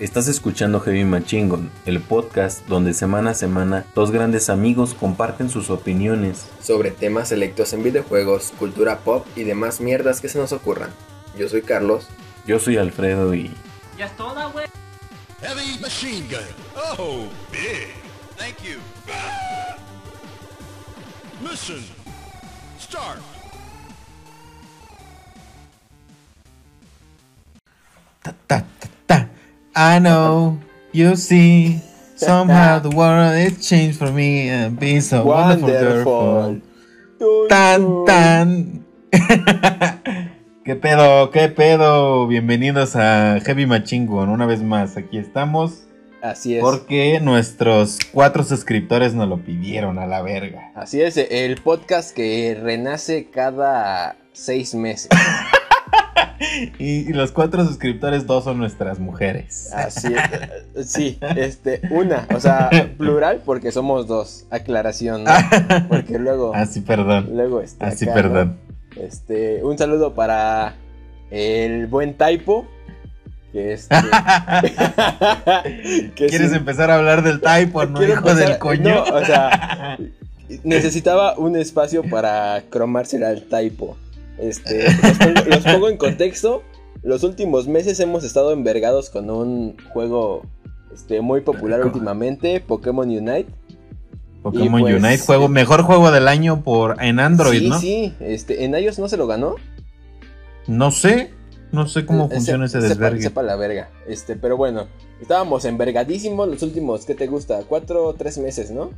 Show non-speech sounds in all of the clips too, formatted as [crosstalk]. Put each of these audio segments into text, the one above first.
Estás escuchando Heavy Machingon, el podcast donde semana a semana dos grandes amigos comparten sus opiniones sobre temas selectos en videojuegos, cultura pop y demás mierdas que se nos ocurran. Yo soy Carlos. Yo soy Alfredo y... Ya es toda, güey. Heavy machine gun. Oh, big. Thank you. Mission. Start. Ta, ta, ta, ta. I know, you see, somehow the world is changed for me and be so wonderful, Wonderful. wonderful. Tan, tan. [laughs] ¿Qué pedo? ¿Qué pedo? Bienvenidos a Heavy Machingon. Una vez más, aquí estamos. Así es. Porque nuestros cuatro suscriptores nos lo pidieron a la verga. Así es, el podcast que renace cada seis meses. [laughs] Y, y los cuatro suscriptores, dos son nuestras mujeres. Así es. Sí, este, una, o sea, plural porque somos dos. Aclaración, ¿no? Porque luego, Así, perdón. luego este, Así, acá, perdón. ¿no? Este, un saludo para el buen Taipo. Que este. [laughs] que ¿Quieres sí- empezar a hablar del typo, no, hijo del coño? No, o sea, [laughs] necesitaba un espacio para cromársela al typo. Este, los pongo, los pongo en contexto. Los últimos meses hemos estado envergados con un juego este, muy popular últimamente, Pokémon Unite. Pokémon pues- Unite, juego, mejor juego del año por en Android, sí, ¿no? sí, este, en iOS no se lo ganó. No sé, no sé cómo Eh, funciona se- ese sepa- desvergue. Sepa la verga. Este, pero bueno, estábamos envergadísimos los últimos, ¿qué te gusta? Cuatro o tres meses, ¿no?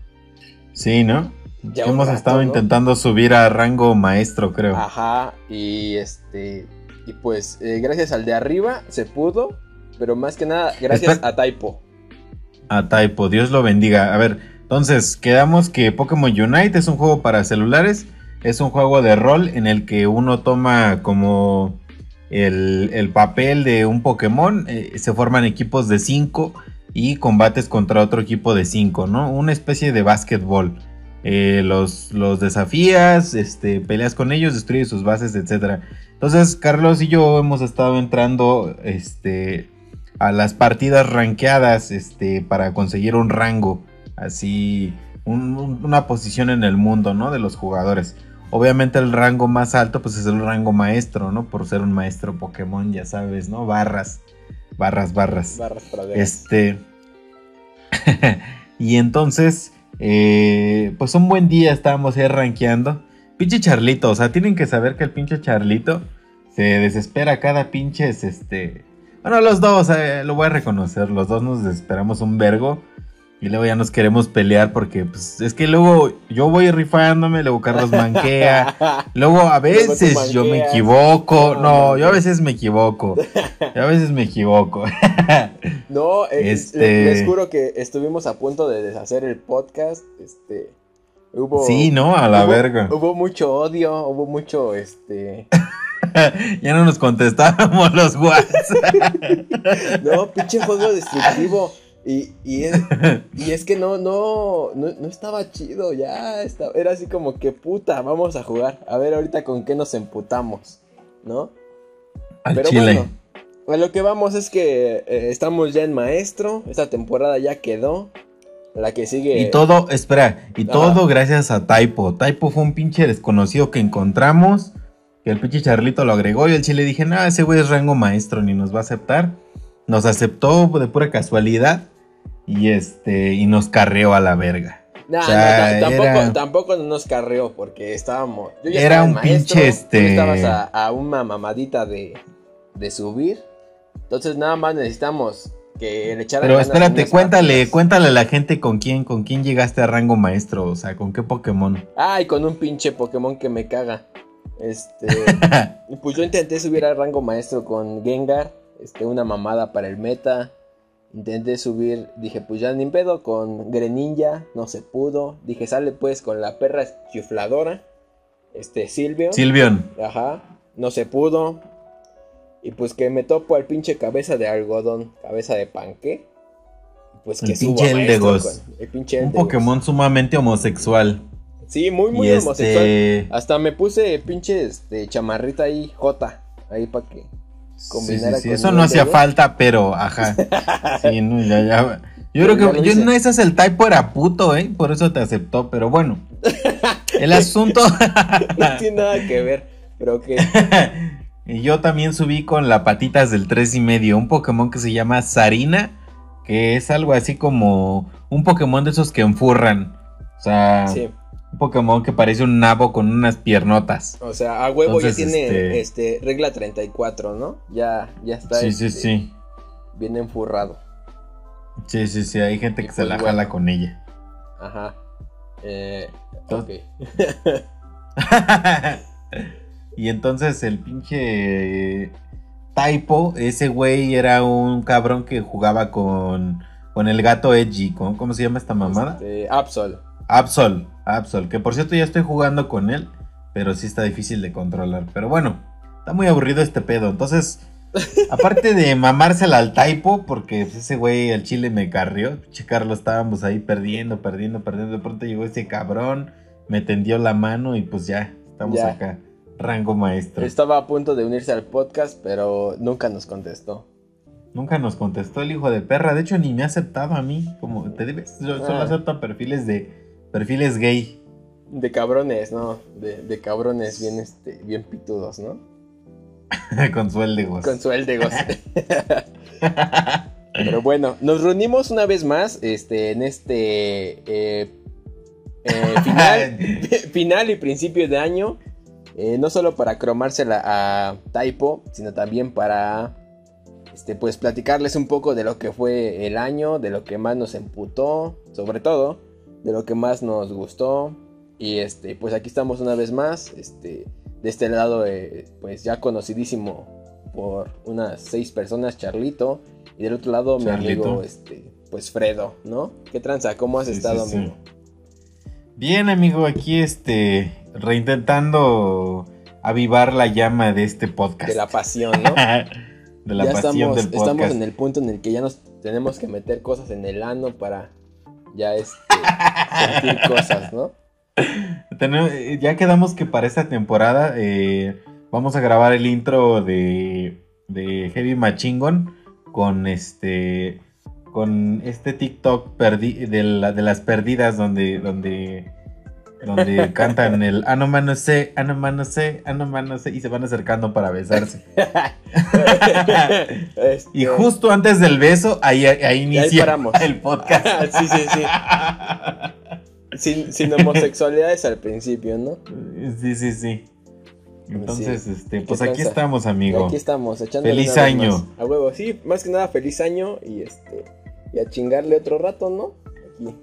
Sí, ¿no? Ya Hemos rato, estado ¿no? intentando subir a rango maestro, creo. Ajá, y este. Y pues, eh, gracias al de arriba se pudo, pero más que nada, gracias a Taipo. A Typo, Dios lo bendiga. A ver, entonces, quedamos que Pokémon Unite es un juego para celulares. Es un juego de rol en el que uno toma como el, el papel de un Pokémon. eh, se forman equipos de 5 y combates contra otro equipo de 5, ¿no? Una especie de básquetbol. Eh, los, los desafías, este, peleas con ellos, destruyes sus bases, etc. Entonces, Carlos y yo hemos estado entrando este, a las partidas rankeadas este, para conseguir un rango, así, un- un- una posición en el mundo, ¿no? De los jugadores. Obviamente el rango más alto, pues es el rango maestro, ¿no? Por ser un maestro Pokémon, ya sabes, ¿no? Barras, barras, barras. Barras para ver. Este. [laughs] y entonces, eh, pues un buen día estábamos ahí rankeando. Pinche Charlito, o sea, tienen que saber que el pinche Charlito se desespera cada pinche, este... Bueno, los dos, eh, lo voy a reconocer, los dos nos desesperamos un vergo. Y luego ya nos queremos pelear porque, pues, es que luego yo voy rifándome, luego Carlos manquea. [laughs] Luego a Luego veces yo me equivoco. No, yo a veces me equivoco. Yo a veces me equivoco. [laughs] no, eh, este- le- les juro que estuvimos a punto de deshacer el podcast. Este. Hubo. Sí, ¿no? A la hubo- verga. Hubo mucho odio, hubo mucho, este. [laughs] ya no nos contestábamos los WhatsApp. No, pinche juego destructivo. Y, y, es, y es que no, no, no, no estaba chido, ya estaba, era así como que puta, vamos a jugar. A ver ahorita con qué nos emputamos, ¿no? Al Pero chile. bueno, a lo que vamos es que eh, estamos ya en maestro, esta temporada ya quedó. La que sigue. Y todo, espera, y Ajá. todo gracias a Taipo. Taipo fue un pinche desconocido que encontramos. Que el pinche Charlito lo agregó y el chile dije, no, ese güey es rango maestro, ni nos va a aceptar. Nos aceptó de pura casualidad. Y este, y nos carreó a la verga. Nah, o sea, no, ta- tampoco, era- tampoco nos carreó porque estábamos. Yo ya Era estaba un maestro, pinche, este- tú estabas a, a una mamadita de, de subir. Entonces nada más necesitamos que le echaran Pero espérate, cuéntale, partidas. cuéntale a la gente con quién, con quién llegaste a rango maestro, o sea, con qué Pokémon. Ay, con un pinche Pokémon que me caga. Este. [laughs] pues yo intenté subir al rango maestro con Gengar. Este, una mamada para el meta. Intenté subir, dije, pues ya ni pedo con Greninja, no se pudo. Dije, sale pues con la perra chifladora. Este, Silvio. Silvion. Ajá, no se pudo. Y pues que me topo al pinche cabeza de algodón, cabeza de panque. Pues El que subo pinche Eldegos. el pinche Un. Pokémon sumamente homosexual. Sí, muy, muy y homosexual. este. Hasta me puse pinche este, chamarrita ahí, J. Ahí para que. Sí, combinara sí, sí, con Eso no hacía falta, pero ajá. [laughs] Sí, no, ya, ya. Yo Pero creo que yo no esas el typo era puto, ¿eh? Por eso te aceptó, pero bueno. El asunto. [laughs] No tiene nada que ver, pero que [laughs] y yo también subí con la patitas del 3 y medio, un Pokémon que se llama Sarina, que es algo así como un Pokémon de esos que enfurran. O sea, sí, Pokémon que parece un nabo con unas piernotas. o sea, a huevo Entonces, ya tiene este- este... regla 34, ¿no? Ya ya está Sí, sí, este, sí. bien enfurrado. Sí, sí, sí, hay gente Y que se pues la bueno. jala con ella. Ajá. Eh, ok. [laughs] y entonces el pinche Typo, ese güey era un cabrón que jugaba con, con el gato Edgy. ¿Cómo, cómo se llama esta mamada? Este, Absol. Absol, Absol, que por cierto ya estoy jugando con él, pero sí está difícil de controlar. Pero bueno, está muy aburrido este pedo. Entonces, [laughs] aparte de mamársela al Typo, porque pues, ese güey al chile me carrió, pinche Carlos, estábamos ahí perdiendo, perdiendo, perdiendo. De pronto llegó ese cabrón, me tendió la mano y pues ya, estamos Ya. acá. Rango maestro. Estaba a punto de unirse al podcast, pero nunca nos contestó. Nunca nos contestó el hijo de perra. De hecho, ni me ha aceptado a mí. Como te debes. Yo solo Ah. acepto a perfiles de perfiles gay. De cabrones, ¿no? De, de cabrones bien, este, bien pitudos, ¿no? [laughs] con sueldegos. Con sueldegos. [laughs] [laughs] Pero bueno, nos reunimos una vez más este, en este eh, eh, final, final y principio de año. eh, no solo para cromársela a Typo, sino también para este, pues, platicarles un poco de lo que fue el año, de lo que más nos emputó, sobre todo, de lo que más nos gustó. Y este, pues aquí estamos una vez más. Este, de este lado, eh, pues ya conocidísimo por unas seis personas, Charlito. Y del otro lado, mi Charlito. amigo, este, pues Fredo, ¿no? ¿Qué tranza? ¿Cómo has Sí, estado, sí, sí. amigo? Bien, amigo, aquí este reintentando avivar la llama de este podcast. De la pasión, ¿no? [laughs] De la ya pasión estamos, del podcast. estamos en el punto en el que ya nos tenemos que meter cosas en el ano para ya este, sentir cosas, ¿no? [laughs] Ya quedamos que para esta temporada eh, vamos a grabar el intro de, de Heavy Machingon con este con este TikTok de, la- de las perdidas donde donde donde cantan el "Ah, ano mano sé, ano mano sé, ano mano sé y se van acercando para besarse. Este, Y justo antes del beso, ahí, ahí inicia el podcast. [laughs] sí, sí, sí. Sin, sin homosexualidades al principio, ¿no? Sí, sí, sí. Entonces, Sí. este, ¿Qué pues aquí estamos, amigo. Aquí estamos, echando Feliz año. A huevo, sí, más que nada feliz año y este y a chingarle otro rato, ¿no? Aquí,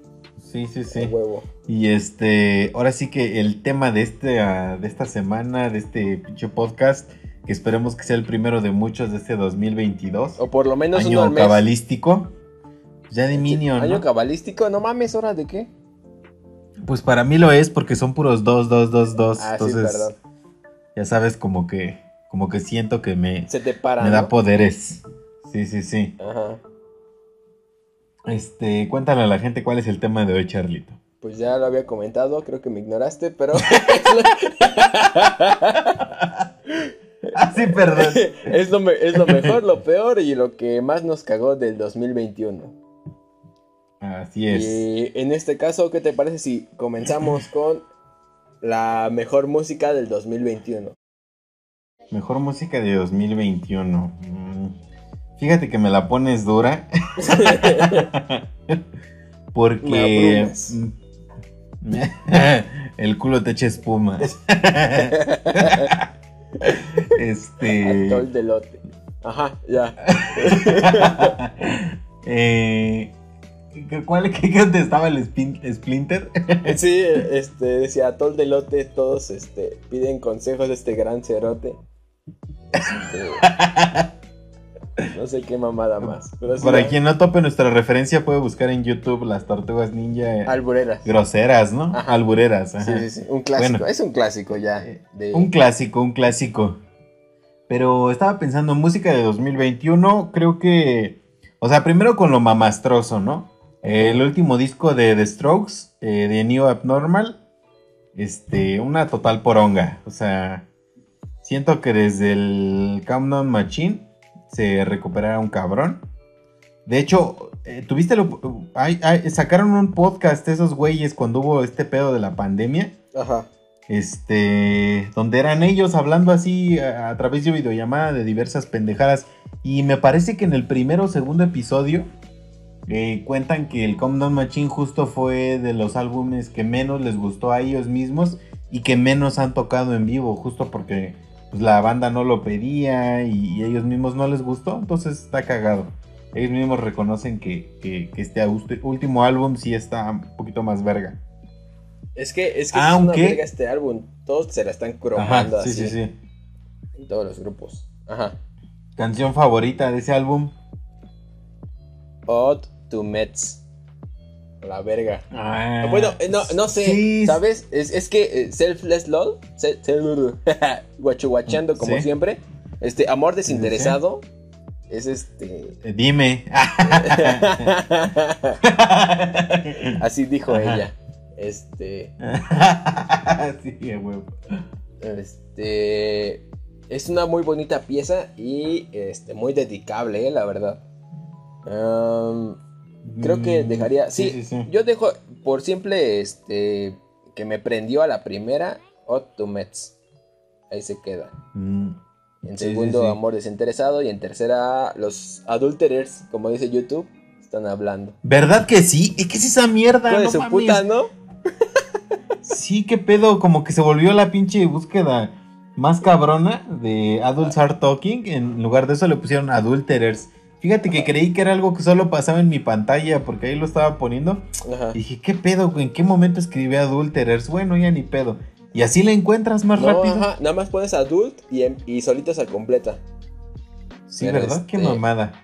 Sí, sí, sí. huevo. Y este, ahora sí que el tema de este, ah, de esta semana, de este pinche podcast, que esperemos que sea el primero de muchos de este 2022, O por lo menos uno año mes. cabalístico, ya de Minion, Año ¿no? cabalístico, no mames, ¿hora de qué? Pues para mí lo es porque son puros dos, dos, dos, dos. Ah, sí, Entonces, perdón. ya sabes, como que, como que siento que me, Se te para. me da poderes. Sí, sí, sí. Ajá. Este, cuéntale a la gente cuál es el tema de hoy, Charlito. Pues ya lo había comentado, creo que me ignoraste, pero [laughs] Ah, sí, perdón. [laughs] es lo, me- es lo mejor, lo peor y lo que más nos cagó del 2021. Así es. Y en este caso, ¿qué te parece si comenzamos [laughs] con la mejor música del 2021? Mejor música de 2021. Mm, Fíjate que me la pones dura. [laughs] Porque. [laughs] El culo te echa espuma. [laughs] este. Atol de lote. Ajá, ya. eh, ¿Cuál qué contestaba el spin- Splinter? Sí, este, decía Atol de lote, todos este, piden consejos de este gran cerote. Este, no sé qué mamada más. Pero Para quien no tope nuestra referencia, puede buscar en YouTube las tortugas ninja Albureras. groseras, ¿no? Ajá. Albureras. ajá. Sí, sí, sí. Un clásico. Bueno. Es un clásico ya. De... Un clásico, un clásico. Pero estaba pensando en música de 2021, creo que... O sea, primero con lo mamastroso, ¿no? El último disco de The Strokes, eh, de New Abnormal, este, una total poronga. O sea, siento que desde el Countdown Machine se recuperara un cabrón. De hecho, eh, tuviste lo. ay, ay, sacaron un podcast esos güeyes cuando hubo este pedo de la pandemia. Ajá. Este. Donde eran ellos hablando así a, a través de videollamada de diversas pendejadas. Y me parece que en el primero o segundo episodio. eh, cuentan que el Countdown Machine justo fue de los álbumes que menos les gustó a ellos mismos y que menos han tocado en vivo, justo porque pues, la banda no lo pedía y, y ellos mismos no les gustó, entonces está cagado. Ellos mismos reconocen que, que- que este último álbum sí está un poquito más verga. Es que, es que Aunque- es una verga este álbum. Todos se la están cromando Ajá, sí, así. sí, sí. En todos los grupos. Ajá. Canción favorita de ese álbum. Odd to Mets. La verga. Ah, Bueno, eh, no, no sé, sí. ¿sabes? Es, es que eh, Selfless LOL, se- se- [laughs] guachuguacheando como Sí. siempre, este, Amor Desinteresado, es este... Eh, Dime. [laughs] Así dijo Ajá. ella. Este, [laughs] sí, huevo. este, es una muy bonita pieza y este, muy dedicable, eh, la verdad. Am, creo que Mm, dejaría, sí, sí, sí. yo dejo por simple, este, que me prendió a la primera, Odd to Mets. Ahí se queda. Mm, En segundo. Amor Desinteresado. Y en tercera, los adulterers, como dice YouTube, están hablando. ¿Verdad que sí? Es que es esa mierda. Hijo de no su mames. puta, ¿no? Sí, qué pedo, como que se volvió la pinche búsqueda más cabrona de Adults Are Talking. En lugar de eso le pusieron Adulterers. Fíjate que creí que era algo que solo pasaba en mi pantalla porque ahí lo estaba poniendo. Ajá. Y dije, ¿qué pedo? güey? ¿En qué momento escribí Adulterers? Bueno, ya ni pedo. Y así la encuentras más No, rápido. ajá, nada más pones adult y, em- y solito se completa. Sí, Pero ¿verdad? Qué este- mamada.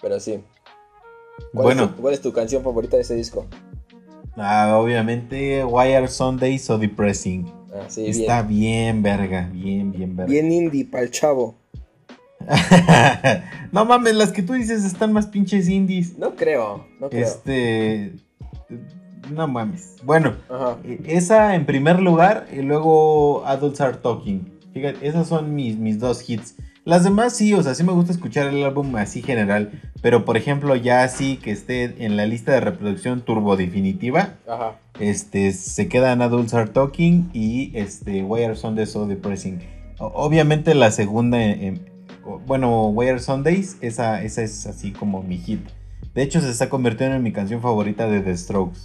Pero sí. ¿Cuál Bueno, Es tu, ¿Cuál es tu canción favorita de ese disco? ah, obviamente, Why Are Sundays So Depressing? Ah, sí, Está bien, verga, bien, bien, verga. bien. Bien indie pa'l chavo. [laughs] no mames, las que tú dices están más pinches indies. No creo, no creo. Este. No mames. Bueno, Ajá. eh, esa en primer lugar y luego Adults Are Talking. Fíjate, esas son mis, mis dos hits. Las demás sí, o sea, sí me gusta escuchar el álbum así general. Pero por ejemplo, ya así que esté en la lista de reproducción turbo definitiva. Ajá. Este, se quedan Adults Are Talking y este, Why Are Sundays So Depressing. O- Obviamente la segunda, o- bueno, Are Sundays, esa, esa es así como mi hit. De hecho, se está convirtiendo en mi canción favorita de The Strokes.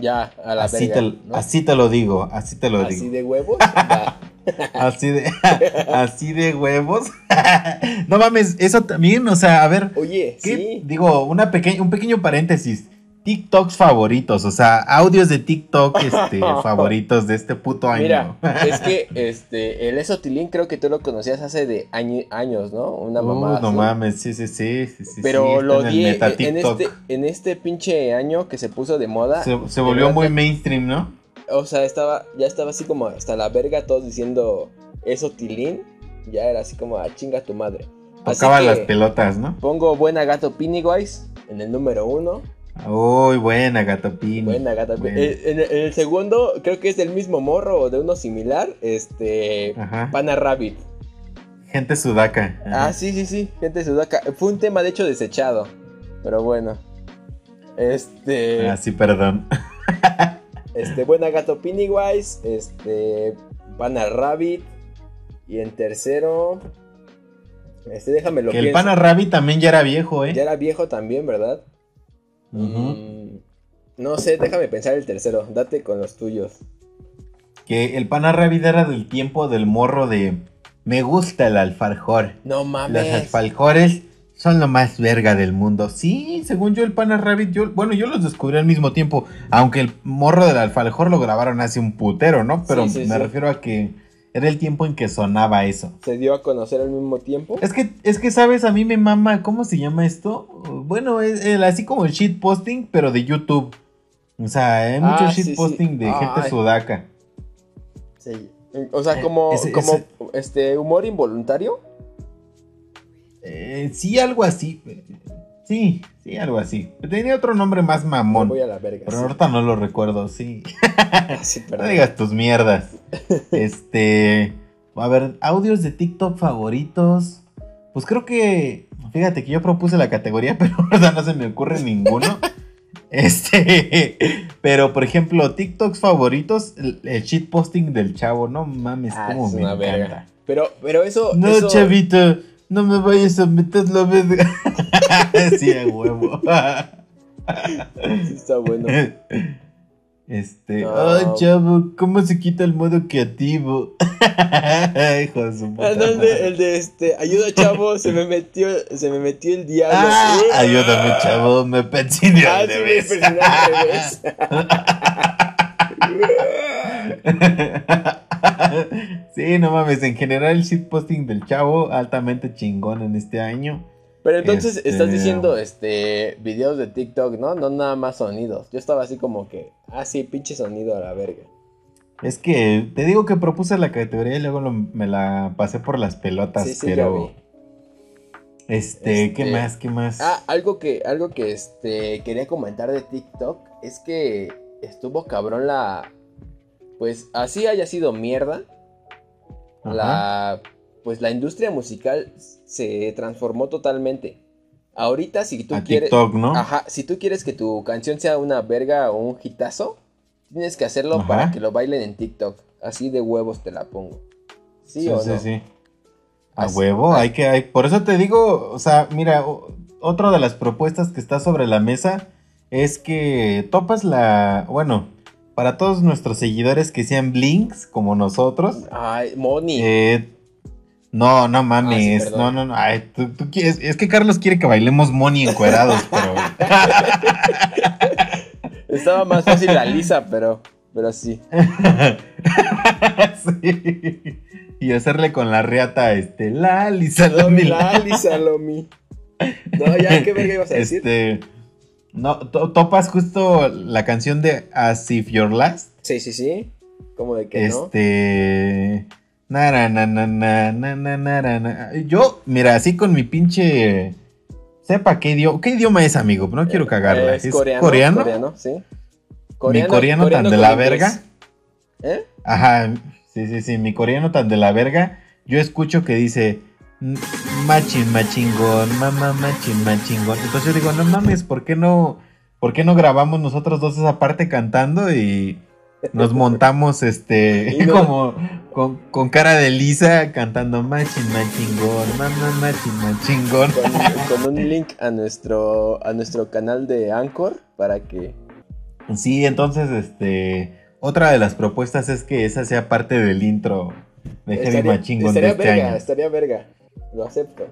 Ya, a la Así, verga. te, ¿no? así te lo digo, así te lo Así digo. de huevos. [laughs] Así de, [laughs] así de huevos. [laughs] no mames, eso también, o sea, a ver, Oye, ¿Qué? sí. Digo, una peque- un pequeño paréntesis. TikToks favoritos, o sea, audios de TikTok este, [laughs] favoritos de este puto año. Mira, [laughs] es que este, el Esotilín creo que tú lo conocías hace de añi- años, ¿no? Una Uh, mamá. no mames, sí, sí, sí. sí, Pero sí, lo di en, este, en este pinche año que se puso de moda. Se, volvió muy que- mainstream, ¿no? O sea, estaba, ya estaba así como hasta la verga, todos diciendo Esotilín. Ya era así como a chinga tu madre. Así Tocaba que las pelotas, ¿no? Pongo Buena Gato Pennywise en el número uno. Uy, buena, gatopini. Buena Gato Buena. Eh, en, en el segundo, creo que es del mismo morro o de uno similar. Este. Ajá. Pana Rabbit. Gente sudaca. Ajá. Ah, sí, sí, sí, gente sudaca. Fue un tema de hecho desechado. Pero bueno. Este. Ah, sí, perdón. [laughs] Este, Buena Gato Pennywise. Este. Pana Rabbit. Y en tercero. Este, déjame lo que el pana Rabbit también ya era viejo, ¿eh? Ya era viejo también, ¿verdad? Mm, no sé, déjame pensar el tercero. Date con los tuyos. Que el pana Rabbit era del tiempo del morro de. Me gusta el alfajor. No Los mames. alfajores son lo más verga del mundo. Sí, según yo, el Pana Rabbit, yo, bueno, yo los descubrí al mismo tiempo. Aunque el morro del alfajor lo grabaron hace un putero, ¿no? Pero Sí, sí, me sí. refiero a que era el tiempo en que sonaba eso. Se dio a conocer al mismo tiempo. Es que, es que, ¿sabes? A mí me mama, ¿cómo se llama esto? Bueno, es el- así como el shitposting, pero de YouTube. O sea, hay Ah, mucho sí, sí. shitposting de gente Ay. sudaca. Sí. O sea, como, Ese- como ese- este humor involuntario. Eh, sí, algo así. Sí, sí, algo así. Tenía otro nombre más Me mamón. voy a la verga. Pero sí. ahorita no lo recuerdo, sí. [laughs] Sí, No digas tus mierdas. [laughs] Este. A ver, audios de TikTok favoritos. Pues creo que. Fíjate que yo propuse la categoría, [laughs] pero ahora no se me ocurre ninguno. Este, pero por ejemplo, TikToks favoritos, el, el shitposting del chavo, no mames, Ah, como es me una encanta. verga. Pero, pero eso. No, eso- chavito, no me vayas a meter la verga. [laughs] sí, a huevo. sí está bueno. Este, No. ay, chavo, ¿cómo se quita el modo creativo? [laughs] Hijo de su puta Ah, no, el, de, madre. el de este, ayuda chavo, se me metió, se me metió el diablo. Ah, Uh, ayúdame, chavo, me pensiné Ah, sí, me revés. al revés. [laughs] [laughs] sí, no mames, en general el shitposting del chavo altamente chingón en este año. Pero entonces Este- estás diciendo este videos de TikTok, ¿no? No nada más sonidos. Yo estaba así como que, ah, sí, pinche sonido a la verga. Es que te digo que propuse la categoría y luego lo- me la pasé por las pelotas, Sí, sí, pero este, ¿qué Este- más? ¿Qué más? Ah, algo que, algo que este quería comentar de TikTok es que estuvo cabrón la. Pues así haya sido mierda. Ajá. La. Pues la industria musical se transformó totalmente. Ahorita, si tú A quieres. TikTok, ¿no? Ajá, si tú quieres que tu canción sea una verga o un hitazo, tienes que hacerlo Ajá. para que lo bailen en TikTok. Así de huevos te la pongo. ¿Sí, Sí, o sí, no? sí. A Así- huevo, hay que, hay, por eso te digo, o sea, mira, otra de las propuestas que está sobre la mesa es que topas la, bueno, para todos nuestros seguidores que sean blinks como nosotros, Ay, Moni. eh, no, no mames, no, no, no, ay, tú, tú quieres, es que Carlos quiere que bailemos money encuerados, pero, [laughs] Estaba más fácil la lisa, pero. Pero sí. [laughs] sí. y hacerle con la reata, este, la lisa, la Lomi, mila. la lisa, Lomi. No, ya, ¿qué verga ibas a decir? No, to topas justo la canción de As If Your Last. Sí, sí, sí. Como de que este... no. Na, na, na, Yo, mira, así con mi pinche. Sepa qué idioma, qué idioma es, amigo, pero no quiero eh, cagarla. es, coreano, coreano. coreano sí. Coreano, mi coreano, coreano tan de la inglés. verga. ¿Eh? Ajá, sí, sí, sí. Mi coreano tan de la verga. Yo escucho que dice. "M- Machin, machingón, mamá, machin, machingón. Entonces yo digo, no mames, ¿por qué no, ¿por qué no grabamos nosotros dos esa parte cantando y nos montamos este [laughs] no- como con, con cara de lisa cantando machin, machingón, mamá, machin, machingón? Con, con un link a nuestro, a nuestro canal de Anchor para que. Sí, entonces, este, otra de las propuestas es que esa sea parte del intro de Heavy Machingón de este verga, año. estaría verga. Lo acepto.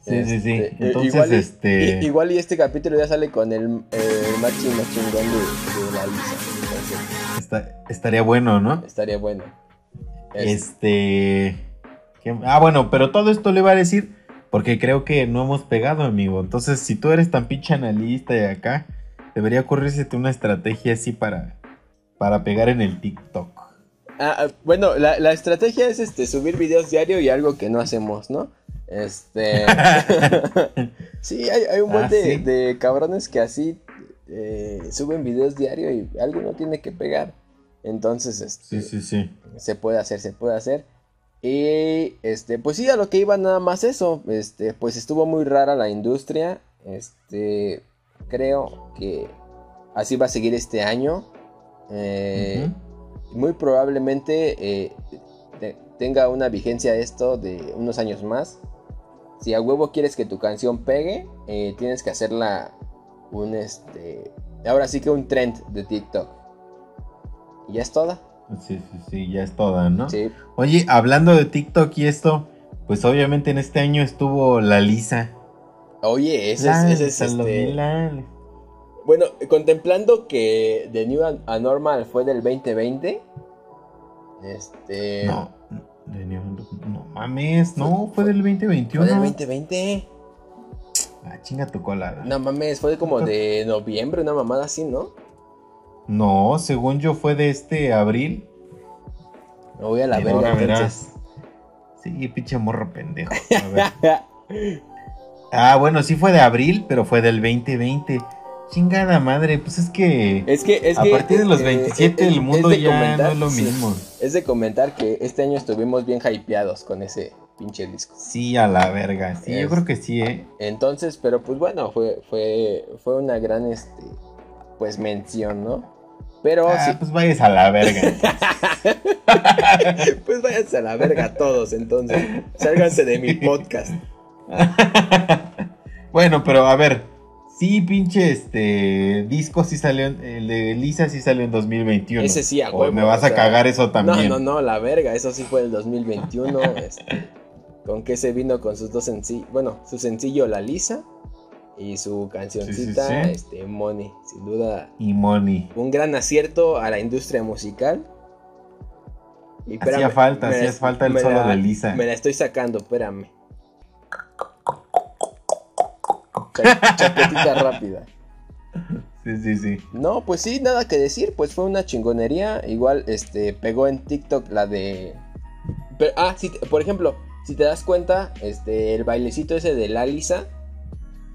Sí, sí, sí. Este, Entonces, igual y, este... i- igual y este capítulo ya sale con el, el machin machingón de, de la lisa. Entonces, Está- estaría bueno, ¿no? estaría bueno. Es- Este. ¿qué- Ah, bueno, pero todo esto le iba a decir porque creo que no hemos pegado, amigo. Entonces, si tú eres tan pinche analista de acá, debería ocurrirse una estrategia así para, para pegar en el TikTok. Ah, ah, bueno, la, la estrategia es este subir videos diario y algo que no hacemos, ¿no? Este. [laughs] sí, hay, hay un buen Ah, de, sí. de cabrones que así eh, suben videos diario y algo no tiene que pegar. Entonces, este, Sí, sí, sí. se puede hacer, se puede hacer. Y este, pues sí, a lo que iba nada más eso. Este, pues estuvo muy rara la industria. Este, creo que así va a seguir este año. Eh, Muy probablemente eh, te- tenga una vigencia esto de unos años más. Si a huevo quieres que tu canción pegue, eh, tienes que hacerla un este. Ahora sí que un trend de TikTok. Y ya es toda. Sí, sí, sí, ya es toda, ¿no? Sí. Oye, hablando de TikTok y esto, pues obviamente en este año estuvo la Lisa. Oye, ese es, ese es, este, Bueno, contemplando que The New An- Anormal fue del 2020. Este. No, de ni- no mames, no, fue del 2021. Fue del 2020. Ah, chinga tu cola. No mames, fue como de noviembre, una mamada así, ¿no? No, según yo fue de este abril. Me voy a la verga ahora entonces. verás. Sí, pinche morro pendejo. A ver. [laughs] Ah, bueno, sí fue de abril, pero fue del 2020. Chingada madre, pues es que. Es que, es a que, partir de los eh, 27 eh, el es mundo ya comentar, no es lo sí. mismo. Es de comentar que este año estuvimos bien hypeados con ese pinche disco. Sí, a la verga. Sí, Es- yo creo que sí, ¿eh? Entonces, pero pues bueno, fue, fue, fue una gran, este, pues mención, ¿no? Pero Ah, sí, pues vayas a la verga. [laughs] pues váyanse a la verga todos, entonces, sálganse de mi [laughs] podcast. bueno, pero a ver. Sí, pinche este disco sí salió, en- el de Lisa sí salió en 2021. Ese sí, a O me vas o a cagar eso también. No, no, no, la verga, eso sí fue el 2021, [laughs] este, con que se vino con sus dos sencillos, bueno, su sencillo La Lisa y su cancioncita, Sí, sí, sí. este, Money, sin duda, Y Money. un gran acierto a la industria musical. Y Hacía falta, hacía la- falta el solo la- de Lisa. Me la estoy sacando, espérame. Chaquetita [laughs] rápida. Sí, sí, sí. No, pues sí, nada que decir, pues fue una chingonería. Igual, este, pegó en TikTok la de... Pero, ah, sí, por ejemplo, si te das cuenta, este, el bailecito ese de la Lisa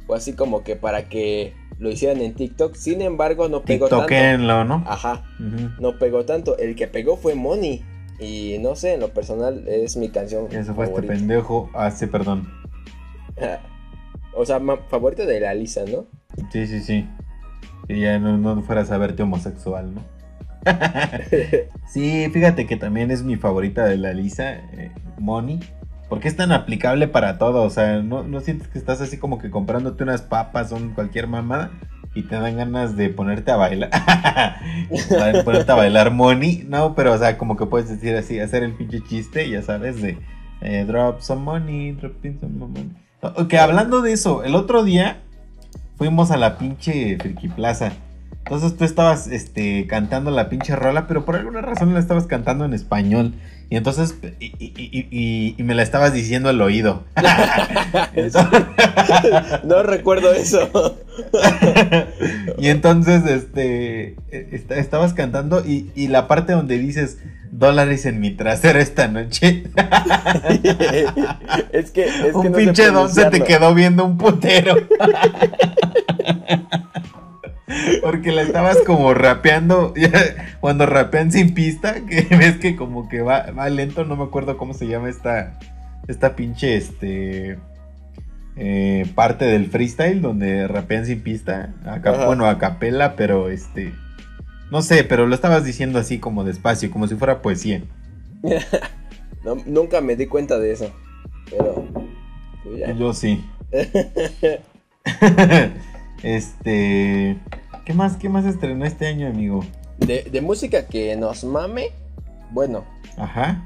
fue así como que para que lo hicieran en TikTok. Sin embargo, no pegó tanto. ¿no? Ajá, no pegó tanto. El que pegó fue Money. Y no sé, en lo personal es mi canción Ese fue este pendejo. Ah, sí, perdón. [laughs] o sea, favorita de la Lisa, ¿no? Sí, sí, sí. Que ya no, no fueras a verte homosexual, ¿no? [laughs] sí, fíjate que también es mi favorita de la Lisa, eh, Money. Porque es tan aplicable para todo. O sea, no, no sientes que estás así como que comprándote unas papas o cualquier mamada y te dan ganas de ponerte a bailar. [laughs] Ponerte a bailar Money. No, pero o sea, como que puedes decir así, hacer el pinche chiste, ya sabes, de eh, drop some money, drop some money. Ok, hablando de eso, el otro día fuimos a la pinche Friki Plaza. Entonces tú estabas este, cantando la pinche rola, pero por alguna razón la estabas cantando en español. Y entonces, y, y- y- me la estabas diciendo al oído. [laughs] Entonces- no recuerdo eso. [laughs] y entonces, este, est- estabas cantando y, y la parte donde dices dólares en mi trasero esta noche. [laughs] es que, es que un no sé pinche don se te quedó viendo un putero. [laughs] Porque la estabas como rapeando. [laughs] Cuando rapean sin pista, que ves que como que va, va lento, no me acuerdo cómo se llama esta. Esta pinche este. eh, parte del freestyle donde rapean sin pista. Acá, bueno, a capela, pero este. No sé, pero lo estabas diciendo así como despacio, como si fuera poesía. [laughs] No, nunca me di cuenta de eso. Pero. pues ya. Yo sí. [laughs] este. ¿Qué más, qué más estrenó este año, amigo? De, de música que nos mame. Bueno, Ajá.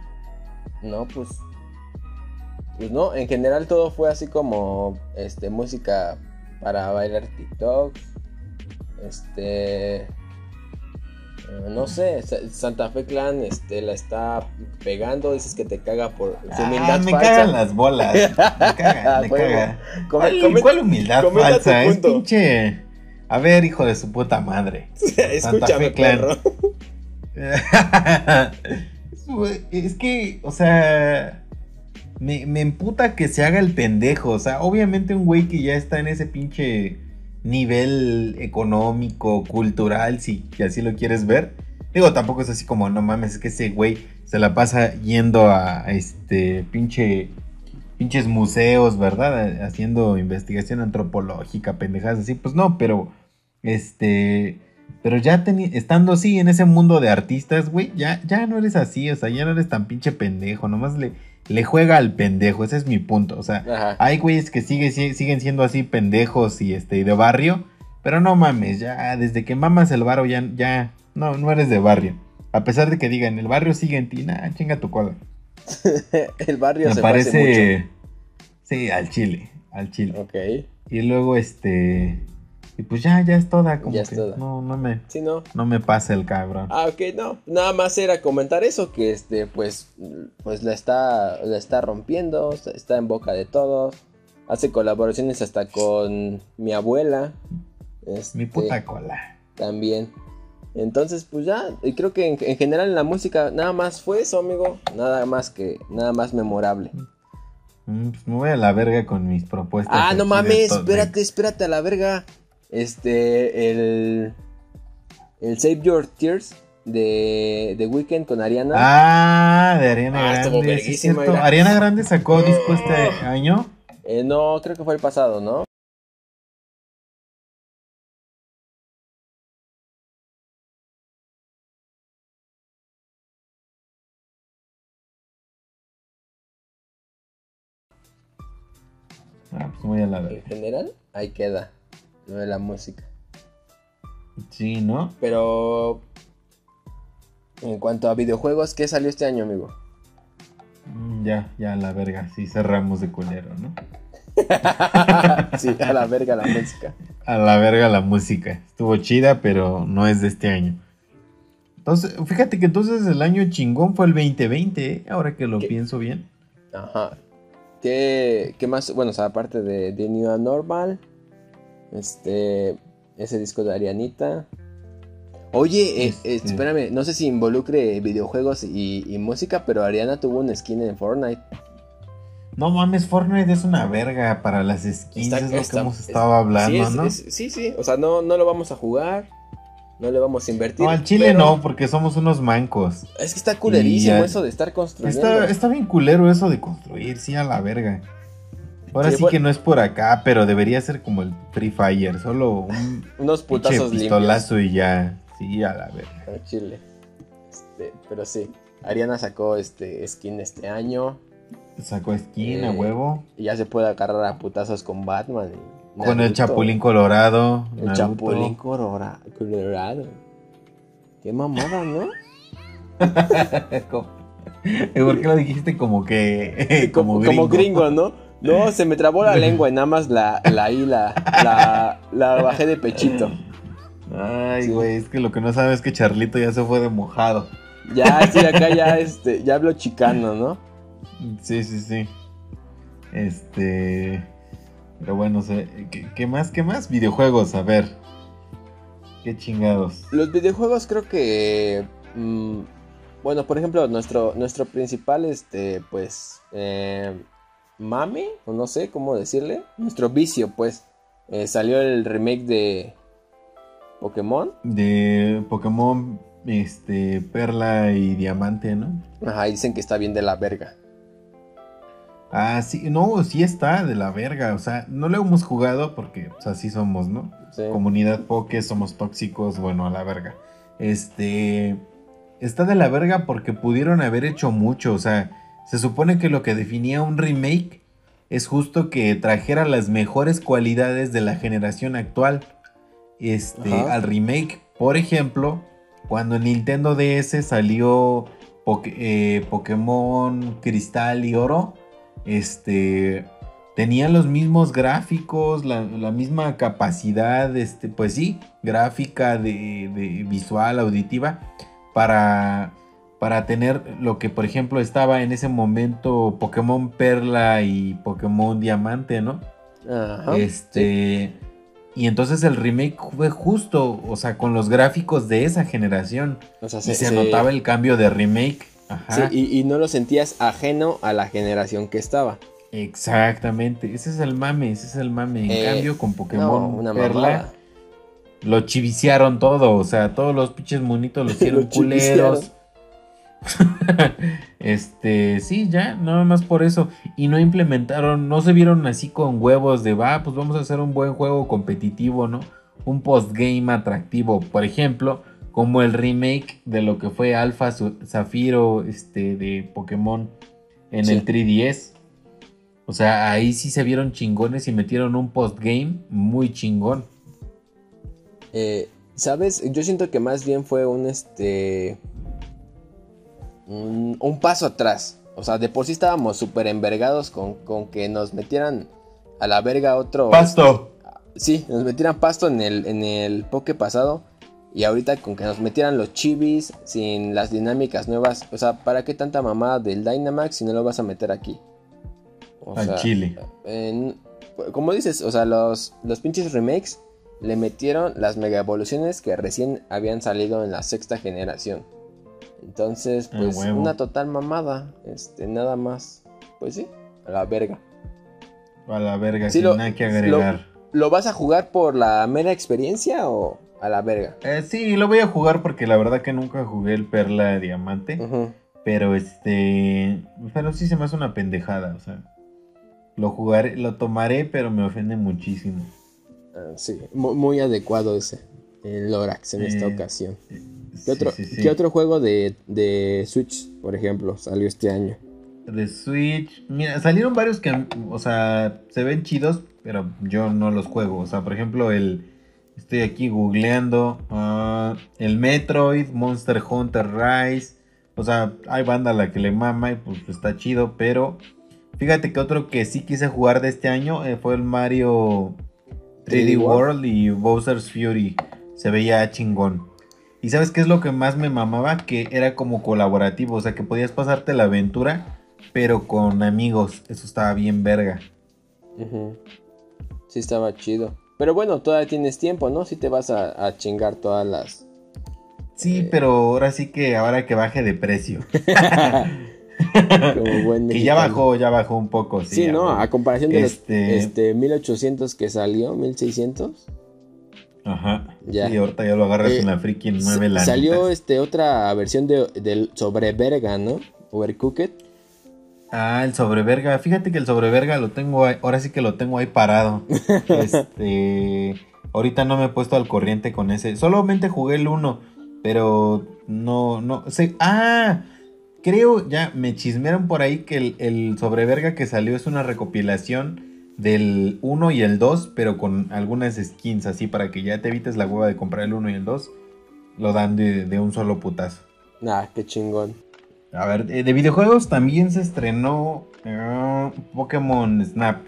no, pues. Pues no, en general todo fue así como. Este, música para bailar TikTok. Este. Eh, No sé, Sa- Santa Fe Clan este, la está pegando, dices que te caga por su Ah, humildad me falsa. cagan las bolas. Me caga, me [laughs] caga. Come- ¿Cuál, come- cuál humildad falsa? Es punto. pinche. A ver, hijo de su puta madre. [laughs] Santa Escúchame, Fe Clan. perro. [laughs] es que, o sea, me, me emputa que se haga el pendejo. O sea, obviamente un güey que ya está en ese pinche nivel económico, cultural, si así lo quieres ver. Digo, tampoco es así como, no mames, es que ese güey se la pasa yendo a este pinche pinches museos, ¿verdad? Haciendo investigación antropológica, pendejadas así. Pues no, pero este pero ya estando así en ese mundo de artistas, güey, ya, ya no eres así, o sea, ya no eres tan pinche pendejo, nomás le, le juega al pendejo, ese es mi punto, o sea, Ajá. hay güeyes que sigue- si- siguen siendo así pendejos y este y de barrio, pero no mames, ya desde que mamas el barrio ya, ya no, no eres de barrio. A pesar de que digan, el barrio sigue en ti, nah, chinga tu cola. [laughs] El barrio Me se parece sí, al chile, al chile. Ok. Y luego este, y pues ya, ya es toda, como Ya es que toda. no, no me, Sí, no. no me pasa el cabrón. Ah, ok, no. Nada más era comentar eso, que este, pues, pues la está, la está rompiendo, está- en boca de todos. Hace colaboraciones hasta con mi abuela. este, Mi puta cola. También. Entonces, pues ya, y creo que en, en general en la música nada más fue eso, amigo. Nada más que, nada más memorable. Mm, pues me voy a la verga con mis propuestas. Ah, no mames, espérate, espérate a la verga. Este, el. El Save Your Tears de, de Weekend con Ariana. Ah, de Ariana Ah, Grande. sí, verguísima, cierto. Ariana Grande sacó disco este año. Eh, no, creo que fue el pasado, ¿no? Ah, pues muy a la En general, ahí queda lo de la música. Sí, ¿no? Pero. En cuanto a videojuegos, ¿qué salió este año, amigo? Mm, Ya, ya a la verga. Sí, cerramos de culero, ¿no? [laughs] sí, a la verga la música. A la verga la música. Estuvo chida, pero no es de este año. Entonces, fíjate que entonces el año chingón fue el 2020, ¿eh? ahora que lo ¿Qué? pienso bien. Ajá. ¿Qué, qué más? Bueno, o sea, aparte de, de New Normal, este, ese disco de Arianita. Oye, eh, eh, Este. espérame, no sé si involucre videojuegos y, y música, pero Ariana tuvo un skin en Fortnite. No mames, Fortnite es una verga para las skins, Está- es lo está- que hemos es- estado hablando, sí, es- ¿no? es- sí, sí, o sea, no, no lo vamos a jugar, no le vamos a invertir. No, al chile pero no, porque somos unos mancos. Es que está culerísimo eso de estar construyendo. Está, está bien culero eso de construir, sí, a la verga. Ahora Sí, sí, bueno. que no es por acá, pero debería ser como el Free Fire, solo un [laughs] Unos putazos limpios. pistolazo y ya. Sí, a la verga. al Chile. Este, pero sí, Ariana sacó este skin este año. Sacó skin a Eh, huevo. Y ya se puede agarrar a putazos con Batman. y Con el. Chapulín Colorado. El Naruto. Chapulín Colora- Colorado. Qué mamada, ¿no? [laughs] ¿Por qué lo dijiste como que. [laughs] como, como gringo, ¿no? No, se me trabó la [laughs] lengua y nada más la, la I, la, la, la bajé de pechito. Ay, Sí. güey, es que lo que no sabes es que Charlito ya se fue de mojado. Ya estoy acá, ya, este, ya hablo chicano, ¿no? Sí, sí, sí. Este. Pero bueno, sé- ¿qué, qué más? ¿Qué más? Videojuegos, a ver. Qué chingados. Los videojuegos creo que... mm, bueno, por ejemplo, nuestro, nuestro principal, este, pues... eh, mame, o no sé cómo decirle. Nuestro vicio, pues. eh, salió el remake de Pokémon. De Pokémon, este, Perla y Diamante, ¿no? Ajá, dicen que está bien de la verga. Ah, sí, no, sí está de la verga. O sea, no lo hemos jugado porque, pues, así somos, ¿no? Sí. Comunidad Poké, somos tóxicos, bueno, a la verga. Este. Está de la verga porque pudieron haber hecho mucho. O sea, se supone que lo que definía un remake es justo que trajera las mejores cualidades de la generación actual. Este, Ajá. al remake, por ejemplo, cuando en Nintendo DS salió Poké- eh, Pokémon Cristal y Oro, este, tenían los mismos gráficos, la, la misma capacidad, este, pues sí, gráfica de, de visual, auditiva, para, para tener lo que, por ejemplo, estaba en ese momento Pokémon Perla y Pokémon Diamante, ¿no? Ajá. Este. Y entonces el remake fue justo, o sea, con los gráficos de esa generación. O sea, Y se, notaba el cambio de remake. Ajá. Sí, y, y no lo sentías ajeno a la generación que estaba. Exactamente. Ese es el mame, ese es el mame. En Eh, cambio, con No, Pokémon una Perla, mamada. lo chiviciaron todo. O sea, todos los pinches monitos los [laughs] hicieron Lo culeros. [laughs] este, sí, ya, nada más por eso. Y no implementaron, no se vieron así con huevos de, va, pues vamos a hacer un buen juego competitivo, ¿no? Un postgame atractivo, por ejemplo, como el remake de lo que fue Alpha Zafiro este, de Pokémon en Sí. el 3DS. O sea, ahí sí se vieron chingones y metieron un postgame muy chingón. Eh, ¿Sabes? Yo siento que más bien fue un este. Un, un paso atrás. O sea, de por sí estábamos súper envergados con, con que nos metieran a la verga otro. ¡Pasto! Sí, nos metieran pasto en el, en el poke pasado. Y ahorita con que nos metieran los chivis sin las dinámicas nuevas. O sea, ¿para qué tanta mamada del Dynamax si no lo vas a meter aquí? O Al sea, chile. en- como dices, o sea, los, los pinches remakes le metieron las mega evoluciones que recién habían salido en la sexta generación. Entonces, Ah, pues, una total mamada. Este, nada más. Pues sí, a la verga. A la verga, Sí, sin lo- nada que agregar. ¿Lo vas a jugar por la mera experiencia o a la verga? Eh, sí, lo voy a jugar porque la verdad que nunca jugué el Perla Diamante. Ujú. Pero este. Pero sí se me hace una pendejada. O sea. Lo jugaré, lo tomaré, pero me ofende muchísimo. Ah, sí, mu- muy adecuado ese. El Lorax en esta Eh, ocasión. Sí, ¿Qué otro, sí, sí. ¿Qué otro juego de, de Switch, por ejemplo, salió este año? De Switch. Mira, salieron varios que, o sea, se ven chidos, pero yo no los juego. O sea, por ejemplo, el. Estoy aquí googleando. ah, el Metroid, Monster Hunter Rise. O sea, hay banda a la que le mama y pues está chido, pero. Fíjate que otro que sí quise jugar de este año eh, fue el Mario 3D 3D World. World y Bowser's Fury. Se veía chingón. ¿Y sabes qué es lo que más me mamaba? Que era como colaborativo, o sea, que podías pasarte la aventura, pero con amigos. Eso estaba bien verga. Sí, estaba chido. Pero bueno, todavía tienes tiempo, ¿no? Si te vas a, a chingar todas las. Sí, Eh. pero ahora sí que ahora que baje de precio. [laughs] Como buen que ya bajó, ya bajó un poco. Sí, Sí, ¿no? A comparación de Este- los este, 1800 que salió, 1600. Ajá. Ya. Sí, ahorita ya lo agarras Eh, en la Sa- nueve lanitas. Salió este, otra versión de, del sobre verga, ¿no? Overcooked. Ah, el sobreverga. Fíjate que el sobreverga lo tengo ahí, ahora sí que lo tengo ahí parado. [laughs] este, ahorita no me he puesto al corriente con ese. Solamente jugué el 1, pero no, no sé. Ah, creo ya me chismearon por ahí que el, el sobreverga que salió es una recopilación del 1 y el 2, pero con algunas skins así para que ya te evites la hueva de comprar el 1 y el 2. Lo dan de, de un solo putazo. Nah, qué chingón. A ver, eh, de videojuegos también se estrenó eh, Pokémon Snap,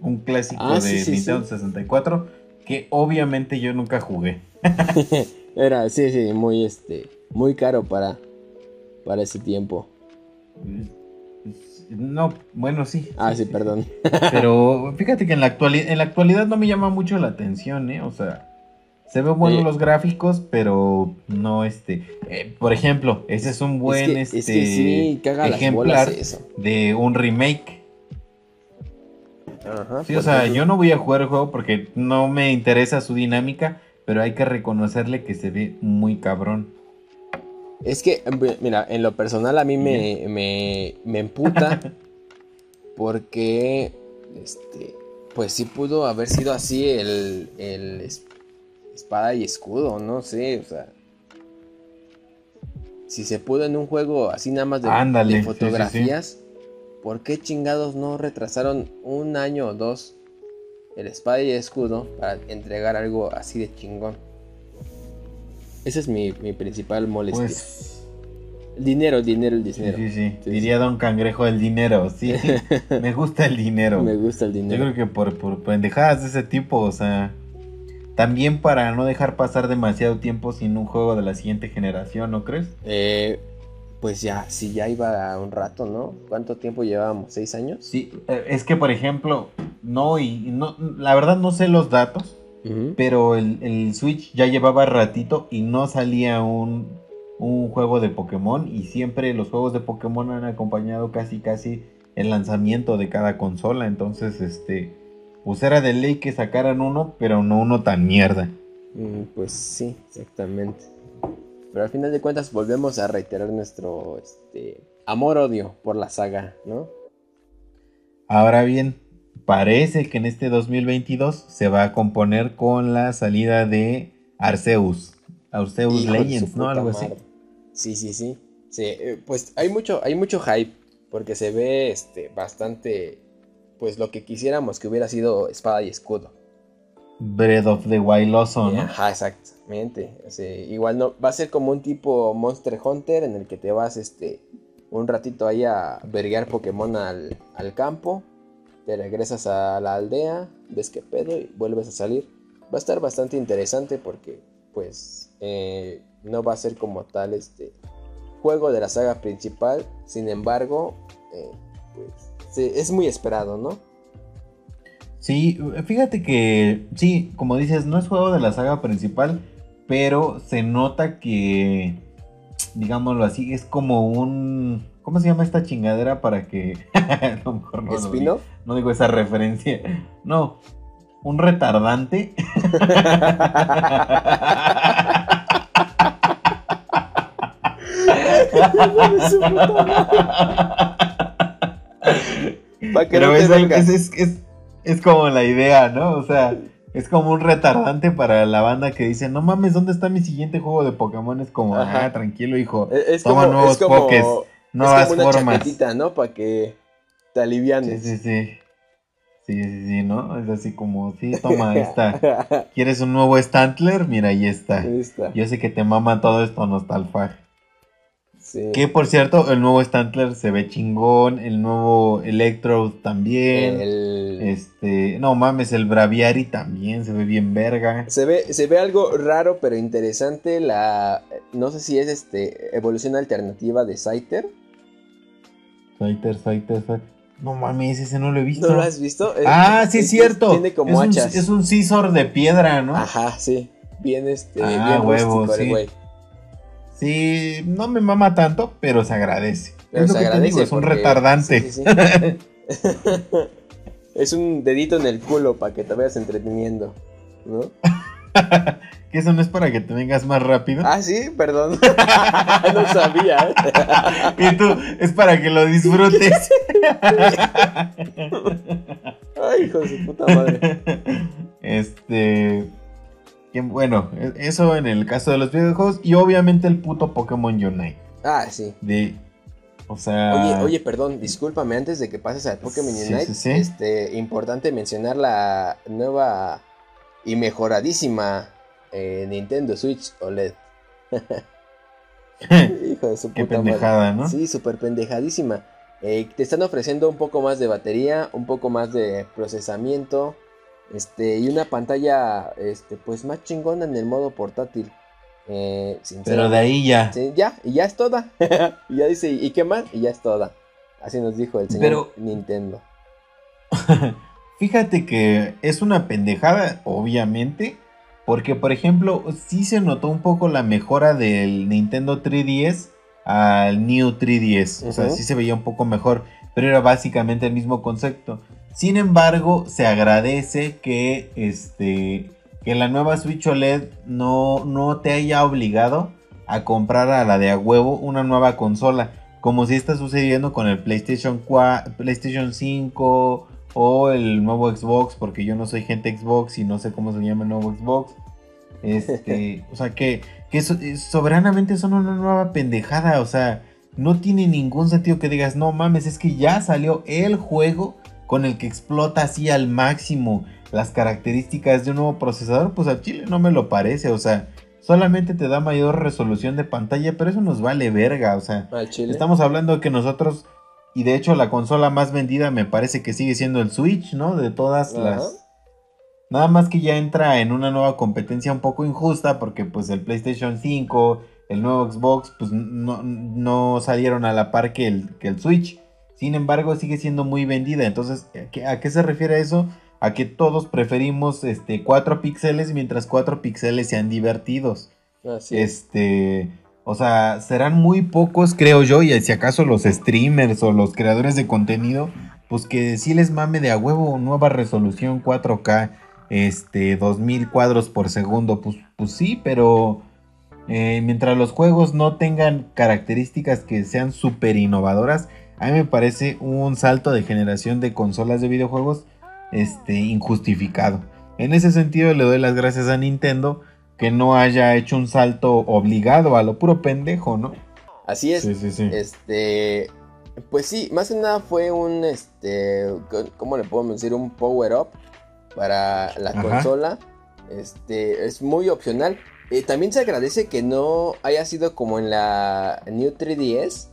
un clásico Ah, de sí, sí, Nintendo sí. 64 que obviamente yo nunca jugué. [laughs] Era, sí, sí, muy, este, muy caro para, para ese tiempo. No, bueno, sí. Ah, sí, perdón. Pero fíjate que en la, actualidad, en la actualidad no me llama mucho la atención, ¿eh? O sea, se ven buenos Sí. los gráficos, pero no este. eh, por ejemplo, ese es un buen es, que, este, es que sí, caga las ejemplar bolas eso. de un remake. Ajá, Sí, o por sea, yo no voy a jugar el juego porque no me interesa su dinámica, pero hay que reconocerle que se ve muy cabrón. Es que, mira, en lo personal a mí me, me, me emputa [laughs] porque, este, pues sí pudo haber sido así el, el es- espada y escudo, no sé, o sea. Si se pudo en un juego así nada más de, Ándale, de sí, sí, sí. fotografías, ¿por qué chingados no retrasaron un año o dos el espada y escudo para entregar algo así de chingón? Esa es mi, mi principal molestia. Pues, El dinero, el dinero, el dinero. sí, sí. Sí, Diría Don Cangrejo el dinero, sí. [laughs] me gusta el dinero. Me gusta el Yo dinero. creo que por, por pendejadas de ese tipo, o sea, también para no dejar pasar demasiado tiempo sin un juego de la siguiente generación, ¿no crees? Eh, pues ya, sí, ya iba un rato, ¿no? ¿Cuánto tiempo llevábamos? ¿Seis años? Sí, eh, es que por ejemplo, no, y no, la verdad no sé los datos, Pero el, el Switch ya llevaba ratito y no salía un, un juego de Pokémon y siempre los juegos de Pokémon han acompañado casi casi el lanzamiento de cada consola, entonces este pues era de ley que sacaran uno, pero no uno tan mierda. Mm, pues sí, exactamente. Pero al final de cuentas volvemos a reiterar nuestro este, amor-odio por la saga, ¿no? Ahora bien, parece que en este 2022 se va a componer con la salida de Arceus, Arceus Hijo Legends, ¿no? Algo así. Sí, sí, sí. Sí, eh, pues hay mucho, hay mucho hype. Porque se ve este, bastante. Pues lo que quisiéramos que hubiera sido espada y escudo. Breath of the Wild Oso, ¿no? Ajá, exactamente. Sea, igual no, va a ser como un tipo Monster Hunter en el que te vas este un ratito ahí a verguear Pokémon al, al campo, te regresas a la aldea, ves qué pedo y vuelves a salir. Va a estar bastante interesante porque pues eh, no va a ser como tal este juego de la saga principal, sin embargo, eh, pues es muy esperado, ¿no? Sí, fíjate que, sí, como dices, no es juego de la saga principal, pero se nota que, digámoslo así, es como un... ¿Cómo se llama esta chingadera para que... [laughs] lo mejor no, digo, no digo esa referencia. No, un retardante. Que Pero no es, es- es- es como la idea, ¿no? O sea, es como un retardante para la banda que dice, no mames, ¿dónde está mi siguiente juego de Pokémon? Es como, Ajá. ah, tranquilo, hijo. Es, es Toma como, nuevos es como, pokés, es Nuevas como una formas. chaquetita, ¿no? Para que te Sí, alivianes. sí, sí. Sí, sí, sí, ¿no? Es así como, sí, toma, ahí está. [laughs] ¿Quieres un nuevo Stantler? Mira, ahí está. Ahí está. Yo sé que te mama todo esto nostalfag. Sí. Que por cierto, el nuevo Stantler se ve chingón, el nuevo Electrode también. El- Este, no mames, el Braviary también se ve bien verga. Se ve, se ve algo raro pero interesante la no sé si es este evolución alternativa de Scyther. Scyther, Scyther, Scyther. No mames, ese no lo he visto. ¿No lo has visto? Ah, sí, es cierto. Tiene como es, un, hachas. es un Scizor de piedra, ¿no? Ajá, sí. Bien este, Ah, bien huevo, rústico sí. güey. Sí, no me mama tanto, pero se agradece. Pero es lo se que agradece te digo, es un retardante. sí, sí, sí. [laughs] es un dedito en el culo para que te vayas entreteniendo, ¿no? [laughs] que eso no es para que te vengas más rápido. Ah, sí, perdón. [laughs] no sabía. ¿eh? Y tú, es para que lo disfrutes. Ay, hijo de su puta madre. Este. que bueno, e- eso en el caso de los videojuegos. Y obviamente el puto Pokémon Unite. Ah, sí. De. O sea. Oye, oye, perdón, discúlpame, antes de que pases al Pokémon Sí, Unite, sí, sí. este, importante mencionar la nueva y mejoradísima eh, Nintendo Switch OLED. [laughs] Hijo de su Qué puta pendejada, madre. ¿no? Sí, súper pendejadísima. Eh, te están ofreciendo un poco más de batería, un poco más de procesamiento, este, y una pantalla, este, pues más chingona en el modo portátil. Eh, Pero de ahí ya. Sí, ya, y ya es toda. [laughs] y ya dice, ¿y qué más? Y ya es toda. Así nos dijo el señor Pero- Nintendo. [laughs] Fíjate que es una pendejada, obviamente. Porque, por ejemplo, sí se notó un poco la mejora del Nintendo 3DS al New 3DS. O sea, sí se veía un poco mejor. Pero era básicamente el mismo concepto. Sin embargo, se agradece que este. Que la nueva Switch OLED no, no te haya obligado a comprar a la de a huevo una nueva consola. Como si está sucediendo con el PlayStation 4, PlayStation 5 o el nuevo Xbox, porque yo no soy gente Xbox y no sé cómo se llama el nuevo Xbox. Este, [laughs] o sea que, que so- eh, soberanamente son una nueva pendejada, o sea, no tiene ningún sentido que digas, no mames, es que ya salió el juego con el que explota así al máximo las características de un nuevo procesador, pues a Chile no me lo parece, o sea, solamente te da mayor resolución de pantalla, pero eso nos vale verga, o sea. Estamos hablando de que nosotros, y de hecho la consola más vendida me parece que sigue siendo el Switch, ¿no? De todas Ajá. las... Nada más que ya entra en una nueva competencia un poco injusta porque pues el PlayStation 5, el nuevo Xbox, pues no, no salieron a la par que el, que el Switch. Sin embargo, sigue siendo muy vendida. Entonces, ¿a qué, a qué se refiere eso? A que todos preferimos este, 4 píxeles mientras 4 píxeles sean divertidos. Así es. Este, o sea, serán muy pocos, creo yo, y si acaso los streamers o los creadores de contenido, pues que sí les mame de a huevo nueva resolución 4K, este, 2000 cuadros por segundo, pues, pues sí, pero eh, mientras los juegos no tengan características que sean súper innovadoras, a mí me parece un salto de generación de consolas de videojuegos, este, injustificado. En ese sentido le doy las gracias a Nintendo que no haya hecho un salto obligado a lo puro pendejo, ¿no? Así es. Sí, sí, sí. Este. Pues sí, más que nada fue un. Este. ¿Cómo le podemos decir? Un power up para la Ajá. consola. Este. Es muy opcional. Eh, también se agradece que no haya sido como en la New 3DS.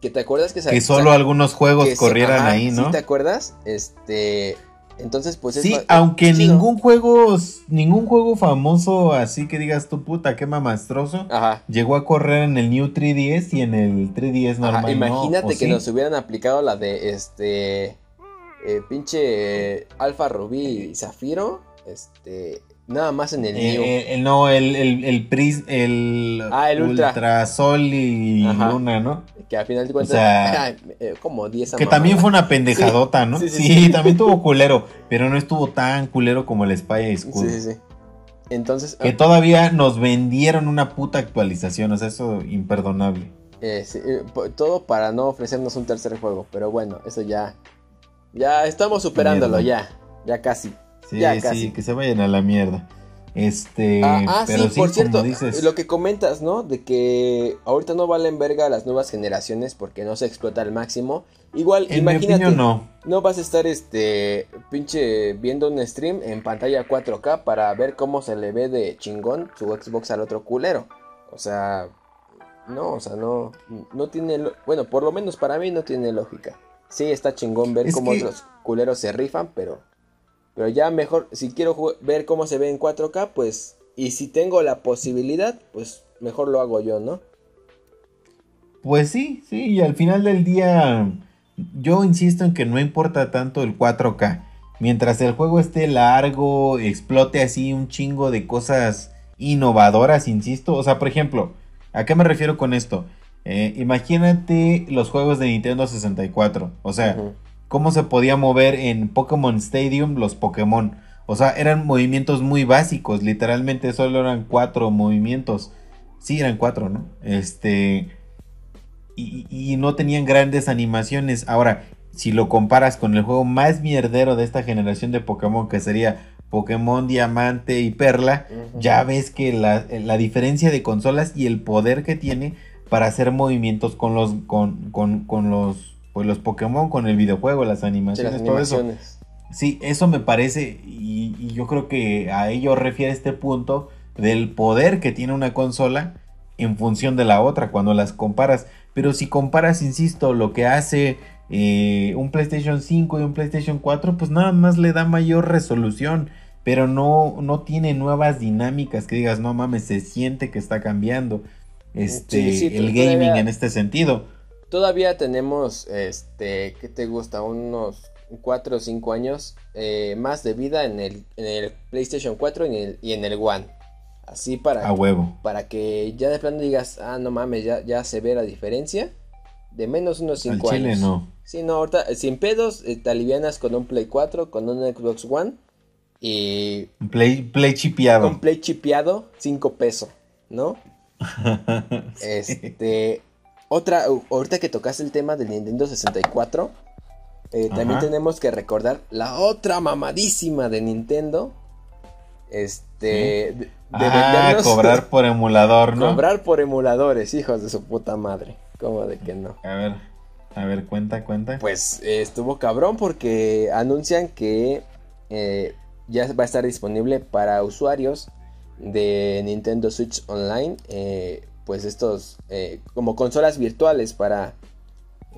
Que te acuerdas que Que solo algunos juegos corrieran ahí, ¿no? ¿Sí te acuerdas? Este. Entonces, pues es Sí, aunque chido. ningún juego, ningún juego famoso así que digas tu puta, qué mamastroso, Ajá. llegó a correr en el New 3DS y en el 3DS Ajá, normal. ¿no? imagínate ¿O que sí? nos hubieran aplicado la de este. eh, pinche Alfa Rubí y Zafiro. Este, nada más en el Eh, New. eh, el- no, el, el, el, Pris- el, Ah, el Ultra. Ultrasol y Ajá. Luna, ¿no? que al final de cuentas, sea, [laughs] eh, como 10 Que también fue una pendejadota, ¿no? Sí, Sí, sí, [laughs] también tuvo culero, pero no estuvo tan culero como el Spy School. Sí, sí, sí. Entonces, Que todavía nos vendieron una puta actualización, o sea, eso imperdonable. eh, sí, eh, todo para no ofrecernos un tercer juego. Pero bueno, eso ya. Ya estamos superándolo, ya. Ya casi. Sí, Ya, sí, que se vayan a la mierda. Este, Ah, ah, pero sí, sí, por cierto, dices, lo que comentas, ¿no? De que ahorita no valen verga las nuevas generaciones porque no se explota al máximo. Igual, en mi imagínate, opinión no. no vas a estar este pinche viendo un stream en pantalla 4K para ver cómo se le ve de chingón su Xbox al otro culero. O sea, no, o sea, no no tiene, lo- bueno, por lo menos para mí no tiene lógica. Sí, está chingón ver Es cómo que- otros culeros se rifan, pero pero ya mejor si quiero ver cómo se ve en 4K, pues y si tengo la posibilidad, pues mejor lo hago yo, ¿no? Pues sí, sí, y al final del día yo insisto en que no importa tanto el 4K. Mientras el juego esté largo, explote así un chingo de cosas innovadoras, insisto. O sea, por ejemplo, ¿a qué me refiero con esto? Eh, imagínate los juegos de Nintendo 64. O sea. Cómo se podía mover en Pokémon Stadium los Pokémon. O sea, eran movimientos muy básicos, literalmente solo eran cuatro movimientos. Sí, eran cuatro, ¿no? Este... Y, y no tenían grandes animaciones. Ahora, si lo comparas con el juego más mierdero de esta generación de Pokémon, que sería Pokémon Diamante y Perla, ya ves que la, la diferencia de consolas y el poder que tiene para hacer movimientos con los con, con, con los pues los Pokémon, con el videojuego, las animaciones, las todo eso. animaciones. Sí, eso me parece y, y yo creo que a ello refiere este punto del poder que tiene una consola en función de la otra cuando las comparas. Pero si comparas, insisto, lo que hace eh, un PlayStation 5 y un PlayStation 4, pues nada más le da mayor resolución, pero no, no tiene nuevas dinámicas que digas, no mames, se siente que está cambiando este, Sí, sí, el todavía- gaming en este sentido. Todavía tenemos, este, ¿qué te gusta? Unos 4 o 5 años eh, más de vida en el, en el PlayStation 4 y en el, y en el One. Así para, A huevo. para que ya de plano digas, ah, no mames, ya, ya se ve la diferencia. De menos unos Al 5 chile años. no. Sí, no, ahorita eh, sin pedos, eh, te alivianas con un Play 4, con un Xbox One y Play, play chipeado. con Play chipeado, 5 pesos, ¿no? [laughs] Este, otra, ahorita que tocaste el tema del Nintendo 64, eh, también tenemos que recordar la otra mamadísima de Nintendo. Este, de, de ah, cobrar [laughs] por emulador, ¿no? cobrar por emuladores, hijos de su puta madre. ¿Cómo de que no? A ver, a ver, cuenta, cuenta. Pues eh, estuvo cabrón porque anuncian que eh, ya va a estar disponible para usuarios de Nintendo Switch Online. eh, pues estos eh, como consolas virtuales para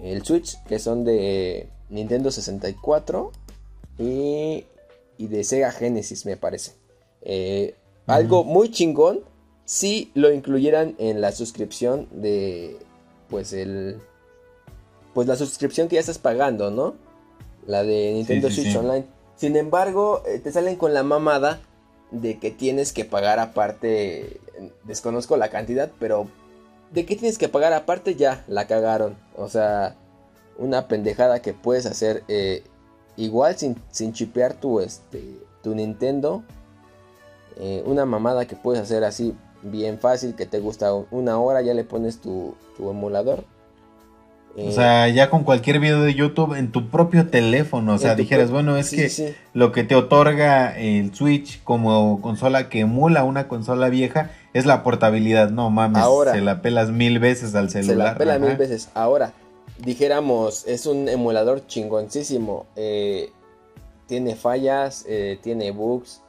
el Switch que son de Nintendo 64 y, y de Sega Genesis me parece. Eh, Algo muy chingón si lo incluyeran en la suscripción de pues el pues la suscripción que ya estás pagando, ¿no? La de Nintendo sí, Switch sí. Online. Sin embargo, eh, te salen con la mamada de que tienes que pagar aparte, desconozco la cantidad, pero de que tienes que pagar aparte ya la cagaron. O sea, una pendejada que puedes hacer eh, igual sin, sin chipear tu, este, tu Nintendo. Eh, una mamada que puedes hacer así bien fácil, que te gusta una hora, ya le pones tu, tu emulador. O Eh, sea, ya con cualquier video de YouTube en tu propio teléfono. O sea, dijeras, bueno, es sí, que sí, lo que te otorga el Switch como consola que emula una consola vieja es la portabilidad. No mames, Ahora. se la pelas mil veces al Se celular. la pela ajá. mil veces. Ahora, dijéramos, es un emulador chingoncísimo. eh, tiene fallas, eh, tiene bugs.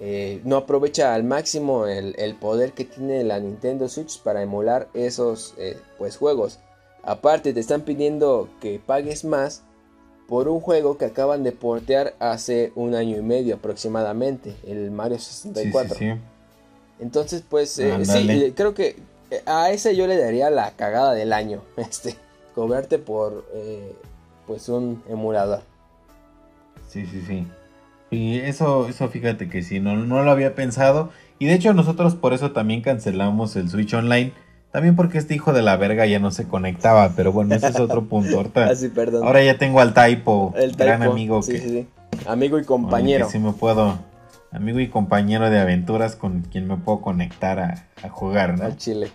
eh, no aprovecha al máximo el, el poder que tiene la Nintendo Switch para emular esos eh, pues, juegos. Aparte, te están pidiendo que pagues más por un juego que acaban de portear hace un año y medio aproximadamente, el Mario Sí, 64. sí, sí. Entonces, pues, eh, sí, creo que eh, a ese yo le daría la cagada del año. [laughs] Este, cobrarte por, eh, pues, un emulador. Sí, sí, sí. Y eso, eso fíjate que sí, no, no lo había pensado. Y de hecho nosotros por eso también cancelamos el Switch Online. También porque este hijo de la verga ya no se conectaba, pero bueno, ese es otro punto. Ahorita, [laughs] Ah, sí, perdón. ahora ya tengo al Taipo, El gran amigo Sí, que, sí, sí. Amigo y compañero. que sí me puedo, amigo y compañero de aventuras con quien me puedo conectar a, a jugar, ¿no? Al chile.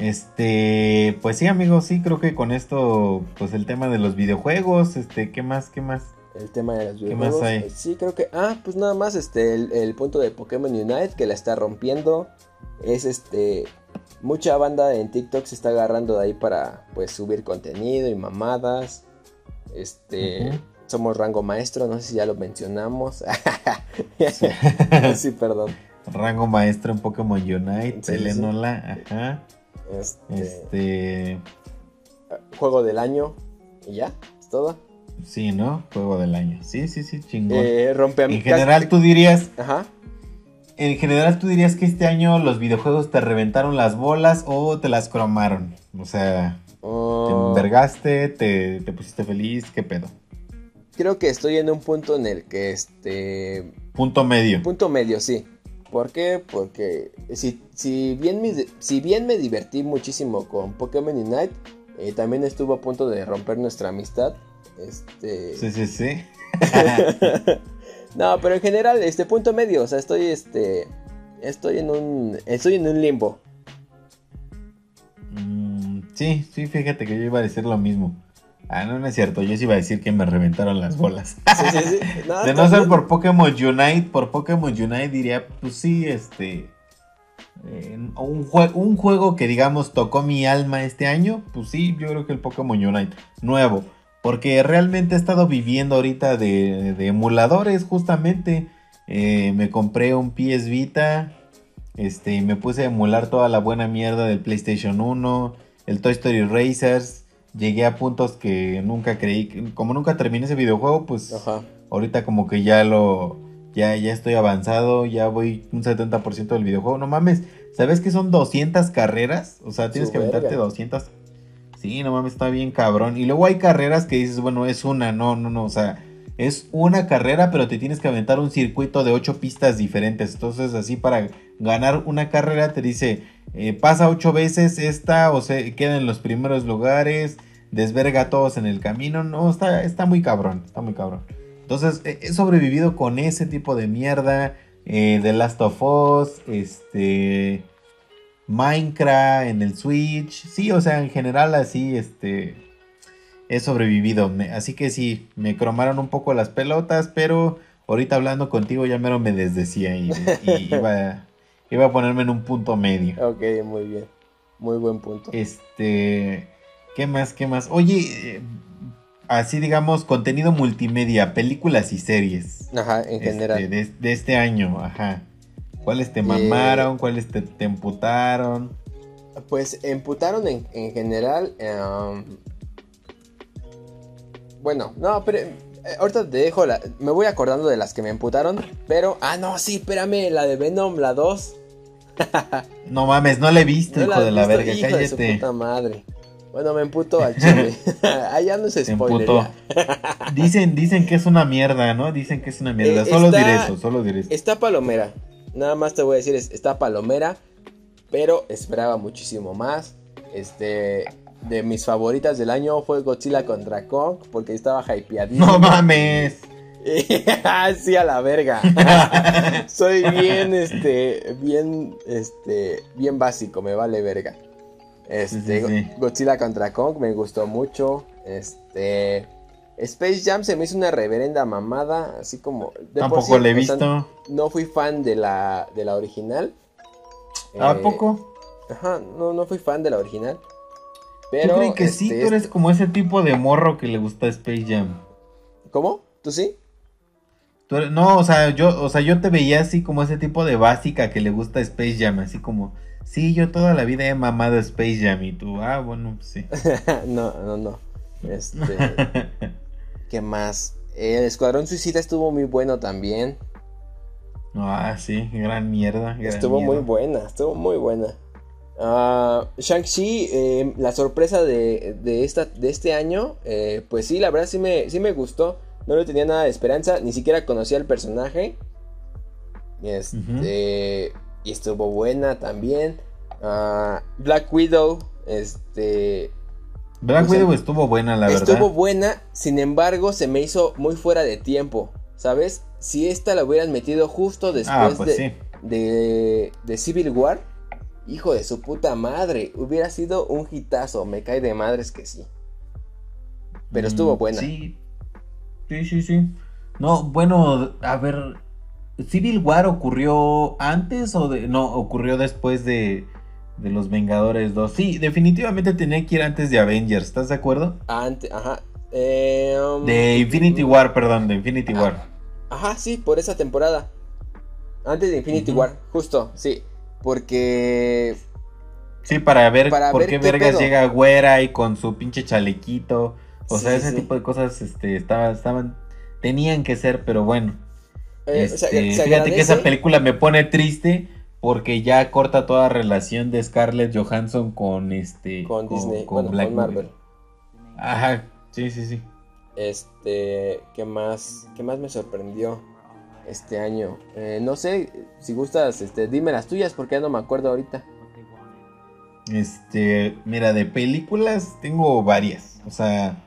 Este, pues sí, amigo, sí, creo que con esto, pues el tema de los videojuegos, este, ¿qué más, qué más? El tema de los ¿Qué más videojuegos. hay? eh, Sí, creo que. Ah, pues nada más este el, el punto de Pokémon Unite que la está rompiendo. Es este. Mucha banda en TikTok se está agarrando de ahí para pues subir contenido y mamadas. Este. Somos rango maestro, no sé si ya lo mencionamos. sí, [laughs] perdón. Rango maestro en Pokémon Unite, Sí, Telenola, ajá. Este, Este, Juego del año. Y ya, es todo. sí, ¿no? Juego del año. Sí, sí, sí, chingón. Eh, rompe en general, tú dirías, Ajá. En general, tú dirías que este año los videojuegos te reventaron las bolas o te las cromaron. O sea, te Oh, envergaste, te, te pusiste feliz, ¿qué pedo? creo que estoy en un punto en el que este. Punto medio. Punto medio, sí. ¿Por qué? Porque si, si, bien, me, si bien me divertí muchísimo con Pokémon Unite, eh, también estuvo a punto de romper nuestra amistad. Este. Sí, sí, sí. [laughs] [laughs] no, pero en general, este punto medio, o sea, estoy este. Estoy en un. Estoy en un limbo. Mm, sí, sí, fíjate que yo iba a decir lo mismo. Ah, no, no es cierto. Yo sí iba a decir que me reventaron las bolas. Sí, sí, sí. [laughs] No, De no ser por Pokémon Unite, por Pokémon Unite diría, pues sí, este. eh, un, jue- un juego que digamos tocó mi alma este año, pues sí, yo creo que el Pokémon Unite nuevo. Porque realmente he estado viviendo ahorita de, de emuladores, justamente. Eh, me compré un PS Vita. Este, y me puse a emular toda la buena mierda del PlayStation 1, el Toy Story Racers. Llegué a puntos que nunca creí. Como nunca terminé ese videojuego, pues Ajá. ahorita como que ya lo ya ya estoy avanzado, ya voy un 70% del videojuego. No mames, ¿sabes que son 200 carreras? O sea, tienes Su que aventarte verga. 200. Sí, no mames, está bien cabrón. Y luego hay carreras que dices, bueno, es una, no, no, no, o sea, es una carrera, pero te tienes que aventar un circuito de 8 pistas diferentes. Entonces, así para ganar una carrera te dice, eh, pasa 8 veces esta o se queda en los primeros lugares, desverga a todos en el camino. No, está, está muy cabrón, está muy cabrón. Entonces, he he sobrevivido con ese tipo de mierda. Eh, The Last of Us, este. Minecraft en el Switch. Sí, o sea, en general así, este. He sobrevivido. Me- así que sí, me cromaron un poco las pelotas, pero ahorita hablando contigo ya mero me desdecía y, y [laughs] iba, iba a ponerme en un punto medio. Ok, muy bien. Muy buen punto. Este. ¿Qué más? ¿Qué más? Oye, eh, así digamos, contenido multimedia, películas y series. Ajá, en este, general. de, de este año, ajá. ¿Cuáles te Eh, mamaron? ¿Cuáles te, te emputaron? Pues emputaron en, en general. em, bueno, no, pero eh, ahorita te dejo la. Me voy acordando de las que me emputaron. Pero. Ah, no, sí, espérame, la de Venom, la 2. [laughs] No mames, no la he visto, No hijo la de la verga, hijo de su cállate. puta madre. Bueno, me emputo al chile. [laughs] [laughs] Allá no se spoiler. emputó. Dicen, dicen que es una mierda, ¿no? Dicen que es una mierda. Eh, solo está- diré eso, solo diré eso. Está palomera. Nada más te voy a decir, es- está palomera. Pero esperaba muchísimo más. Este. De mis favoritas del año fue Godzilla contra Kong. Porque estaba hypeadísimo. No mames. [laughs] sí, a la verga. [laughs] Soy bien, este. Bien, este. Bien básico, me vale verga. Este. Sí, sí, sí. Godzilla contra Kong me gustó mucho. Este. Space Jam se me hizo una reverenda mamada. Así como. de Tampoco la he visto. no fui fan de la, de la original. ¿A Eh, poco? Ajá, no, no fui fan de la original. Yo Pero. creí que sí, este, tú eres como ese tipo de morro que le gusta Space Jam. ¿Cómo? ¿Tú sí? Tú eres- no, o sea, yo, o sea, yo te veía así como ese tipo de básica que le gusta Space Jam, así como, sí, yo toda la vida he mamado Space Jam y tú, ah, bueno, pues sí. [laughs] no, no, no. Este. [laughs] ¿Qué más? El Escuadrón Suicida estuvo muy bueno también. ah, sí, gran mierda. gran estuvo muy buena, estuvo muy buena. Ah, Shang-Chi, eh, la sorpresa de, de, esta, de este año, eh, pues sí, la verdad sí me, sí me gustó. no le tenía nada de esperanza, ni siquiera conocía al personaje. Este, y estuvo buena también. Ah, Black Widow, este... Black Widow estuvo buena, la verdad. Estuvo buena, sin embargo, se me hizo muy fuera de tiempo, ¿sabes? Si esta la hubieran metido justo después Ah, pues de, de, de Civil War, hijo de su puta madre, hubiera sido un hitazo, me cae de madres que sí. Pero estuvo Mm, buena. Sí. Sí, sí, sí. No, bueno, a ver. ¿Civil War ocurrió antes o de.? No, ocurrió después de. De los Vengadores 2. Sí, definitivamente tenía que ir antes de Avengers, ¿estás de acuerdo? Antes, ajá. Eh, um, De Infinity War, perdón, de Infinity Ah. War. Ajá, sí, por esa temporada. Antes de Infinity. War, justo, sí. Porque. Sí, para ver Para por ver qué qué vergas pedo. llega Güera y con su pinche chalequito. O Sí, sea, ese sí. tipo de cosas este, estaba, estaban. Tenían que ser, pero bueno. eh, o sea, Este, se fíjate que esa película me pone triste porque ya corta toda relación de Scarlett Johansson con este Con Disney, con bueno, Black con Marvel. Ajá, sí, sí, sí. Este, ¿qué más? ¿Qué más me sorprendió este año? Eh, no sé, si gustas, este, dime las tuyas porque ya no me acuerdo ahorita. Este, mira, de películas tengo varias. O sea,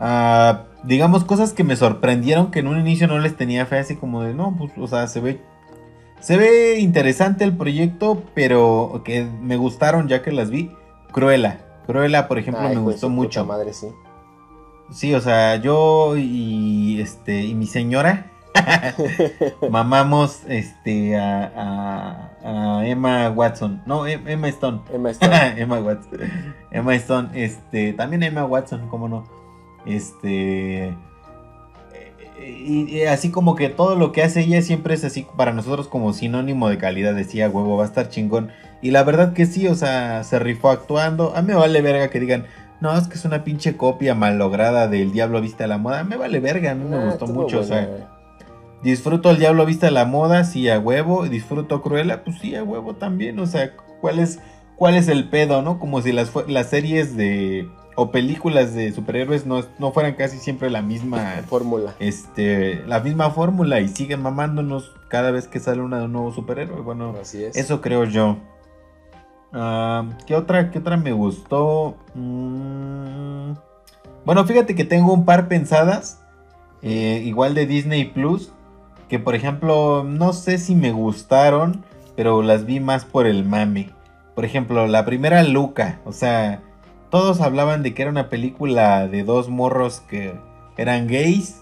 ah, digamos cosas que me sorprendieron que en un inicio no les tenía fe, así como de, no, pues, o sea, se ve, se ve interesante el proyecto, pero que me gustaron ya que las vi. Cruella, Cruella, por ejemplo, Ay, me gustó mucho. madre, sí. Sí, o sea, yo y este y mi señora [laughs] mamamos este a, a- a Emma Watson, no Em- Emma Stone, Emma Stone. [laughs] Emma Watson, Emma Stone, este también Emma Watson, cómo no, este y, y así como que todo lo que hace ella siempre es así para nosotros como sinónimo de calidad, decía huevo va a estar chingón y la verdad que sí, o sea, se rifó actuando, a mí me vale verga que digan no, es que es una pinche copia malograda del Diablo Viste a la Moda. Me vale verga, a mí me Ah, gustó mucho. O sea, disfruto el Diablo Viste a la Moda, sí, a huevo. Disfruto Cruella, pues sí, a huevo también. O sea, ¿cuál es, cuál es el pedo, no? Como si las, las series de. O películas de superhéroes no, no fueran casi siempre la misma. Fórmula. Este, la misma fórmula y siguen mamándonos cada vez que sale una de un nuevo superhéroe. Bueno, Así es. eso creo yo. Ah, ¿qué, otra, ¿Qué otra me gustó? Mm, bueno, fíjate que tengo un par pensadas. eh, igual de Disney Plus. Que por ejemplo, no sé si me gustaron. Pero las vi más por el mame. Por ejemplo, la primera Luca. O sea, todos hablaban de que era una película de dos morros que eran gays.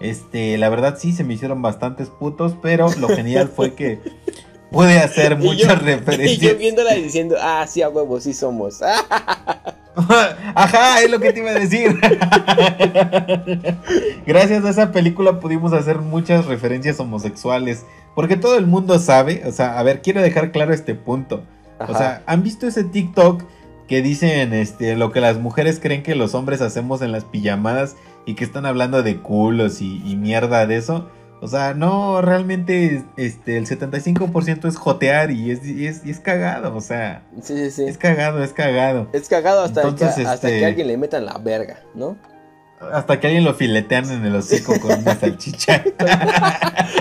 Este, la verdad sí, se me hicieron bastantes putos. Pero lo genial fue que pude hacer [laughs] Y yo- muchas [laughs] Y referencias. yo viéndola y diciendo, ah, sí, a huevo, sí somos. [laughs] Ajá, es lo que te iba a decir. Gracias a esa película pudimos hacer muchas referencias homosexuales. Porque todo el mundo sabe, o sea, a ver, quiero dejar claro este punto. O sea, ¿han visto ese TikTok que dicen este, lo que las mujeres creen que los hombres hacemos en las pijamadas y que están hablando de culos y, y mierda de eso? O sea, no, realmente este, el 75% es jotear y es, y es, y es cagado, o sea, sí, sí, sí. es cagado, es cagado. Es cagado hasta, Entonces, que, hasta este- que alguien le metan la verga, ¿no? Hasta que alguien lo filetean en el hocico con una [laughs] salchicha.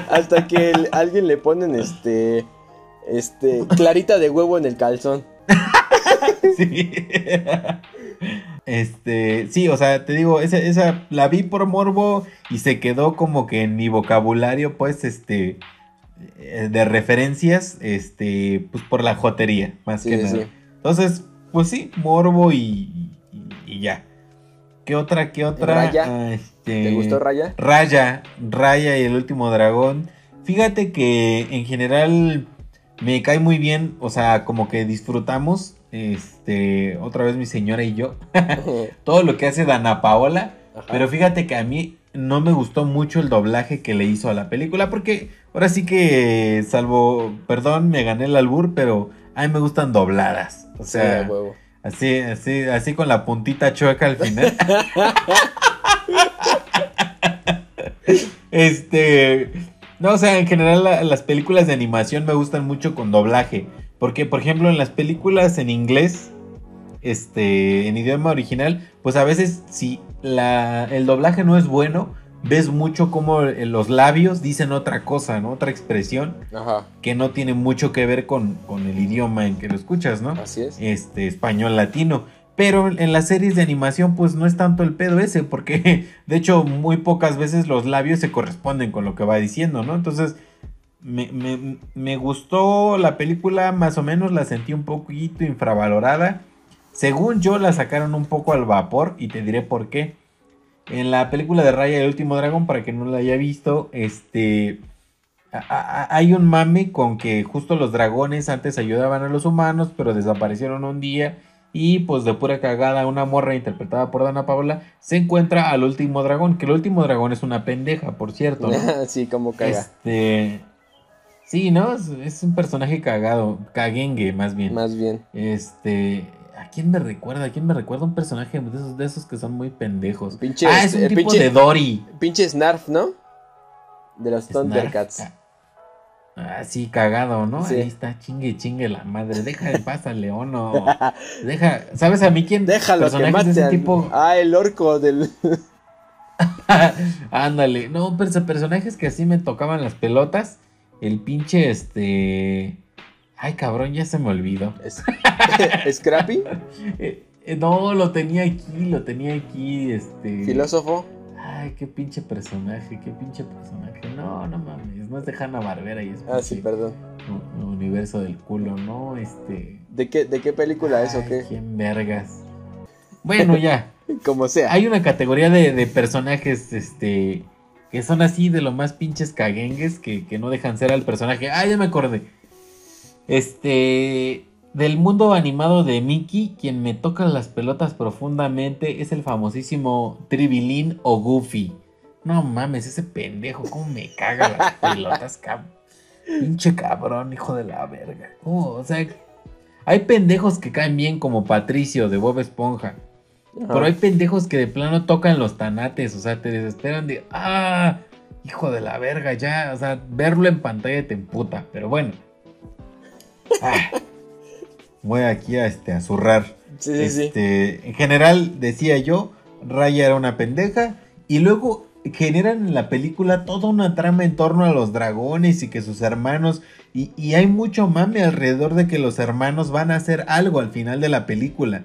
hasta que el- alguien le ponen este. Este. Clarita de huevo en el calzón. [laughs] [laughs] sí. Este, sí, o sea, te digo, esa, esa la vi por morbo y se quedó como que en mi vocabulario, pues, este, eh, de referencias, este, pues por la jotería, más Sí, que nada. sí. Entonces, pues sí, morbo y, y, y ya. ¿Qué otra, qué otra? Raya. Ah, este, ¿Te gustó Raya? Raya, Raya y el último dragón. Fíjate que en general me cae muy bien, o sea, como que disfrutamos, este, otra vez mi señora y yo, [laughs] todo lo que hace Dana Paola, Ajá. pero fíjate que a mí no me gustó mucho el doblaje que le hizo a la película, porque ahora sí que, salvo, perdón, me gané el albur, pero a mí me gustan dobladas, o sea, huevo. así, así, así con la puntita chueca al final. [laughs] Este. No, o sea, en general la- las películas de animación me gustan mucho con doblaje. Porque, por ejemplo, en las películas en inglés, este, en idioma original, pues a veces si la, el doblaje no es bueno, ves mucho como eh, los labios dicen otra cosa, ¿no? Otra expresión Ajá, que no tiene mucho que ver con, con el idioma en que lo escuchas, ¿no? así es. Este, español latino. Pero en las series de animación, pues no es tanto el pedo ese, porque [laughs] de hecho muy pocas veces los labios se corresponden con lo que va diciendo, ¿no? Entonces, me, me- me gustó la película, más o menos la sentí un poquito infravalorada. Según yo, la sacaron un poco al vapor y te diré por qué. En la película de Raya el último dragón, para que no la haya visto, este. a- a- Hay un mame con que justo los dragones antes ayudaban a los humanos, pero desaparecieron un día. Y pues de pura cagada, una morra interpretada por Dana Paola se encuentra al último dragón. Que el último dragón es una pendeja, por cierto. ¿no? [laughs] sí, como caga. Este. Sí, ¿no? Es, es un personaje cagado. Caguengue, más bien. Más bien. Este. ¿A quién me recuerda? ¿A quién me recuerda un personaje de esos, de esos que son muy pendejos? Pinche, ah, es un tipo pinche- de Dory. Pinche Snarf, ¿no? De los. Thundercats. Ah, sí, cagado, ¿no? Sí. Ahí está, chingue, chingue la madre. Deja de pasar, Leono. [laughs] Deja, ¿sabes a mí quién? Déjalo que mate ese al- tipo. Ah, el orco del... [laughs] Ándale, no, pero personajes que así me tocaban las pelotas. El pinche, este. Ay, cabrón, ya se me olvidó. [laughs] Scrappy, [laughs] Eh, eh, no, lo tenía aquí, lo tenía aquí, este. filósofo. Ay, qué pinche personaje, qué pinche personaje. No, no mames, no es de Hanna Barbera y es Ah, sí, perdón. universo del culo, ¿no? Este. ¿De qué, de qué película es o ay, qué? ¿Quién vergas? Bueno, ya. [laughs] Como sea. Hay una categoría de, de personajes, este. Que son así de lo más pinches caguengues que, que no dejan ser al personaje. Ah, ya me acordé. Este. Del mundo animado de Mickey, quien me toca las pelotas profundamente es el famosísimo Tribilín o Goofy. No mames, ese pendejo, cómo me caga las [laughs] pelotas, cabrón. Pinche cabrón, hijo de la verga. ¿Cómo? O sea, hay pendejos que caen bien como Patricio de Bob Esponja. Ajá. Pero hay pendejos que de plano tocan los tanates, o sea, te desesperan de, ah, hijo de la verga, ya, o sea, verlo en pantalla te emputa, pero bueno. [laughs] Ah, voy aquí a, este, a zurrar. Sí, sí, sí. Este, En general, decía yo, Raya era una pendeja, y luego generan en la película toda una trama en torno a los dragones y que sus hermanos, y, y hay mucho mame alrededor de que los hermanos van a hacer algo al final de la película.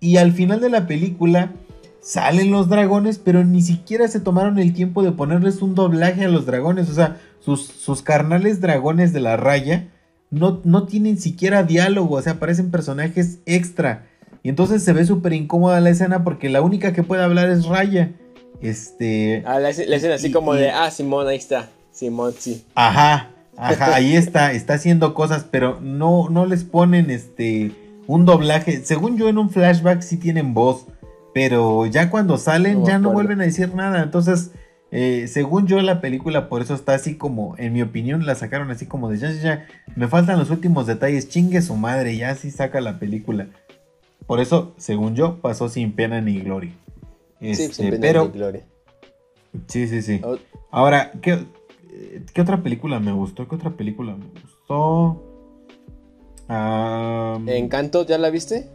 Y al final de la película salen los dragones, pero ni siquiera se tomaron el tiempo de ponerles un doblaje a los dragones. O sea, sus, sus carnales dragones de la raya no, no tienen siquiera diálogo, o sea, parecen personajes extra. Y entonces se ve súper incómoda la escena porque la única que puede hablar es Raya. Este. Ah, la, la escena así y- como y- de, ah, Simón, ahí está. Simón, sí. Ajá, ajá, ahí [laughs] está, está haciendo cosas, pero no, no les ponen este un doblaje. Según yo, en un flashback sí tienen voz, pero ya cuando salen No ya no vuelven a decir nada. Entonces, eh, según yo, la película por eso está así como, en mi opinión, la sacaron así como de ya, ya, ya. Me faltan los últimos detalles, chingue su madre, ya sí saca la película. Por eso, según yo, pasó sin pena ni gloria. sí, Este, sin pena pero, ni gloria. sí, sí, sí. Oh, Ahora, ¿qué, eh, ¿qué otra película me gustó? ¿Qué otra película me gustó? ¿Encanto ya la viste?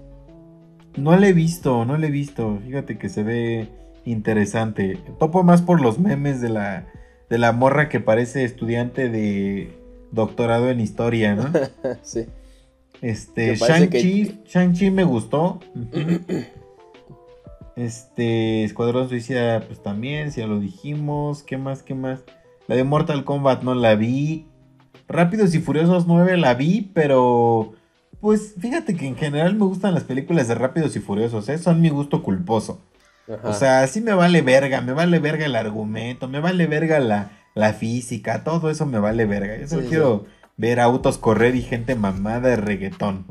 no la he visto, no la he visto. Fíjate que se ve interesante. Topo más por los memes de la, de la morra que parece estudiante de doctorado en historia, ¿no? [laughs] sí. Este, Que Shang-Chi, Shang-Chi me gustó. [clears throat] Este, Escuadrón Suicida, pues también, si ya lo dijimos. ¿Qué más? ¿Qué más? La de Mortal Kombat no la vi. Rápidos y Furiosos 9 la vi, pero. Pues fíjate que en general me gustan las películas de Rápidos y Furiosos, ¿eh? son mi gusto culposo. Ajá. O sea, sí me vale verga, me vale verga el argumento, me vale verga la, la física, todo eso me vale verga. Yo solo Sí, quiero ver autos correr y gente mamada de reggaetón.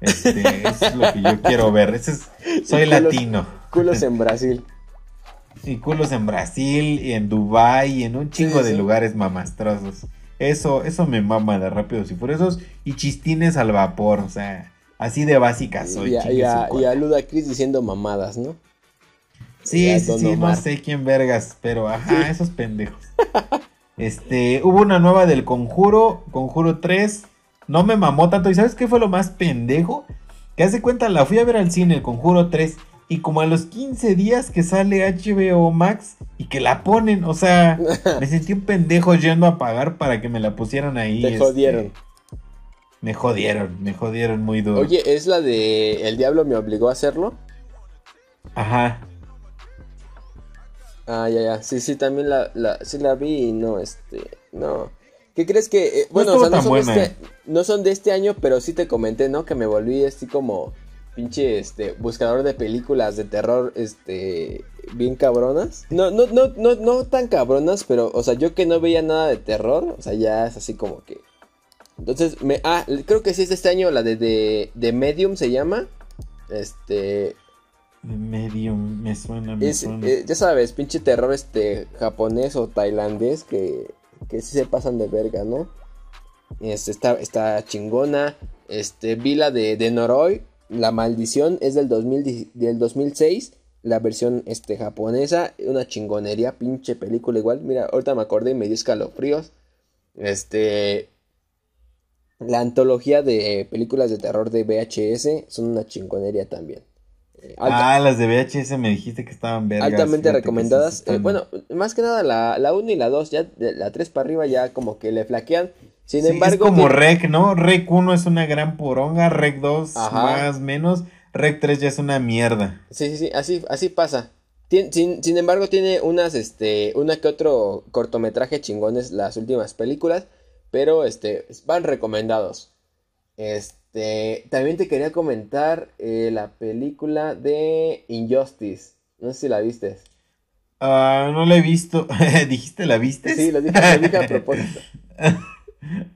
Este, [laughs] eso es lo que yo quiero ver. Ese es- soy culos- latino. Culos en Brasil. Y culos en Brasil, y en Dubai, y en un chingo Sí, de lugares mamastrosos. Eso, eso me mama de rápidos y furiosos. Y chistines al vapor, o sea, así de básica soy. y, a, y, a, y a Ludacris diciendo mamadas, ¿no? Sí, sí, sí, no sé quién vergas, pero ajá, esos pendejos. [laughs] Este, hubo una nueva del Conjuro, Conjuro 3. No me mamó tanto. ¿Y sabes qué fue lo más pendejo? Que hace cuenta, la fui a ver al cine, el Conjuro 3. Y como a los 15 días que sale HBO Max y que la ponen, o sea, [laughs] me sentí un pendejo yendo a pagar para que me la pusieran ahí. Te este, jodieron. Me jodieron, me jodieron muy duro. Oye, ¿es la de El Diablo me obligó a hacerlo? Ajá. Ah, ya, ya. Sí, sí, también la, la, sí la vi y no, este, no. ¿Qué crees que, eh, bueno, o estuvo sea, no son, este, no son de este año, pero sí te comenté, ¿no? Que me volví así como pinche, este, buscador de películas de terror, este, bien cabronas. No, no, no, no, no tan cabronas, pero, o sea, yo que no veía nada de terror, o sea, ya es así como que... Entonces, me, ah, creo que sí es de este año, la de, de, de Medium se llama. Este, De Medium, me suena, me es, suena. eh, ya sabes, pinche terror este japonés o tailandés que, que sí se pasan de verga, ¿no? Este, está, está chingona. Este, vi la de, de Noroi, La Maldición, es del, 2000, del 2006. La versión este, japonesa, una chingonería, pinche película igual. Mira, ahorita me acordé y me dio escalofríos. Este, la antología de películas de terror de VHS son una chingonería también. Eh, alta- Ah, las de VHS me dijiste que estaban vergas. altamente recomendadas. están- Eh, bueno, más que nada la, la 1 y la 2, ya de la 3 para arriba ya como que le flaquean. Sin Sí, embargo, es como Rec, ¿no? Rec 1 es una gran poronga, Rec 2 Ajá. más menos, Rec 3 ya es una mierda. Sí, sí, sí, así, así pasa. Tien- sin, sin embargo, tiene unas, este, una que otro cortometraje chingones las últimas películas, pero, este, van recomendados. Este, también te quería comentar eh, la película de Injustice. No sé si la viste. Ah, no la he visto. [laughs] ¿Dijiste la viste? Sí, lo dije, lo dije a [laughs] propósito.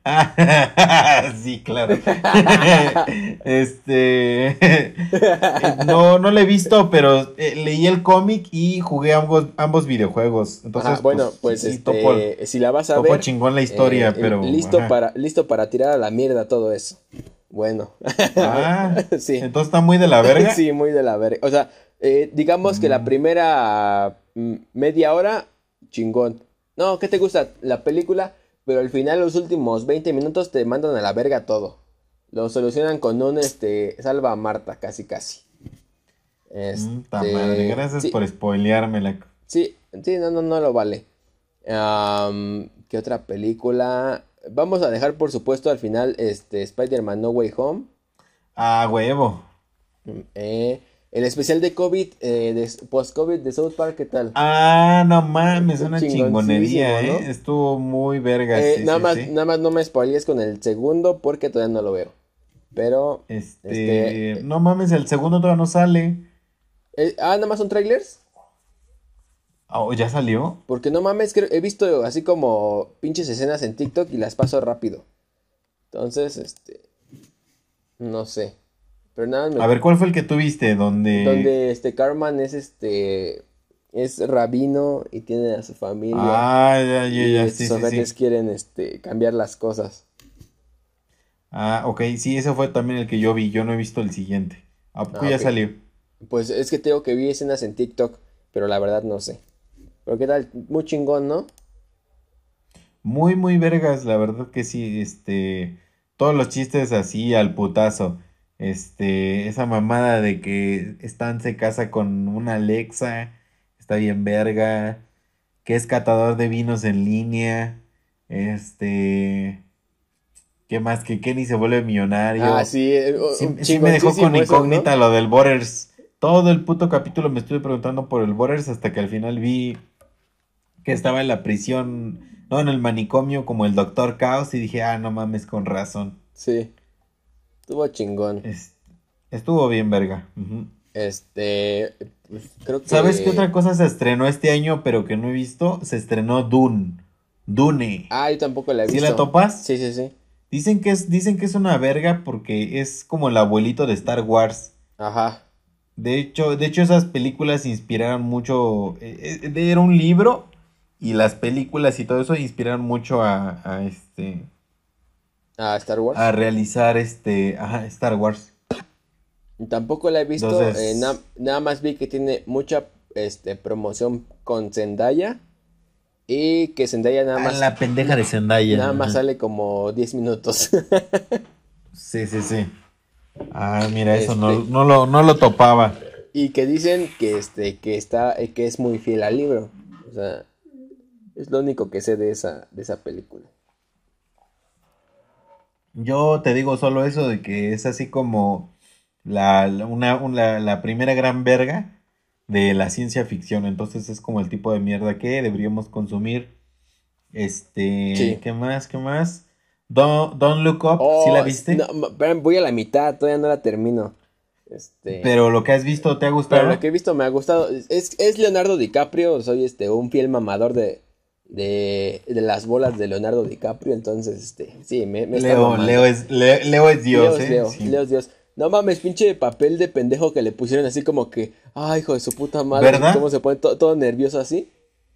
Ah, [laughs] sí, claro. [laughs] este. [laughs] no, no la he visto, pero eh, leí el cómic y jugué ambos, ambos videojuegos. Entonces, Ajá, bueno, pues, sí, este, topo, si la vas a topo ver, chingón la historia, eh, pero. listo ajá. para, listo para tirar a la mierda todo eso. Bueno, Ah, sí. entonces está muy de la verga. Sí, muy de la verga. O sea, eh, digamos que la Mm. primera mm, media hora, chingón. No, ¿qué te gusta? La película, pero al final, los últimos 20 minutos te mandan a la verga todo. Lo solucionan con un, este, salva a Marta, casi, casi. Este, madre, gracias sí, por spoileármela. Sí, sí, no, no, no lo vale. ¿qué otra película? Vamos a dejar, por supuesto, al final, este, Spider-Man No Way Home. Ah, huevo. Eh, el especial de COVID, eh, de post-COVID de South Park, ¿qué tal? Ah, no mames, una Chingoncísimo, chingonería, ¿no? ¿eh? Estuvo muy verga. Eh, sí, nada, sí, más, sí. nada más no me spoilees con el segundo porque todavía no lo veo. Pero, Este, este- no mames, el segundo todavía no sale. eh, ah, nada más son trailers. Oh, ¿ya salió? Porque no mames, creo- he visto así como pinches escenas en TikTok y las paso rápido. Entonces, este, no sé. Pero nada, más me- A ver, ¿cuál fue el que tú viste? Donde... donde este Carman es este, es rabino y tiene a su familia. Ah, ya, ya, y ya, estos sí, sí, ojetes sí. quieren este, cambiar las cosas. Ah, ok, sí, ese fue también el que yo vi. Yo no he visto el siguiente. ¿A poco Ah, ya salió? Pues es que tengo que vi escenas en TikTok, pero la verdad no sé. Pero qué tal, muy chingón, ¿no? Muy, muy vergas, la verdad que sí, este, todos los chistes así al putazo, este, esa mamada de que Stan se casa con una Alexa, está bien verga, que es catador de vinos en línea, este, ¿qué más? Que Kenny se vuelve millonario. Ah, sí, eh, Sí, me dejó con eso, incógnita ¿no? lo del Borders. Todo el puto capítulo me estuve preguntando por el Borders hasta que al final vi que estaba en la prisión, no, en el manicomio como el Doctor Caos y dije, ah, no mames, con razón. Sí, estuvo chingón. Es- estuvo bien verga. Este, pues, creo que... ¿Sabes qué otra cosa se estrenó este año pero que no he visto? Se estrenó Dune. Dune. Ah, yo tampoco la he ¿Sí visto. la topas? Sí, sí, sí. Dicen que es, dicen que es una verga porque es como el abuelito de Star Wars. Ajá. De hecho, de hecho esas películas inspiraron mucho. eh, eh, era un libro y las películas y todo eso inspiraron mucho a, a este Ah, Star Wars. a realizar este ajá, Star Wars. Tampoco la he visto, Entonces- eh, na- nada más vi que tiene mucha este, promoción con Zendaya y que Zendaya nada más, la pendeja de Zendaya. nada más sale como 10 minutos. Sí, sí, sí. Ah, mira, eso no, Este- no lo, no lo topaba. Y que dicen que este, que está, que es muy fiel al libro. O sea, es lo único que sé de esa, de esa película. Yo te digo solo eso de que es así como la, una, una- la primera gran verga de la ciencia ficción. Entonces es como el tipo de mierda que deberíamos consumir. Este, Sí. ¿qué más? ¿Qué más? Don't, Don't Look Up, ¿sí la Oh, viste? no, voy a la mitad, todavía no la termino. Este, Pero lo que has visto te ha gustado. pero lo que he visto me ha gustado. Es, es Leonardo DiCaprio, soy este un fiel mamador de, de, de las bolas de Leonardo DiCaprio, entonces este, sí, me, me está Leo, mamando. Leo es, Le- Leo es Dios, Leo ¿eh? Leo, Sí. Leo es Dios. No mames, pinche papel de pendejo que le pusieron así como que, ay, hijo de su puta madre, ¿Verdad? cómo se pone to- todo nervioso así.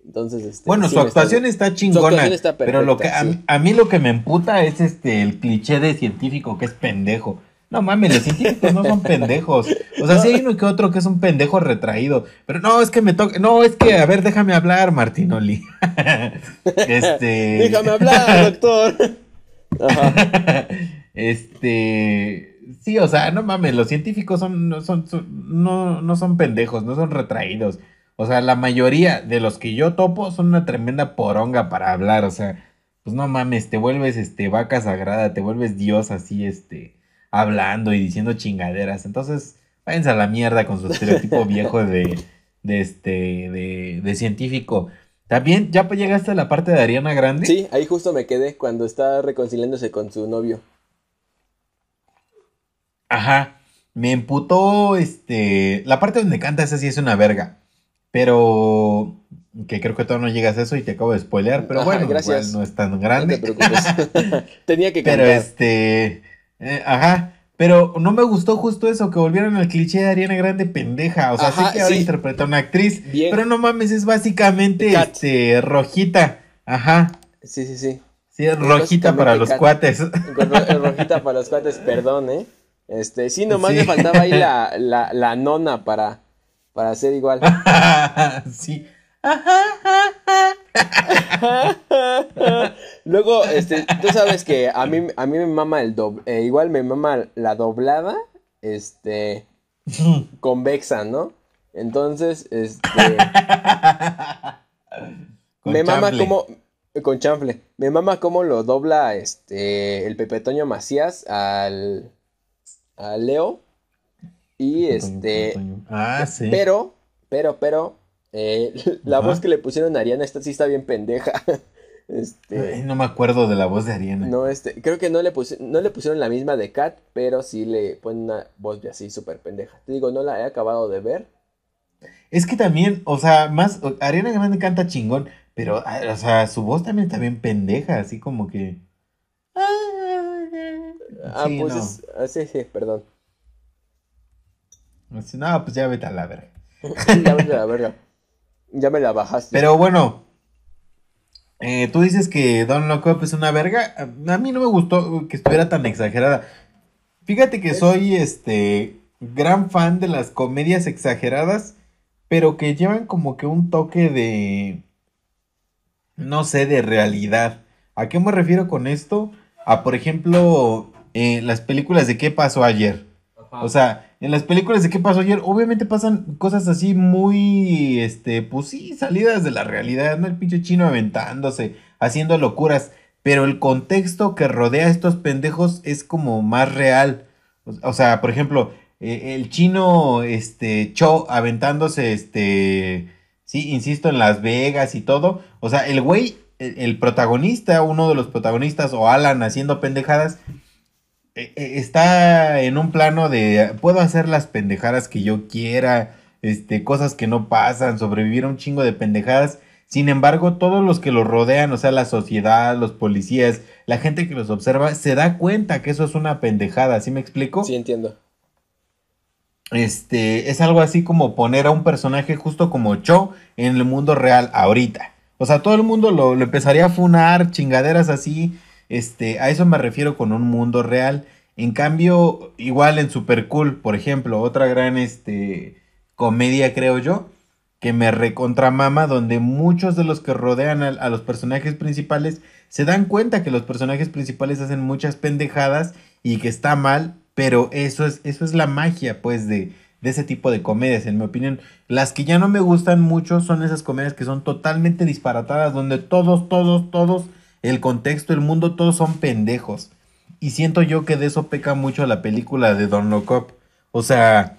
Entonces, este, Bueno, sí su me está- actuación está chingona. actuación está pero lo que perfecta, a, sí. a mí lo que me emputa es este el cliché de científico que es pendejo. No mames, los científicos no son [laughs] pendejos. O sea, sí hay uno que otro que es un pendejo retraído. Pero no, es que me toca. No, es que, a ver, déjame hablar, Martinoli. [laughs] este. Déjame hablar, doctor. [laughs] Ajá. este. Sí, o sea, no mames, los científicos son, no, son, son- no, no son pendejos, no son retraídos. O sea, la mayoría de los que yo topo son una tremenda poronga para hablar. O sea, pues no mames, te vuelves este vaca sagrada, te vuelves Dios así, este, hablando y diciendo chingaderas. Entonces, váyanse a la mierda con su estereotipo [laughs] viejo de, de este, de, de científico. También, ¿ya llegaste a la parte de Ariana Grande? Sí, ahí justo me quedé cuando está reconciliándose con su novio. Ajá. Me emputó, este, la parte donde canta esa sí es una verga. Pero, que creo que todavía no llegas a eso y te acabo de spoilear, pero Ajá, bueno, gracias. igual no es tan No grande. te preocupes. [laughs] [laughs] Tenía que Pero cantar. este, eh, ajá. Pero no me gustó justo eso, que volvieron al cliché de Ariana Grande pendeja. O sea, Ajá, sé que ahora sí. interpreta a una actriz, Bien. pero no mames, es básicamente este rojita. Ajá. Sí, sí, sí. Sí, es rojita para los cuates. Rojita para los cuates, perdón, ¿eh? Este, sí, [laughs] nomás Sí. me faltaba ahí la, la, la nona para, para hacer igual. [laughs] sí. Luego, este, tú sabes que a mí, a mí me mama el doble, igual me mama la doblada, este, convexa, ¿no? Entonces, este, Con me mama como, con chanfle, me mama cómo lo dobla, este, el Pepe Toño Macías al, a Leo, y este, Ah, sí. pero, pero, pero, eh, [laughs] la Ajá. voz que le pusieron a Ariana, esta sí está bien pendeja. [laughs] Este, Ay, no me acuerdo de la voz de Ariana. no, este, creo que no le, no le pusieron la misma de Kat, pero sí le ponen una voz de así súper pendeja. Te digo, no la he acabado de ver. Es que también, o sea, más, Ariana Grande canta chingón, pero, o sea, su voz también está bien pendeja, así como que... Ah, Sí, pues no. es, ah, sí, sí, perdón. No, pues ya vete a la verga. [laughs] ya me la verga. Ya me la bajaste. Pero bueno, eh, tú dices que Don Look Up es una verga. A a mí no me gustó que estuviera tan exagerada. Fíjate que soy este gran fan de las comedias exageradas, pero que llevan como que un toque de no sé, de realidad. ¿A qué me refiero con esto? A por ejemplo, eh, las películas de ¿Qué pasó ayer? O sea, en las películas de qué pasó ayer, obviamente pasan cosas así muy, este, pues sí, salidas de la realidad, ¿no? El pinche chino aventándose, haciendo locuras, pero el contexto que rodea a estos pendejos es como más real. O, sea, por ejemplo, eh, el chino, este, Cho aventándose, este, sí, insisto, en Las Vegas y todo. O sea, el güey, el, protagonista, uno de los protagonistas, o Alan haciendo pendejadas, está en un plano de puedo hacer las pendejadas que yo quiera, este, cosas que no pasan, sobrevivir a un chingo de pendejadas. Sin embargo, todos los que los rodean, o sea, la sociedad, los policías, la gente que los observa, se da cuenta que eso es una pendejada, ¿sí me explico? Sí, entiendo. Este, es algo así como poner a un personaje justo como Cho en el mundo real ahorita. O sea, todo el mundo lo, lo empezaría a funar, chingaderas así. Este, a eso me refiero con un mundo real. En cambio, igual en Super Cool, por ejemplo, otra gran este, comedia, creo yo, que me recontramama, donde muchos de los que rodean a, a los personajes principales se dan cuenta que los personajes principales hacen muchas pendejadas y que está mal, pero eso es, eso es la magia, pues, de, de ese tipo de comedias, en mi opinión. Las que ya no me gustan mucho son esas comedias que son totalmente disparatadas, donde todos, todos, todos, el contexto, el mundo, todos son pendejos. Y siento yo que de eso peca mucho la película de Don Locop. O sea,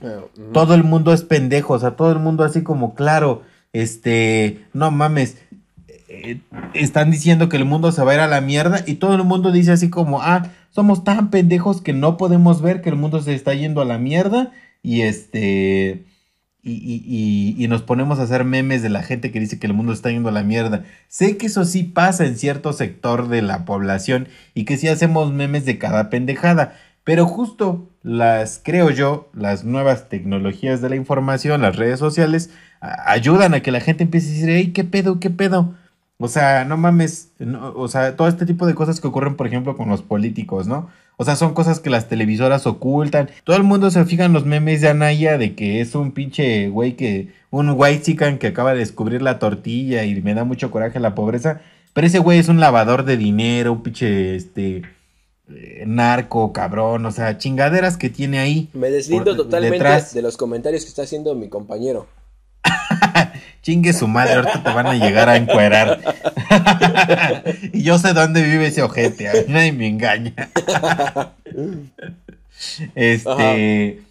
todo el mundo es pendejo, o sea, todo el mundo así como, claro, este, no mames, eh, están diciendo que el mundo se va a ir a la mierda y todo el mundo dice así como, ah, somos tan pendejos que no podemos ver que el mundo se está yendo a la mierda y este... Y, y, nos ponemos a hacer memes de la gente que dice que el mundo está yendo a la mierda. Sé que eso sí pasa en cierto sector de la población y que sí hacemos memes de cada pendejada. Pero justo las, creo yo, las nuevas tecnologías de la información, las redes sociales, ayudan a que la gente empiece a decir, hey, ¿qué pedo? ¿Qué pedo? O sea, no mames, o sea, todo este tipo de cosas que ocurren, por ejemplo, con los políticos, ¿no? O sea, son cosas que las televisoras ocultan. Todo el mundo se fija en los memes de Anaya de que es un pinche güey que, un white chican que acaba de descubrir la tortilla y me da mucho coraje la pobreza. Pero ese güey es un lavador de dinero, un pinche, este, eh, narco, cabrón, o sea, chingaderas que tiene ahí. Me deslindo totalmente de los comentarios que está haciendo mi compañero. [laughs] Chingue su madre, ahorita te van a llegar a encuerar. [laughs] y yo sé dónde vive ese ojete, a mí nadie me engaña. [laughs] este.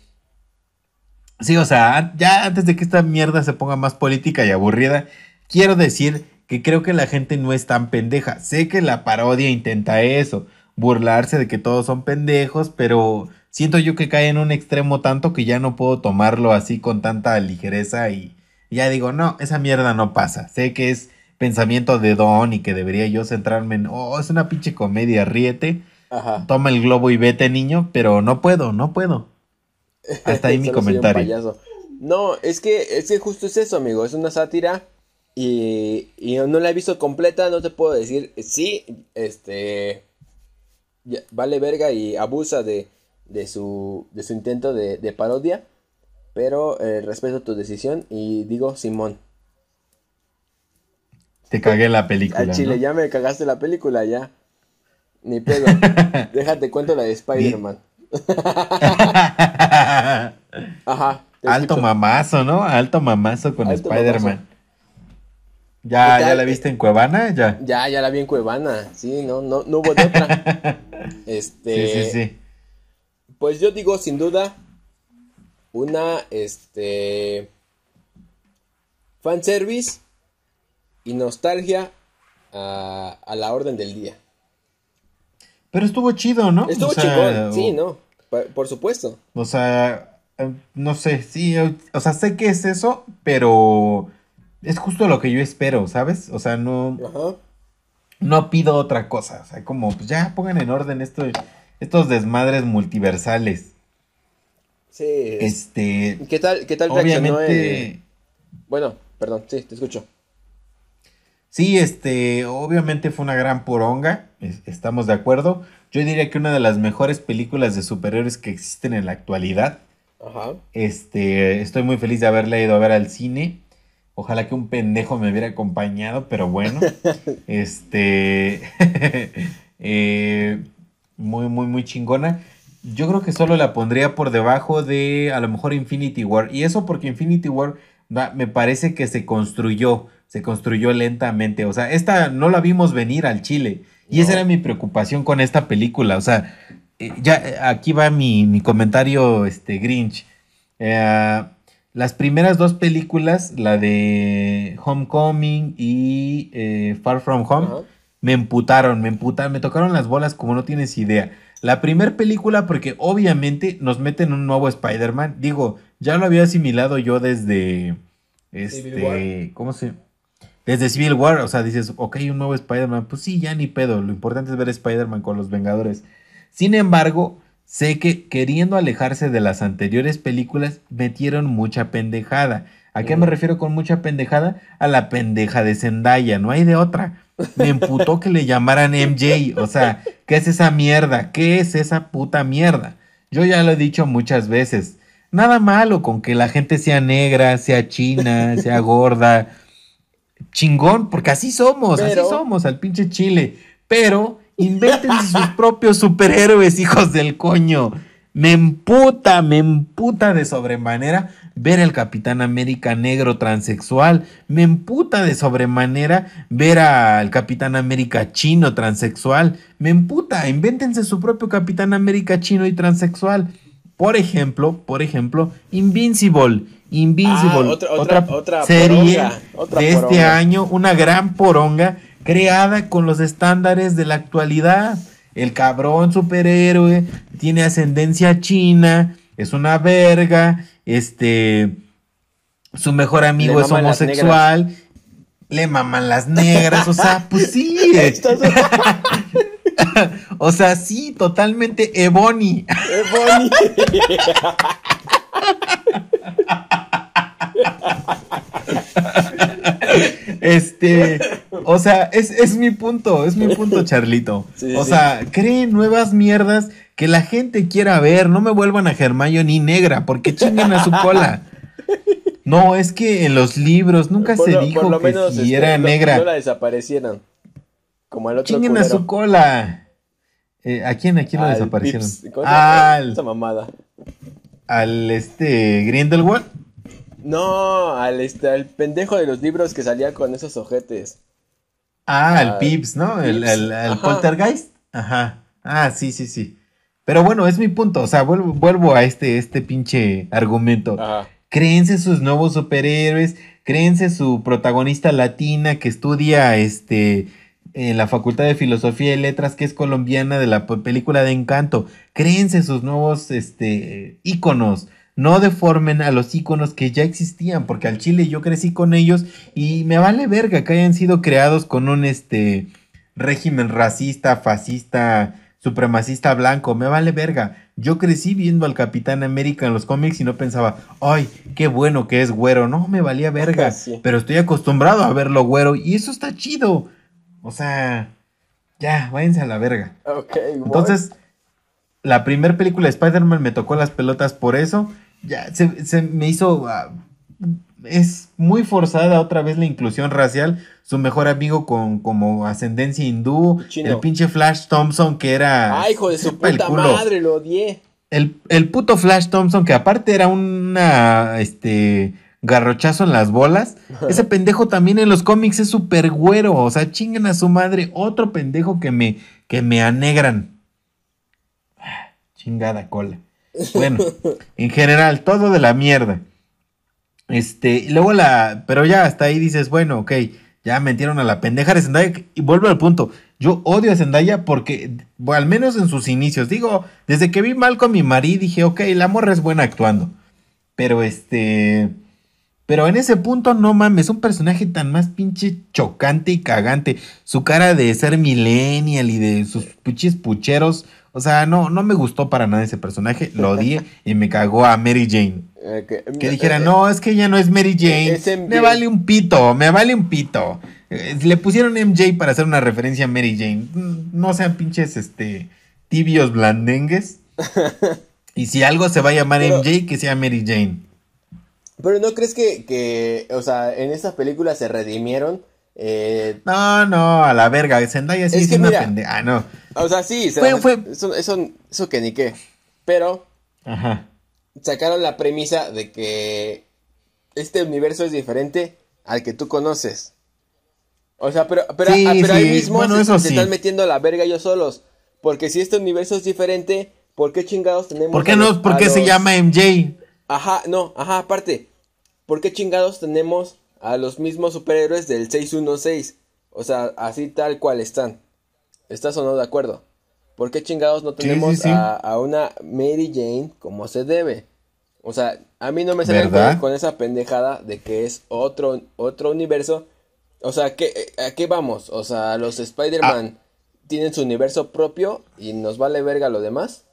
Sí, o sea, ya antes de que esta mierda se ponga más política y aburrida, quiero decir que creo que la gente no es tan pendeja. Sé que la parodia intenta eso burlarse de que todos son pendejos, pero siento yo que cae en un extremo tanto que ya no puedo tomarlo así con tanta ligereza y ya digo, no, esa mierda no pasa. Sé que es pensamiento de Don y que debería yo centrarme en, oh, es una pinche comedia, ríete. Toma el globo y vete, niño, pero no puedo, no puedo. Hasta ahí [laughs] mi comentario. No, es que, es que justo es eso, amigo, es una sátira y, y no la he visto completa, no te puedo decir, sí, este, vale verga y abusa de, de, su, de su intento de, parodia. Pero eh, respeto tu decisión y digo Simón. Te cagué la película. Al chile, ya me cagaste la película, ya. Ni [laughs] pedo. Déjate cuento la de Spider-Man. [laughs] Ajá. Alto mamazo, ¿no? Alto mamazo con Spider-Man. ¿Ya, ¿Ya la viste en Cuevana? Ya. Ya, ya la vi en Cuevana. Sí, no, no, no hubo de otra. [laughs] este. Sí, sí, sí. Pues yo digo, sin duda, una, este. Fanservice y nostalgia a, a la orden del día. Pero estuvo chido, ¿no? Estuvo chingón, sí, ¿no? Por, supuesto. O sea, eh, no sé, sí, o sea, sé que es eso, pero es justo lo que yo espero, ¿sabes? O sea, no. No pido otra cosa. O sea, como, pues ya pongan en orden esto, estos desmadres multiversales. Sí. Este. ¿Qué tal, qué tal obviamente... Bueno, perdón, sí, te escucho. Sí, este, obviamente fue una gran poronga, estamos de acuerdo. Yo diría que una de las mejores películas de superhéroes que existen en la actualidad. Ajá. Este, estoy muy feliz de haberla ido a ver al cine. Ojalá que un pendejo me hubiera acompañado, pero bueno. [laughs] este. [laughs] Eh, muy, muy, muy chingona. Yo creo que solo la pondría por debajo de a lo mejor Infinity War. Y eso porque Infinity War me parece que se construyó. Se construyó lentamente. O sea, esta no la vimos venir al Chile. Y esa era mi preocupación con esta película. O sea, eh, ya aquí va mi, mi comentario, este, Grinch. Eh, las primeras dos películas, la de Homecoming y eh, Far From Home, me emputaron, me emputaron, me tocaron las bolas como no tienes idea. La primera película, porque obviamente nos meten un nuevo Spider-Man. Digo, ya lo había asimilado yo desde. Este. ¿Cómo se.? Desde Civil War, o sea, dices, ok, un nuevo Spider-Man. Pues sí, ya ni pedo. Lo importante es ver Spider-Man con los Vengadores. Sin embargo, Sé que queriendo alejarse de las anteriores películas metieron mucha pendejada. ¿A qué me refiero con mucha pendejada? A la pendeja de Zendaya, no hay de otra. Me emputó que le llamaran MJ, o sea, ¿qué es esa mierda? ¿Qué es esa puta mierda? Yo ya lo he dicho muchas veces. Nada malo con que la gente sea negra, sea china, sea gorda. Chingón, porque así somos, así somos, al pinche chile. Pero Invéntense [laughs] sus propios superhéroes, hijos del coño. Me emputa, me emputa de sobremanera ver al Capitán América negro transexual. Me emputa de sobremanera ver al Capitán América chino transexual. Me emputa, invéntense su propio Capitán América chino y transexual. Por ejemplo, por ejemplo, Invincible. Invincible, Ah, otra- otra, otra serie poronga, otra de este año, una gran poronga creada con los estándares de la actualidad. El cabrón superhéroe tiene ascendencia china, es una verga, este, su mejor amigo es homosexual, le maman las negras, o sea, [laughs] pues sí, [laughs] o sea, sí, totalmente Ebony. ¡Qué [laughs] Este, o sea, es, es mi punto, es mi punto, Charlito. Sí, o sí. sea, creen nuevas mierdas que la gente quiera ver. No me vuelvan a Germayo ni negra, porque chinguen a su cola. No, es que en los libros nunca Por se lo- dijo lo que menos, si este, era no- negra. No la desaparecieron. Como el otro chinguen a su cola. Eh, ¿A quién, a quién lo desaparecieron? Al, Esa mamada. al este Grindelwald. No, al, este, al pendejo de los libros que salía con esos ojetes. Ah, el Al Pips, ¿no? El, Pips, el- el ajá. Poltergeist. Ajá. Ah, sí, sí, sí. Pero bueno, es mi punto. O sea, vuelvo, vuelvo a este, este pinche argumento. Ajá. Créense sus nuevos superhéroes. Créense su protagonista latina que estudia este en la Facultad de Filosofía y Letras, que es colombiana de la película de Encanto. Créense sus nuevos este, íconos. No deformen a los íconos que ya existían, porque al Chile yo crecí con ellos y me vale verga que hayan sido creados con un este régimen racista, fascista, supremacista blanco, me vale verga. Yo crecí viendo al Capitán América en los cómics y no pensaba, ay, qué bueno que es güero. No, me valía verga. [laughs] Sí. Pero estoy acostumbrado a verlo güero y eso está chido. O sea, ya, váyanse a la verga. Entonces, la primera película de Spider-Man me tocó las pelotas por eso. Ya, se, se me hizo... ah, es muy forzada otra vez la inclusión racial. Su mejor amigo con como ascendencia hindú. Chino. El pinche Flash Thompson que era... Ay, hijo de su puta madre, lo odié. El, el puto Flash Thompson, que aparte era una, este, garrochazo en las bolas. [laughs] Ese pendejo también en los cómics es súper güero. O sea, chinguen a su madre. Otro pendejo que me, que me anegran. Ah, Chingada cola. Bueno, en general, todo de la mierda. Este, luego la, pero ya hasta ahí dices, bueno, ok, ya metieron a la pendeja de Zendaya y vuelvo al punto. Yo odio a Zendaya porque, al menos en sus inicios, digo, desde que vi Malcolm y Marie dije, ok, la morra es buena actuando. Pero este, pero en ese punto no mames, un personaje tan más pinche chocante y cagante. Su cara de ser millennial y de sus pinches pucheros, o sea, no, no me gustó para nada ese personaje, lo odié y me cagó a Mary Jane. Eh, que, Que dijera, eh, no, es que ella no es Mary Jane. es. Me vale un pito, me vale un pito. Eh, Le pusieron MJ para hacer una referencia a Mary Jane. Mm, No sean pinches, este, tibios blandengues. [laughs] Y si algo se va a llamar Pero- MJ, que sea Mary Jane. Pero ¿no crees que, que, o sea, en esta película se redimieron? Eh, No, no, a la verga. Zendaya sí Es es, que una pendeja. Ah, no. o sea, sí, se- Fue- fue- Eso, eso, eso que ni qué. Pero Ajá. sacaron la premisa de que este universo es diferente al que tú conoces. O sea, pero, pero, Sí, ah, pero ahí mismo bueno, se, eso se sí. están metiendo la verga ellos solos. Porque si este universo es diferente, ¿por qué chingados tenemos ¿Por qué a no? ¿Por a se llama MJ? Ajá, no, ajá, aparte. ¿Por qué chingados tenemos a los mismos superhéroes del 616? O sea, así tal cual están. ¿Estás o no de acuerdo? ¿Por qué chingados no tenemos sí, sí. A, a una Mary Jane como se debe? O sea, a mí no me ¿Verdad? con, con esa pendejada de que es otro, otro universo. O sea, ¿qué, ¿a qué vamos? O sea, los Spider-Man tienen su universo propio y nos vale verga lo demás.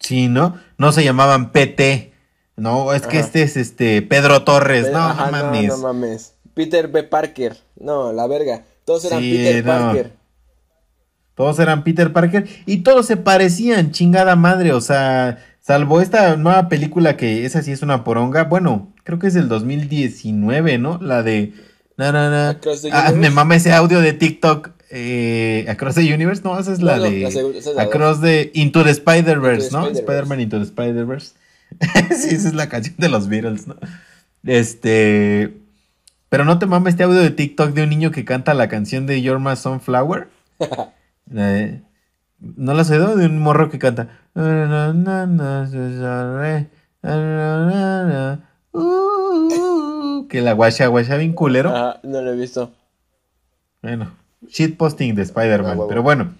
Sí, ¿no? No se llamaban PT. No, es que Ajá. este es este Pedro Torres. No, Ajá, no mames. no mames. Peter B. Parker. No, la verga. Todos eran Sí, Peter no. Parker. Todos eran Peter Parker y todos se parecían, chingada madre. O sea, salvo esta nueva película que esa sí es una poronga. Bueno, creo que es del 2019, ¿no? La de. Na, na, na. Ah, me mama ese audio de TikTok. eh, Across the Universe, no, esa es la No, de la seg- esa es la Across the Into the Spider-Verse, ¿no? Spider-Man Into the Spider-Verse. [laughs] sí, esa es la canción de los Beatles, ¿no? Este, pero no te mames este audio de TikTok de un niño que canta la canción de You're My Sunflower. [laughs] Eh, ¿No lo has oído? De un morro que canta. Uh, Que la guacha guacha bien culero. Ajá, no lo he visto. Bueno, shitposting de Spider-Man. Ah, pero bueno,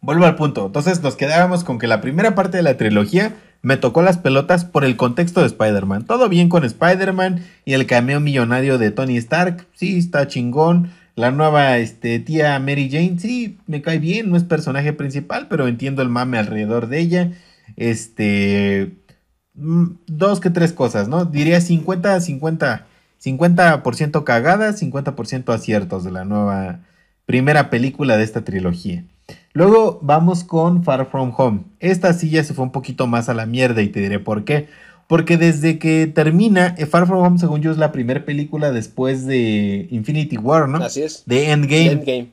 vuelvo al punto. Entonces nos quedábamos con que la primera parte de la trilogía me tocó las pelotas por el contexto de Spider-Man. Todo bien con Spider-Man y el cameo millonario de Tony Stark. Sí, está chingón. La nueva este, tía Mary Jane, sí, me cae bien. No es personaje principal, pero entiendo el mame alrededor de ella. Este. mm, Dos que tres cosas, ¿no? Diría 50, 50, 50% cagadas, 50% aciertos de la nueva primera película de esta trilogía. Luego vamos con Far From Home. Esta sí ya se fue un poquito más a la mierda y te diré por qué. Porque desde que termina, eh, Far From Home, según yo, es la primera película después de Infinity War, ¿no? Así es. De Endgame Endgame.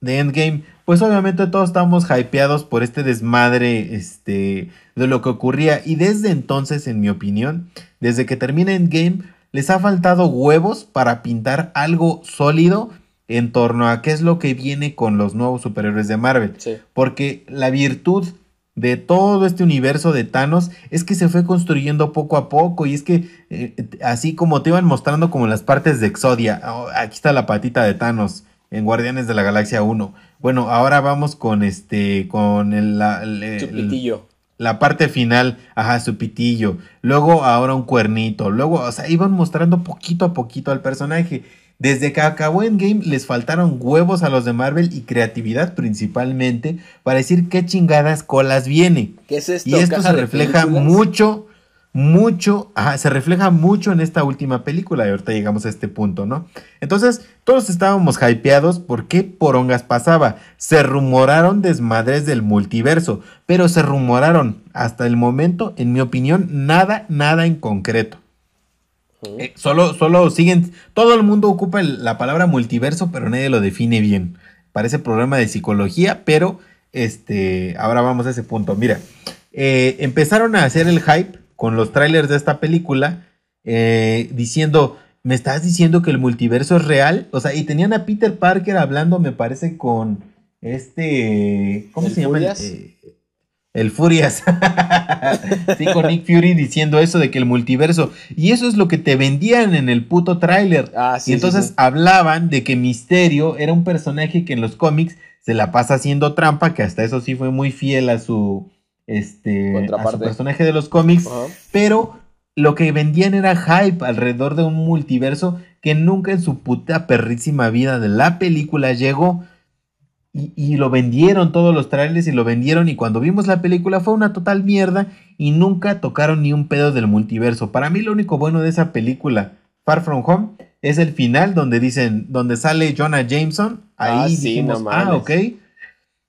de Endgame, pues obviamente todos estábamos hypeados por este desmadre este, de lo que ocurría. Y desde entonces, en mi opinión, desde que termina Endgame, les ha faltado huevos para pintar algo sólido en torno a qué es lo que viene con los nuevos superhéroes de Marvel. Sí. Porque la virtud de todo este universo de Thanos es que se fue construyendo poco a poco y es que eh, así como te iban mostrando como las partes de Exodia, oh, aquí está la patita de Thanos en Guardianes de la Galaxia 1. Bueno, ahora vamos con este con el, la, el- el- la parte final, ajá, su pitillo, luego ahora un cuernito, luego, o sea, iban mostrando poquito a poquito al personaje. Desde que acabó Endgame les faltaron huevos a los de Marvel y creatividad principalmente para decir qué chingadas colas viene. ¿Qué es esto? Y esto ¿Caja se refleja mucho, mucho, ajá, se refleja mucho en esta última película y ahorita llegamos a este punto, ¿no? Entonces, todos estábamos hypeados por qué porongas pasaba. Se rumoraron desmadres del multiverso, pero se rumoraron hasta el momento, en mi opinión, nada, nada en concreto. Eh, solo, solo siguen, todo el mundo ocupa el- la palabra multiverso, pero nadie lo define bien. Parece problema de psicología, pero este, ahora vamos a ese punto. Mira, eh, empezaron a hacer el hype con los trailers de esta película, eh, diciendo, ¿me estás diciendo que el multiverso es real? O sea, y tenían a Peter Parker hablando, me parece, con este, ¿cómo ¿El se llama? Furias? eh, el Furias. [laughs] sí, con Nick Fury diciendo eso de que el multiverso. Y eso es lo que te vendían en el puto tráiler. Ah, sí. y entonces sí, sí. hablaban de que Misterio era un personaje que en los cómics se la pasa haciendo trampa, que hasta eso sí fue muy fiel a su este a su personaje de los cómics, pero lo que vendían era hype alrededor de un multiverso que nunca en su puta perrísima vida de la película llegó. Y, y lo vendieron todos los trailers y lo vendieron y cuando vimos la película fue una total mierda y nunca tocaron ni un pedo del multiverso. Para mí lo único bueno de esa película, Far From Home, es el final donde dicen, donde sale Jonah Jameson. Ahí Ah, sí, dijimos, no ah, ok.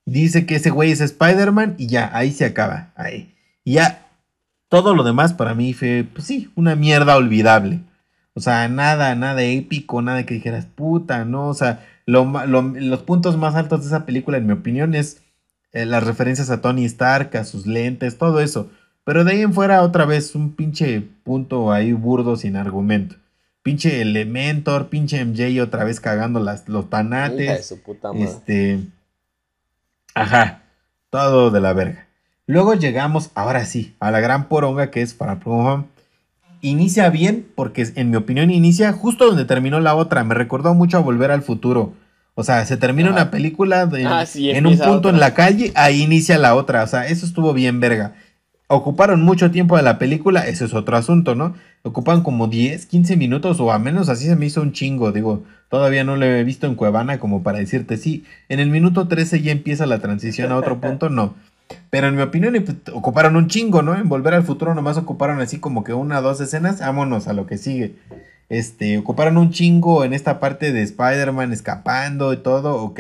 Dice que ese güey es Spider-Man y ya, ahí se acaba. Ahí. Y ya, todo lo demás para mí fue, pues sí, una mierda olvidable. O sea, nada, nada épico, nada que dijeras, puta, ¿no? O sea, lo los puntos más altos de esa película, en mi opinión, es eh, las referencias a Tony Stark, a sus lentes, todo eso. Pero de ahí en fuera, otra vez, un pinche punto ahí burdo sin argumento. Pinche Elementor, pinche MJ otra vez cagando las, los Hija de tanates. su puta madre. Este. Ajá. Todo de la verga. Luego llegamos, ahora sí, a la gran poronga que es From Home. Inicia bien, porque en mi opinión inicia justo donde terminó la otra. Me recordó mucho a Volver al Futuro. O sea, se termina Ajá. una película de- Ah, sí, en un punto otra. en la calle, ahí inicia la otra. O sea, eso estuvo bien verga. Ocuparon mucho tiempo de la película, ese es otro asunto, ¿no? Ocupan como 10, 15 minutos o a menos así se me hizo un chingo. Digo, todavía no lo he visto en Cuevana como para decirte, sí, en el minuto 13 ya empieza la transición a otro [laughs] punto, no. Pero en mi opinión pues, ocuparon un chingo, ¿no? En Volver al Futuro nomás ocuparon así como que una o dos escenas, vámonos a lo que sigue. Este, ocuparon un chingo en esta parte de Spider-Man escapando y todo, ok.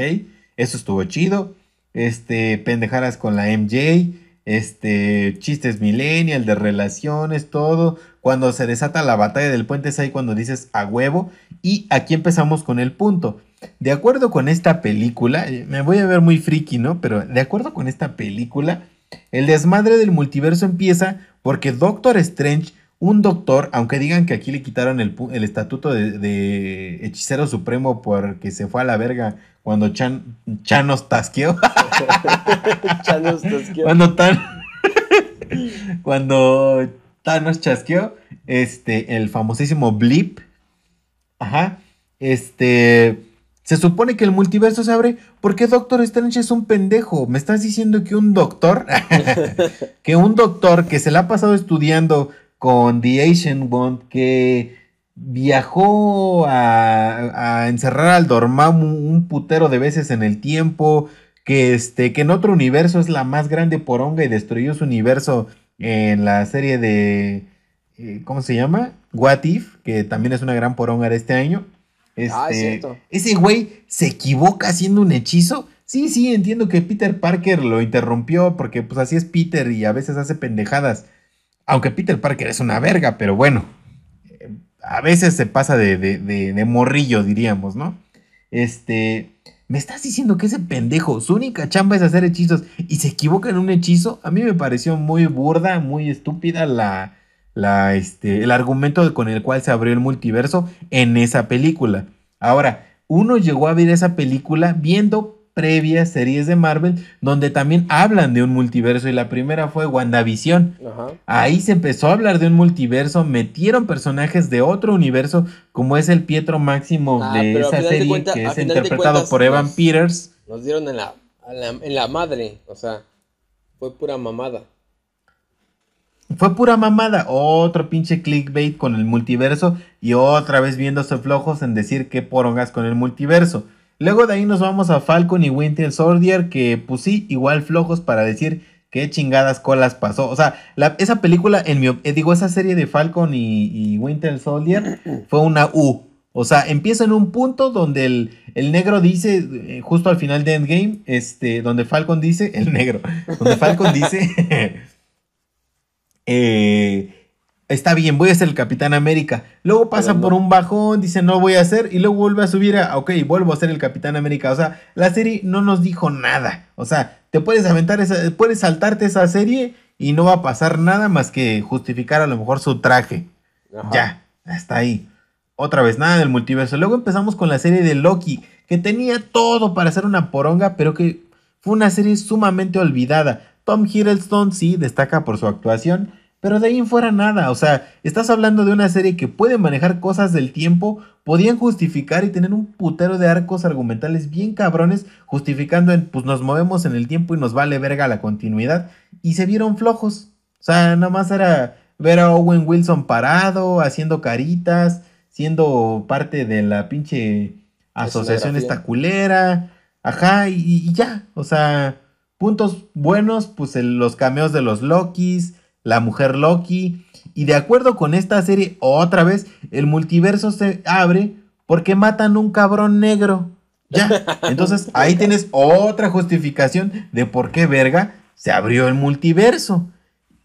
Eso estuvo chido. Este, pendejadas con la MJ. Este, chistes millennial, de relaciones, todo. Cuando se desata la batalla del puente es ahí cuando dices a huevo. Y aquí empezamos con el punto. de acuerdo con esta película, eh, me voy a ver muy friki, ¿no? Pero de acuerdo con esta película, el desmadre del multiverso empieza porque Doctor Strange, un doctor, aunque digan que aquí le quitaron el, el estatuto de, de hechicero supremo porque se fue a la verga cuando Chan, Chanos tasqueó. [laughs] Chanos Tosquio. cuando Tan. [laughs] cuando Thanos chasqueó. Este, el famosísimo Blip. Ajá. Este. Se supone que el multiverso se abre porque Doctor Strange es un pendejo. Me estás diciendo que un doctor, [laughs] que un doctor que se la ha pasado estudiando con The Asian One, que viajó a, a encerrar al Dormammu un putero de veces en el tiempo, que este, que en otro universo es la más grande poronga y destruyó su universo en la serie de, eh, ¿cómo se llama? What If, que también es una gran poronga de este año. Ah, es Este, cierto. ese güey se equivoca haciendo un hechizo. Sí, sí, entiendo que Peter Parker lo interrumpió porque pues así es Peter y a veces hace pendejadas. Aunque Peter Parker es una verga, pero bueno, eh, a veces se pasa de, de- de- de morrillo, diríamos, ¿no? Este, me estás diciendo que ese pendejo, su única chamba es hacer hechizos y se equivoca en un hechizo. A mí me pareció muy burda, muy estúpida la, la, este, el argumento con el cual se abrió el multiverso en esa película. Ahora, uno llegó a ver esa película viendo previas series de Marvel donde también hablan de un multiverso y la primera fue WandaVision. Ajá. Ahí se empezó a hablar de un multiverso, metieron personajes de otro universo, como es el Pietro Máximo Ah, de esa de serie, cuenta- que es interpretado cuentas, por Evan nos- Peters. Nos dieron en la, a la- en la madre. O sea, fue pura mamada. Fue pura mamada, otro pinche clickbait con el multiverso y otra vez viéndose flojos en decir que porongas con el multiverso. Luego de ahí nos vamos a Falcon y Winter Soldier, que pues sí, igual flojos para decir qué chingadas colas pasó. O sea, la- esa película, en mi, eh, digo, esa serie de Falcon y, y Winter Soldier [clears throat] fue una U. O sea, empieza en un punto donde el, el negro dice, eh, justo al final de Endgame, este, donde Falcon dice, el negro, donde Falcon dice, [laughs] eh, está bien, voy a ser el Capitán América. Luego pasa no. por un bajón, dice no voy a ser, y luego vuelve a subir a, ok, vuelvo a ser el Capitán América. O sea, la serie no nos dijo nada. O sea, te puedes aventar esa, puedes saltarte esa serie y no va a pasar nada más que justificar a lo mejor su traje. Ajá. Ya, hasta ahí. Otra vez, nada del multiverso. Luego empezamos con la serie de Loki, que tenía todo para ser una poronga, pero que fue una serie sumamente olvidada. Tom Hiddleston sí destaca por su actuación, pero de ahí en fuera nada. O sea, estás hablando de una serie que puede manejar cosas del tiempo, podían justificar y tener un putero de arcos argumentales bien cabrones, justificando en, pues nos movemos en el tiempo y nos vale verga la continuidad, y se vieron flojos. O sea, nada más era ver a Owen Wilson parado, haciendo caritas, siendo parte de la pinche asociación esta culera. Ajá, y, y ya. O sea, puntos buenos, pues el- los cameos de los Lokis, la mujer Loki. Y de acuerdo con esta serie, otra vez, el multiverso se abre porque matan un cabrón negro. Ya. Entonces [laughs] ahí tienes otra justificación de por qué verga se abrió el multiverso.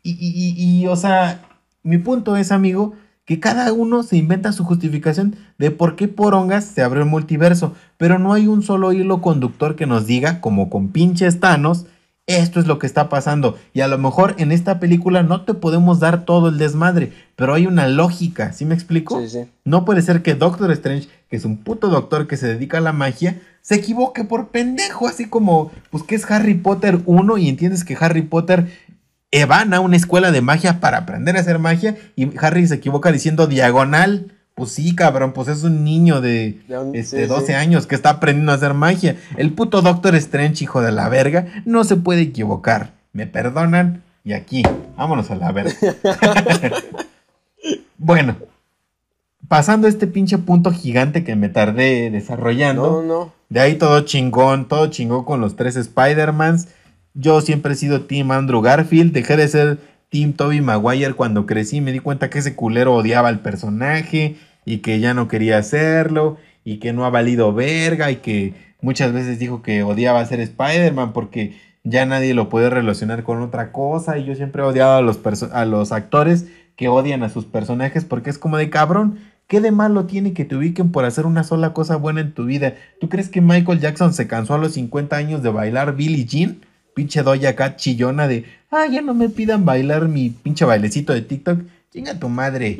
Y, y- y- y, o sea, mi punto es, amigo, que cada uno se inventa su justificación de por qué porongas se abrió el multiverso, pero no hay un solo hilo conductor que nos diga, como con pinches Thanos, esto es lo que está pasando. Y a lo mejor en esta película no te podemos dar todo el desmadre, pero hay una lógica, ¿sí me explico? Sí, sí. No puede ser que Doctor Strange, que es un puto doctor que se dedica a la magia, se equivoque por pendejo, así como, pues que es Harry Potter 1 y entiendes que Harry Potter eh, van a una escuela de magia para aprender a hacer magia y Harry se equivoca diciendo diagonal. Pues sí, cabrón, pues es un niño de De un- este, sí, 12 sí. años que está aprendiendo a hacer magia. El puto Doctor Strange, hijo de la verga, no se puede equivocar. ¿Me perdonan? Y aquí, vámonos a la verga. [laughs] bueno, pasando este pinche punto gigante que me tardé desarrollando. No, no. De ahí todo chingón, todo chingón con los tres Spider-Mans. Yo siempre he sido Team Andrew Garfield. Dejé de ser Team Toby Maguire cuando crecí. Me di cuenta que ese culero odiaba al personaje y que ya no quería hacerlo y que no ha valido verga y que muchas veces dijo que odiaba ser Spider-Man porque ya nadie lo puede relacionar con otra cosa. Y yo siempre he odiado a los, a los actores que odian a sus personajes porque es como de cabrón. ¿Qué de malo tiene que te ubiquen por hacer una sola cosa buena en tu vida? ¿Tú crees que Michael Jackson se cansó a los 50 años de bailar Billie Jean? Pinche doya acá chillona de, ah, ya no me pidan bailar mi pinche bailecito de TikTok. Chinga tu madre.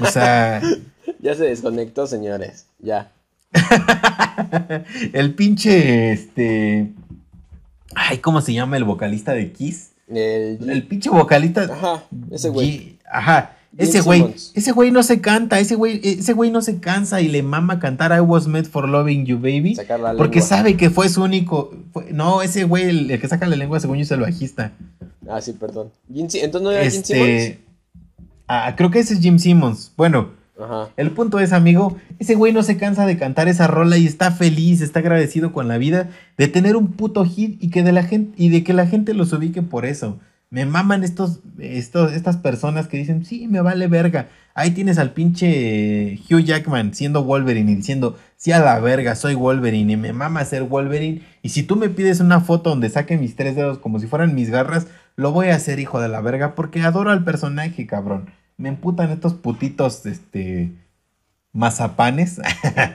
O sea... [laughs] ya se desconectó, señores. Ya. [laughs] el pinche, este... Ay, ¿cómo se llama el vocalista de Kiss? El, el pinche vocalista. Ajá, ese güey. Ajá. Ese güey, ese güey no se canta, ese güey, ese güey no se cansa y le mama cantar I was made for loving you, baby. Porque sabe que fue su único. no, ese güey, el, que saca la lengua, según yo, es el bajista. Ah, sí, perdón. Entonces no era Jim este, Simmons. Ah, creo que ese es Jim Simmons. Bueno, Ajá. el punto es, amigo, ese güey no se cansa de cantar esa rola y está feliz, está agradecido con la vida de tener un puto hit y que de la gente y de que la gente los ubique por eso. Me maman estos, estos, estas personas que dicen, sí, me vale verga. Ahí tienes al pinche Hugh Jackman siendo Wolverine y diciendo, sí, a la verga, soy Wolverine y me mama ser Wolverine. Y si tú me pides una foto donde saque mis tres dedos como si fueran mis garras, lo voy a hacer, hijo de la verga, porque adoro al personaje, cabrón. Me emputan estos putitos, este, mazapanes,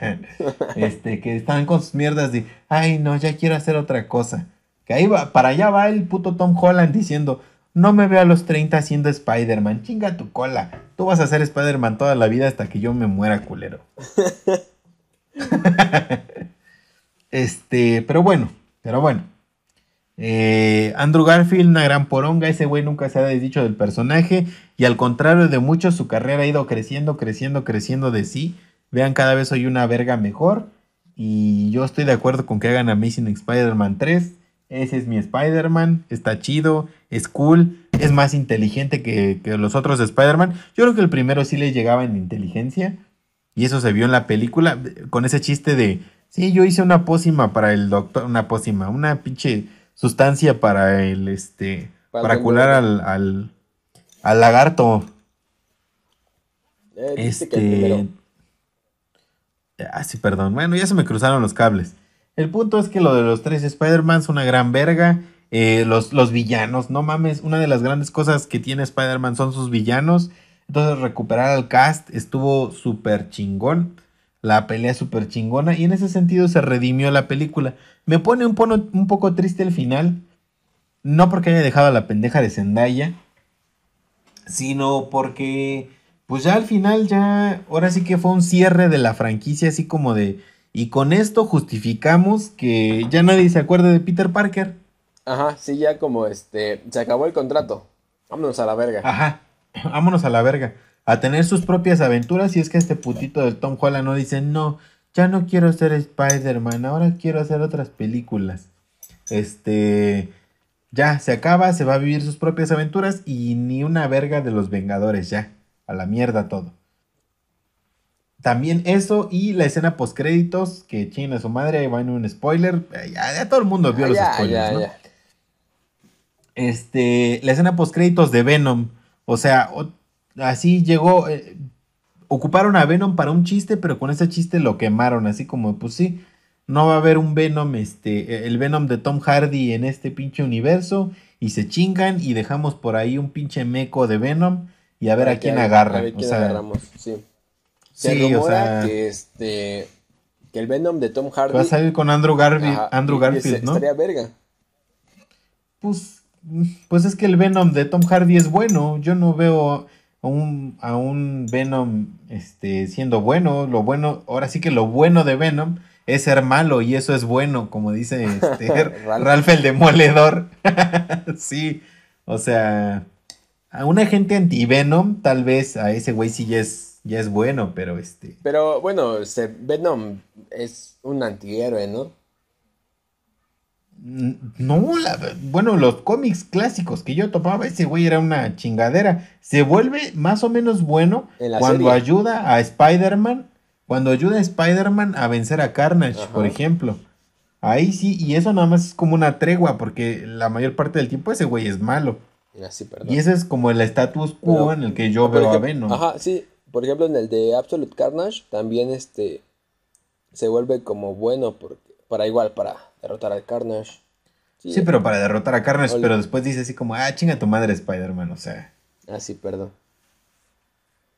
[laughs] este, que están con sus mierdas de, ay, no, ya quiero hacer otra cosa. Que ahí va, para allá va el puto Tom Holland diciendo, no me veo a los 30 haciendo Spider-Man. Chinga tu cola. Tú vas a ser Spider-Man toda la vida hasta que yo me muera, culero. [laughs] este, pero bueno, pero bueno. Eh, Andrew Garfield, una gran poronga. Ese güey nunca se ha desdicho del personaje. Y al contrario de muchos, su carrera ha ido creciendo, creciendo, creciendo de sí. Vean, cada vez soy una verga mejor. Y yo estoy de acuerdo con que hagan Amazing Spider-Man 3. Ese es mi Spider-Man, está chido, es cool, es más inteligente que, los otros Spider-Man. Yo creo que el primero sí le llegaba en inteligencia. Y eso se vio en la película con ese chiste de, sí, yo hice una pócima para el doctor, una pócima, una pinche sustancia para el, este, para, curar al, al, al, lagarto. Eh, este... Ah, sí, perdón. Bueno, ya se me cruzaron los cables. El punto es que lo de los tres Spider-Man es una gran verga. Eh, los, los, villanos, no mames, una de las grandes cosas que tiene Spider-Man son sus villanos. Entonces recuperar al cast estuvo súper chingón. La pelea súper chingona. Y en ese sentido se redimió la película. Me pone un, un poco triste el final. No porque haya dejado a la pendeja de Zendaya. Sino porque... Pues ya al final ya... Ahora sí que fue un cierre de la franquicia así como de y con esto justificamos que ya nadie se acuerde de Peter Parker. Ajá, sí, ya como este, se acabó el contrato. Vámonos a la verga. Ajá, [clears throat] vámonos a la verga. A tener sus propias aventuras y es que este putito del Tom Holland no dice, no, ya no quiero ser Spider-Man, ahora quiero hacer otras películas. Este, ya, se acaba, se va a vivir sus propias aventuras y ni una verga de los Vengadores, ya, a la mierda todo. También eso y la escena post créditos que chinga su madre, va en un spoiler. Eh, ya, todo el mundo vio ah, los spoilers, ¿no? Este, la escena post créditos de Venom. O sea, así llegó. Eh, ocuparon a Venom para un chiste, pero con ese chiste lo quemaron. Así como, pues sí, no va a haber un Venom, este, el Venom de Tom Hardy en este pinche universo. Y se chingan y dejamos por ahí un pinche meco de Venom. Y a ver a quién agarra. A ver quién agarramos, sí. Se rumora que este que el Venom de Tom Hardy va a salir con Andrew Garfield, Andrew Garfield, ¿no? Estaría verga. Pues pues es que el Venom de Tom Hardy es bueno, yo no veo a un, a un Venom este siendo bueno, lo bueno, ahora sí que lo bueno de Venom es ser malo y eso es bueno, como dice este, [laughs] Ralph el demoledor. [laughs] sí, o sea, a un agente anti-Venom, tal vez a ese güey sí ya es ya es bueno, pero este. Pero bueno, este, Venom es un antihéroe, ¿no? No, bueno, los cómics clásicos que yo topaba, ese güey era una chingadera. Se vuelve más o menos bueno cuando ayuda a Spider-Man, cuando ayuda a Spider-Man a vencer a Carnage, por ejemplo. Ahí sí, y eso nada más es como una tregua, porque la mayor parte del tiempo ese güey es malo. y ese es como el status quo en el que yo veo a Venom. Ajá, sí, por ejemplo, en el de Absolute Carnage también este se vuelve como bueno porque para igual para derrotar al Carnage. Sí, pero para derrotar a Carnage, pero después dice así como, ah, chinga tu madre Spider-Man, o sea. Ah, sí, perdón.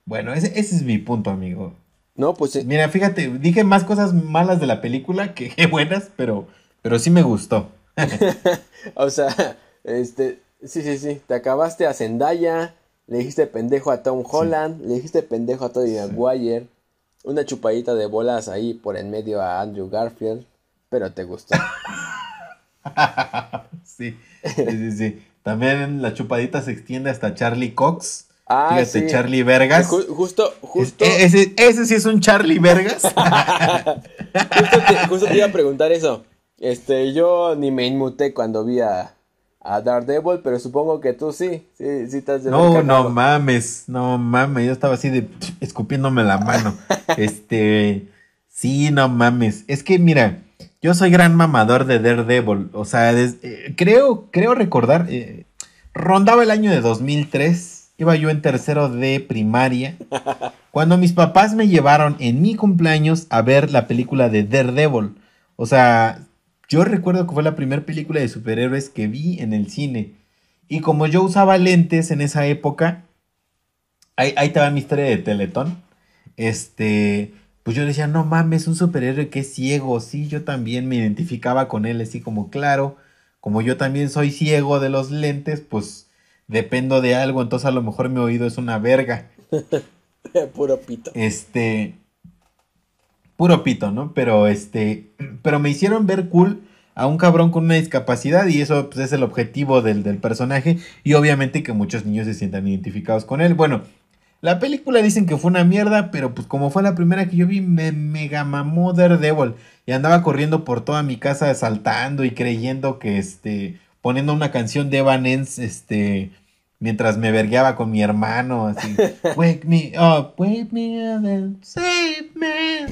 Bueno, ese, ese es mi punto, amigo. No, pues. Mira, fíjate, dije más cosas malas de la película que buenas, pero, pero sí me gustó. [laughs] o sea, este, sí, sí, sí, te acabaste a Zendaya, le dijiste pendejo a Tom Holland, le dijiste pendejo a Tony Maguire, una chupadita de bolas ahí por en medio a Andrew Garfield, pero te gustó. [laughs] sí, sí, sí, sí. También la chupadita se extiende hasta Charlie Cox. Ah, Fíjate, sí. Charlie Vergas. Ju- justo, justo, E- ese, ese sí es un Charlie Vergas. [laughs] justo, te, justo te iba a preguntar eso. Este, yo ni me inmuté cuando vi a, a Daredevil, pero supongo que tú sí, sí, sí No, no mames, no mames, yo estaba así de [tsk] escupiéndome la mano. [laughs] Este, sí, no mames. Es que mira, yo soy gran mamador de Daredevil, o sea, des- eh, creo, creo recordar, eh, rondaba el año de 2003, iba yo en tercero de primaria, [laughs] cuando mis papás me llevaron en mi cumpleaños a ver la película de Daredevil. O sea, yo recuerdo que fue la primera película de superhéroes que vi en el cine. Y como yo usaba lentes en esa época, ahí, ahí va mi historia de Teletón. Este, pues yo decía, no mames, un superhéroe que es ciego. Sí, yo también me identificaba con él, así como, claro, como yo también soy ciego de los lentes, pues dependo de algo, entonces a lo mejor mi oído es una verga. [laughs] Puro pito. Este. Puro pito, ¿no? Pero este. Pero me hicieron ver cool a un cabrón con una discapacidad. Y eso pues, es el objetivo del, del personaje. Y obviamente que muchos niños se sientan identificados con él. Bueno, la película dicen que fue una mierda. Pero pues como fue la primera que yo vi, me mega mamó Daredevil. Y andaba corriendo por toda mi casa saltando y creyendo que este. Poniendo una canción de Evanescence, este mientras me vergueaba con mi hermano, así, [laughs] wake me up, wake me up and save me.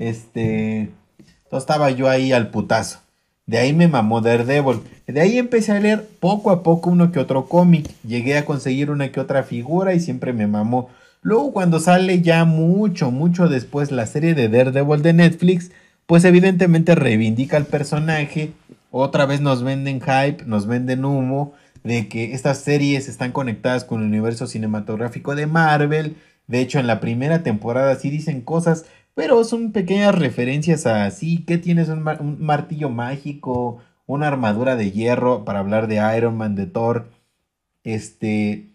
Este, entonces estaba yo ahí al putazo. De ahí me mamó Daredevil. De ahí empecé a leer poco a poco uno que otro cómic. Llegué a conseguir una que otra figura y siempre me mamó. Luego cuando sale ya mucho, mucho después la serie de Daredevil de Netflix, pues evidentemente reivindica al personaje. Otra vez nos venden hype, nos venden humo de que estas series están conectadas con el universo cinematográfico de Marvel. De hecho, en la primera temporada sí dicen cosas, pero son pequeñas referencias a sí, que tienes un, un martillo mágico, una armadura de hierro para hablar de Iron Man, de Thor. Este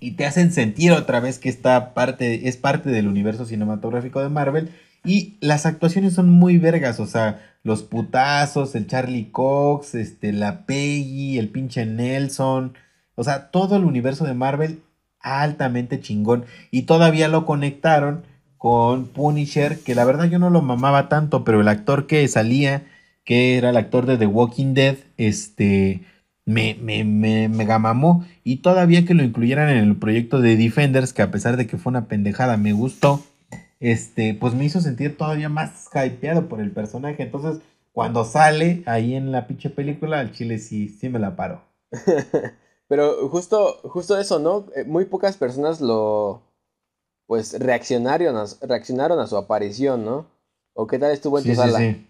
y te hacen sentir otra vez que esta parte es parte del universo cinematográfico de Marvel y las actuaciones son muy vergas, o sea, los putazos, el Charlie Cox, este, la Peggy, el pinche Nelson, o sea, todo el universo de Marvel altamente chingón y todavía lo conectaron con Punisher, que la verdad yo no lo mamaba tanto, pero el actor que salía, que era el actor de The Walking Dead, este, me, me, me, mega mamó. Y todavía que lo incluyeran en el proyecto de Defenders, que a pesar de que fue una pendejada, me gustó, este, pues me hizo sentir todavía más hypeado por el personaje. Entonces, cuando sale ahí en la pinche película, al chile sí, sí me la paro. [laughs] Pero justo, justo eso, ¿no? Eh, Muy pocas personas lo, pues, reaccionaron a, reaccionaron a su aparición, ¿no? ¿O qué tal estuvo en Sí, tu sí, sala? sí.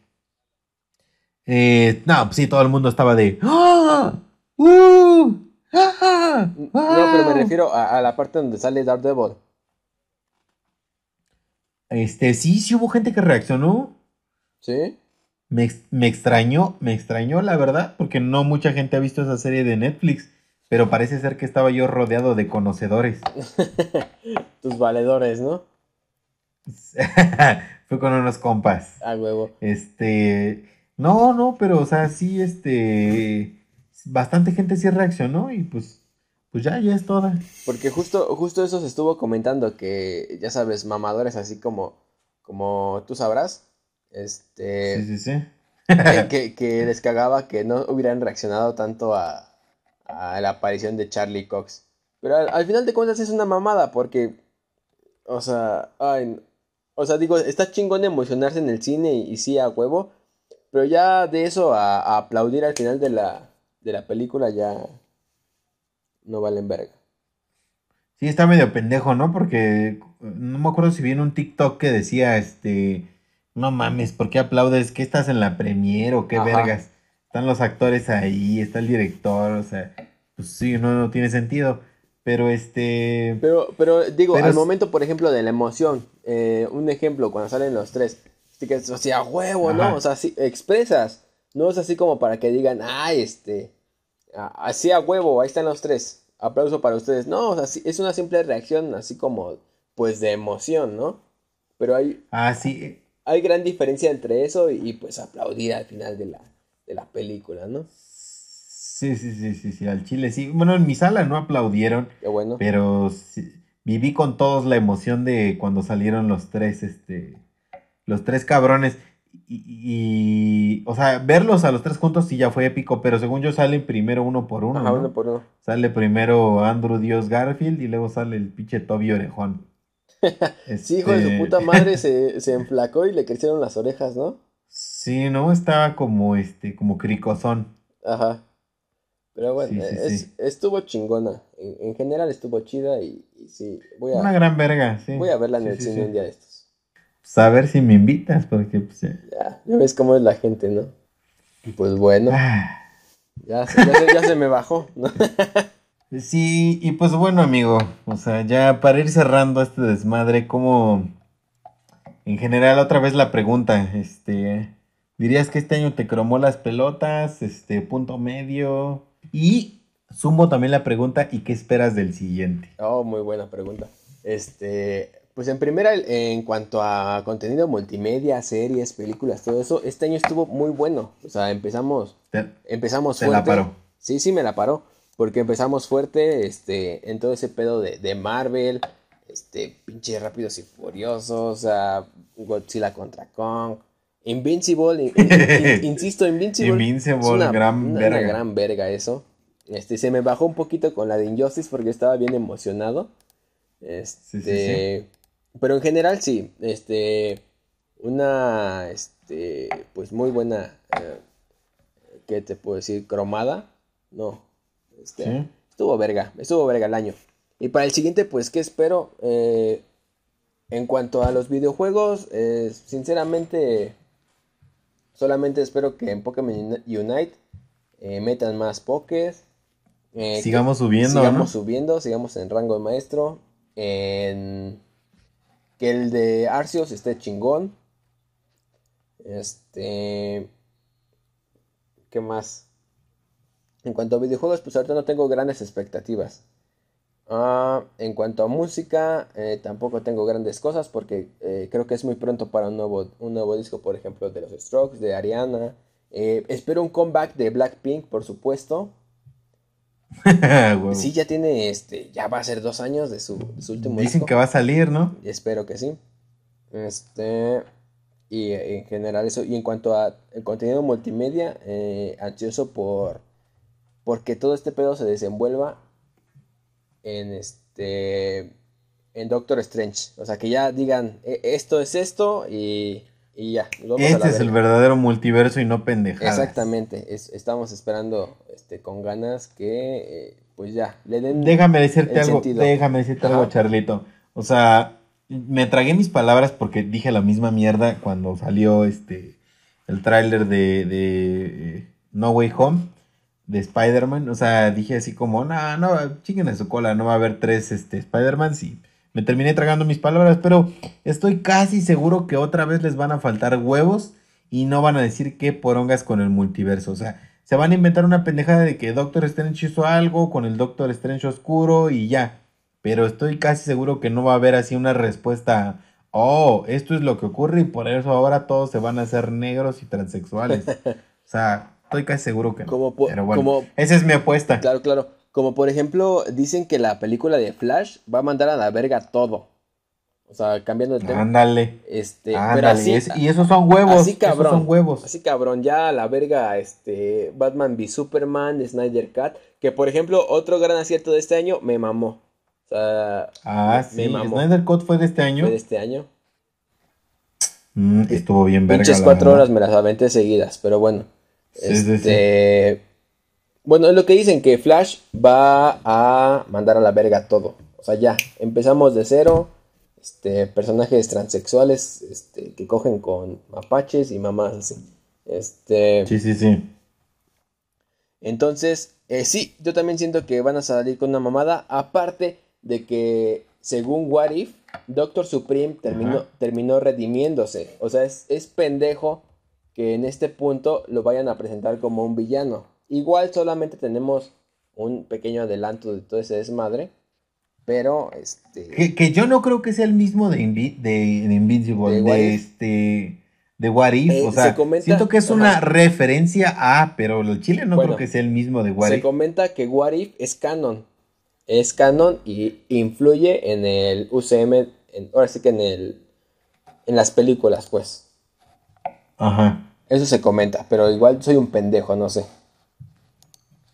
Eh, no, pues sí, todo el mundo estaba de. ¡Ah! ¡Uh! ¡Ah! No, pero me refiero a, a la parte donde sale Daredevil. Este, sí, sí hubo gente que reaccionó. ¿Sí? Me, me extrañó, me extrañó, la verdad, porque no mucha gente ha visto esa serie de Netflix. Pero parece ser que estaba yo rodeado de conocedores. [laughs] Tus valedores, ¿no? [laughs] Fue con unos compas. A huevo. Este. No, no, pero, o sea, sí, este. Bastante gente sí reaccionó y pues. Pues ya, ya es toda. Porque justo, justo eso se estuvo comentando que, ya sabes, mamadores así como, como tú sabrás, este, Sí, sí, sí. que, [laughs] que- que les cagaba que no hubieran reaccionado tanto a, a la aparición de Charlie Cox. Pero al, al final de cuentas es una mamada porque, o sea, ay, o sea, digo, está chingón emocionarse en el cine y, y sí a huevo, pero ya de eso a, a aplaudir al final de la, de la película ya no valen verga. Sí, está medio pendejo, ¿no? Porque no me acuerdo si vi en un TikTok que decía, este, no mames, ¿por qué aplaudes? ¿Qué estás en la premiere o qué Ajá. vergas? Están los actores ahí, está el director, o sea, pues sí, no, no tiene sentido. Pero este, Pero, pero digo, Pero al es- momento, por ejemplo, de la emoción, eh, un ejemplo, cuando salen los tres, así que o sea, huevo, Ajá. ¿no? O sea, sí, expresas. No es así como para que digan, ay, este, así a huevo, ahí están los tres. Aplauso para ustedes. No, o sea, sí, es una simple reacción, así como, pues, de emoción, ¿no? Pero hay, Ah, sí. hay gran diferencia entre eso y, y, pues aplaudir al final de la, de la película, ¿no? Sí, sí, sí, sí, sí, al chile sí. Bueno, en mi sala no aplaudieron, Qué bueno. pero sí- viví con todos la emoción de cuando salieron los tres, este, los tres cabrones. Y, y- o sea, verlos a los tres juntos sí ya fue épico, pero según yo salen primero uno por uno, Ajá, ¿no? uno por uno. Sale primero Andrew Dios Garfield y luego sale el pinche Toby Orejón. [laughs] Sí, hijo de su Este, puta madre se, se enflacó y le crecieron las orejas, ¿no? Sí, no, estaba como este, como cricosón. Ajá. Pero bueno, Sí, sí, es- sí. estuvo chingona. En, en general estuvo chida y, y sí, voy Una a, gran verga, sí. voy a verla en el cine un día de estos. Pues a ver si me invitas, porque pues. eh, Ya, ya ves cómo es la gente, ¿no? Pues bueno, ah. ya, se- ya, se, ya se me bajó, ¿no? [laughs] Sí, y pues bueno, amigo, o sea, ya para ir cerrando este desmadre, como en general otra vez la pregunta, este, ¿dirías que este año te cromó las pelotas, este, punto medio? Y sumo también la pregunta, ¿y qué esperas del siguiente? Oh, muy buena pregunta. Este, pues en primera, en cuanto a contenido multimedia, series, películas, todo eso, este año estuvo muy bueno. O sea, empezamos Te- empezamos Te fuerte. la paró. Sí, sí, me la paró. Porque empezamos fuerte este, en todo ese pedo de, de Marvel. Este, pinche rápidos y furiosos. O sea, Godzilla contra Kong. Invincible, in- in- in- [laughs] insisto, Invincible. Invincible, es una, gran una- una verga. gran verga eso. Este, se me bajó un poquito con la de Injustice porque estaba bien emocionado. Este, Sí, sí, pero en general sí, este, una, este, pues muy buena, eh, ¿qué te puedo decir? Cromada, no, este, Sí. estuvo verga, estuvo verga el año. Y para el siguiente, pues, ¿qué espero? Eh, en cuanto a los videojuegos, eh, sinceramente, solamente espero que en Pokémon Unite eh, metan más Pokés. eh, que- Sigamos subiendo, sigamos ¿no? subiendo, sigamos en rango de maestro. En que el de Arceus esté chingón. Este. ¿Qué más? En cuanto a videojuegos, pues ahorita no tengo grandes expectativas. Ah, en cuanto a música, eh, tampoco tengo grandes cosas porque eh, creo que es muy pronto para un nuevo, un nuevo disco, por ejemplo, de los Strokes, de Ariana. Eh, espero un comeback de Blackpink, por supuesto. Huevo. [laughs] Sí, ya tiene, este, ya va a ser dos años de su, de su último Dicen disco. que va a salir, ¿no? Espero que sí. Este, y en general eso. Y en cuanto a el contenido multimedia, ansioso por porque todo este pedo se desenvuelva en este en Doctor Strange. O sea, que ya digan, "E- esto es esto y, y ya. vamos a Este es el verga". verdadero multiverso y no pendejadas. Exactamente. es- estamos esperando este con ganas que eh, pues ya le den Déjame decirte algo, sentido. déjame decirte Ajá. algo, Charlito. O sea, me tragué mis palabras porque dije la misma mierda cuando salió este el tráiler de, de eh, No Way Home de Spider-Man. O sea, dije así como, no, no, chinguen a su cola, no va a haber tres este, Spider-Man. Sí, me terminé tragando mis palabras, pero estoy casi seguro que otra vez les van a faltar huevos y no van a decir qué porongas con el multiverso. O sea, se van a inventar una pendejada de que Doctor Strange hizo algo con el Doctor Strange oscuro y ya. Pero estoy casi seguro que no va a haber así una respuesta. Oh, esto es lo que ocurre y por eso ahora todos se van a hacer negros y transexuales. [laughs] o sea, estoy casi seguro que no. Como Pero bueno, como- esa es mi apuesta. Claro, claro. Como por ejemplo, dicen que la película de Flash va a mandar a la verga todo. O sea, cambiando de tema. Ándale. Este, pero Ándale. es- y esos son huevos. así cabrón. Esos son huevos. así cabrón, ya a la verga, este, Batman v Superman, Snyder Cut, que por ejemplo, otro gran acierto de este año, me mamó. O sea, Ah, me sí. mamó. Snyder Cut fue de este año. fue de este año. Mm, estuvo bien verga. Pinches cuatro horas me las aventé seguidas, pero bueno. Sí, sí, este. Bueno, es lo que dicen que Flash va a mandar a la verga todo. O sea, ya, empezamos de cero. Este, personajes transexuales este, que cogen con mapaches y mamás así. Este, Sí, sí, sí. entonces, eh, sí, yo también siento que van a salir con una mamada. Aparte de que, según What If, Doctor Supreme terminó, terminó redimiéndose. O sea, es, es pendejo que en este punto lo vayan a presentar como un villano. Igual solamente tenemos un pequeño adelanto de todo ese desmadre. Pero, este... Que, que yo no creo que sea el mismo de, Invi- de, de Invincible, De de, What If. este. De What If. Eh, o sea, se comenta- siento que es Ajá. una referencia a, pero el chile no Bueno, creo que sea el mismo de What Se If. comenta que What If es canon. Es canon y influye en el UCM. en- ahora sí que en el. En las películas, pues. Ajá. Eso se comenta. Pero igual soy un pendejo, no sé.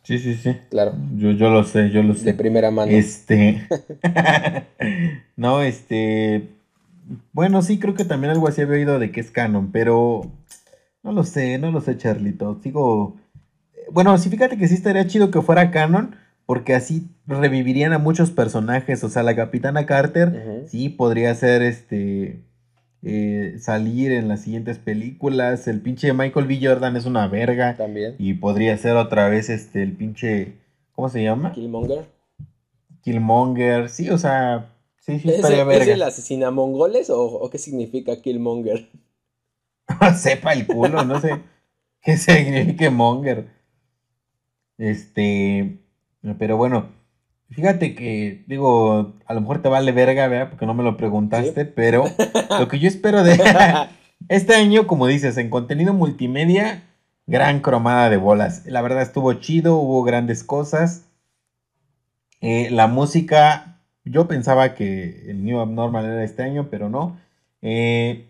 Sí, sí, sí. Claro. Yo, yo lo sé, yo lo sé. De primera mano. Este. [laughs] [laughs] no, este. Bueno, sí, creo que también algo así había oído de que es canon, pero. No lo sé, no lo sé, Charlito. Sigo. Bueno, sí, fíjate que sí estaría chido que fuera canon, porque así revivirían a muchos personajes. O sea, la Capitana Carter, sí, podría ser este. Eh, salir en las siguientes películas. El pinche Michael B. Jordan es una verga. También. Y podría ser otra vez este, el pinche. ¿Cómo se llama? Killmonger. Killmonger, sí, o sea, sí, sí, ¿Es, estaría el- es verga. el asesina mongoles o, o qué significa Killmonger? [laughs] Sepa el culo, no sé qué [laughs] significa Monger. Este, pero bueno, fíjate que, digo, a lo mejor te vale verga, ¿verdad? Porque no me lo preguntaste, pero lo que yo espero de [laughs] este año, como dices, en contenido multimedia, gran cromada de bolas. La verdad estuvo chido, hubo grandes cosas. Eh, la música, yo pensaba que el New Abnormal era este año, pero no. Eh,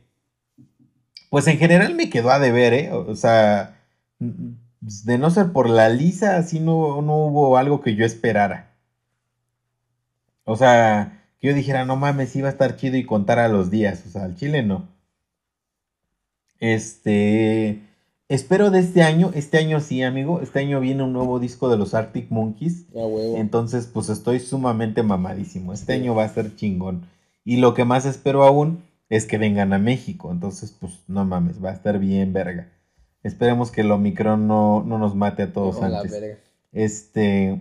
pues en general me quedó a deber, ¿eh? O sea, de no ser por la lisa, así no, no hubo algo que yo esperara. O sea, que yo dijera, no mames, iba a estar chido y contar a los días. O sea, al chile no. Este. Espero de este año, este año sí, amigo. Este año viene un nuevo disco de los Arctic Monkeys. A huevo. Entonces, pues estoy sumamente mamadísimo. Este Sí. año va a ser chingón. Y lo que más espero aún es que vengan a México. Entonces, pues no mames, va a estar bien verga. Esperemos que el Omicron no, no nos mate a todos No, antes. verga. Este,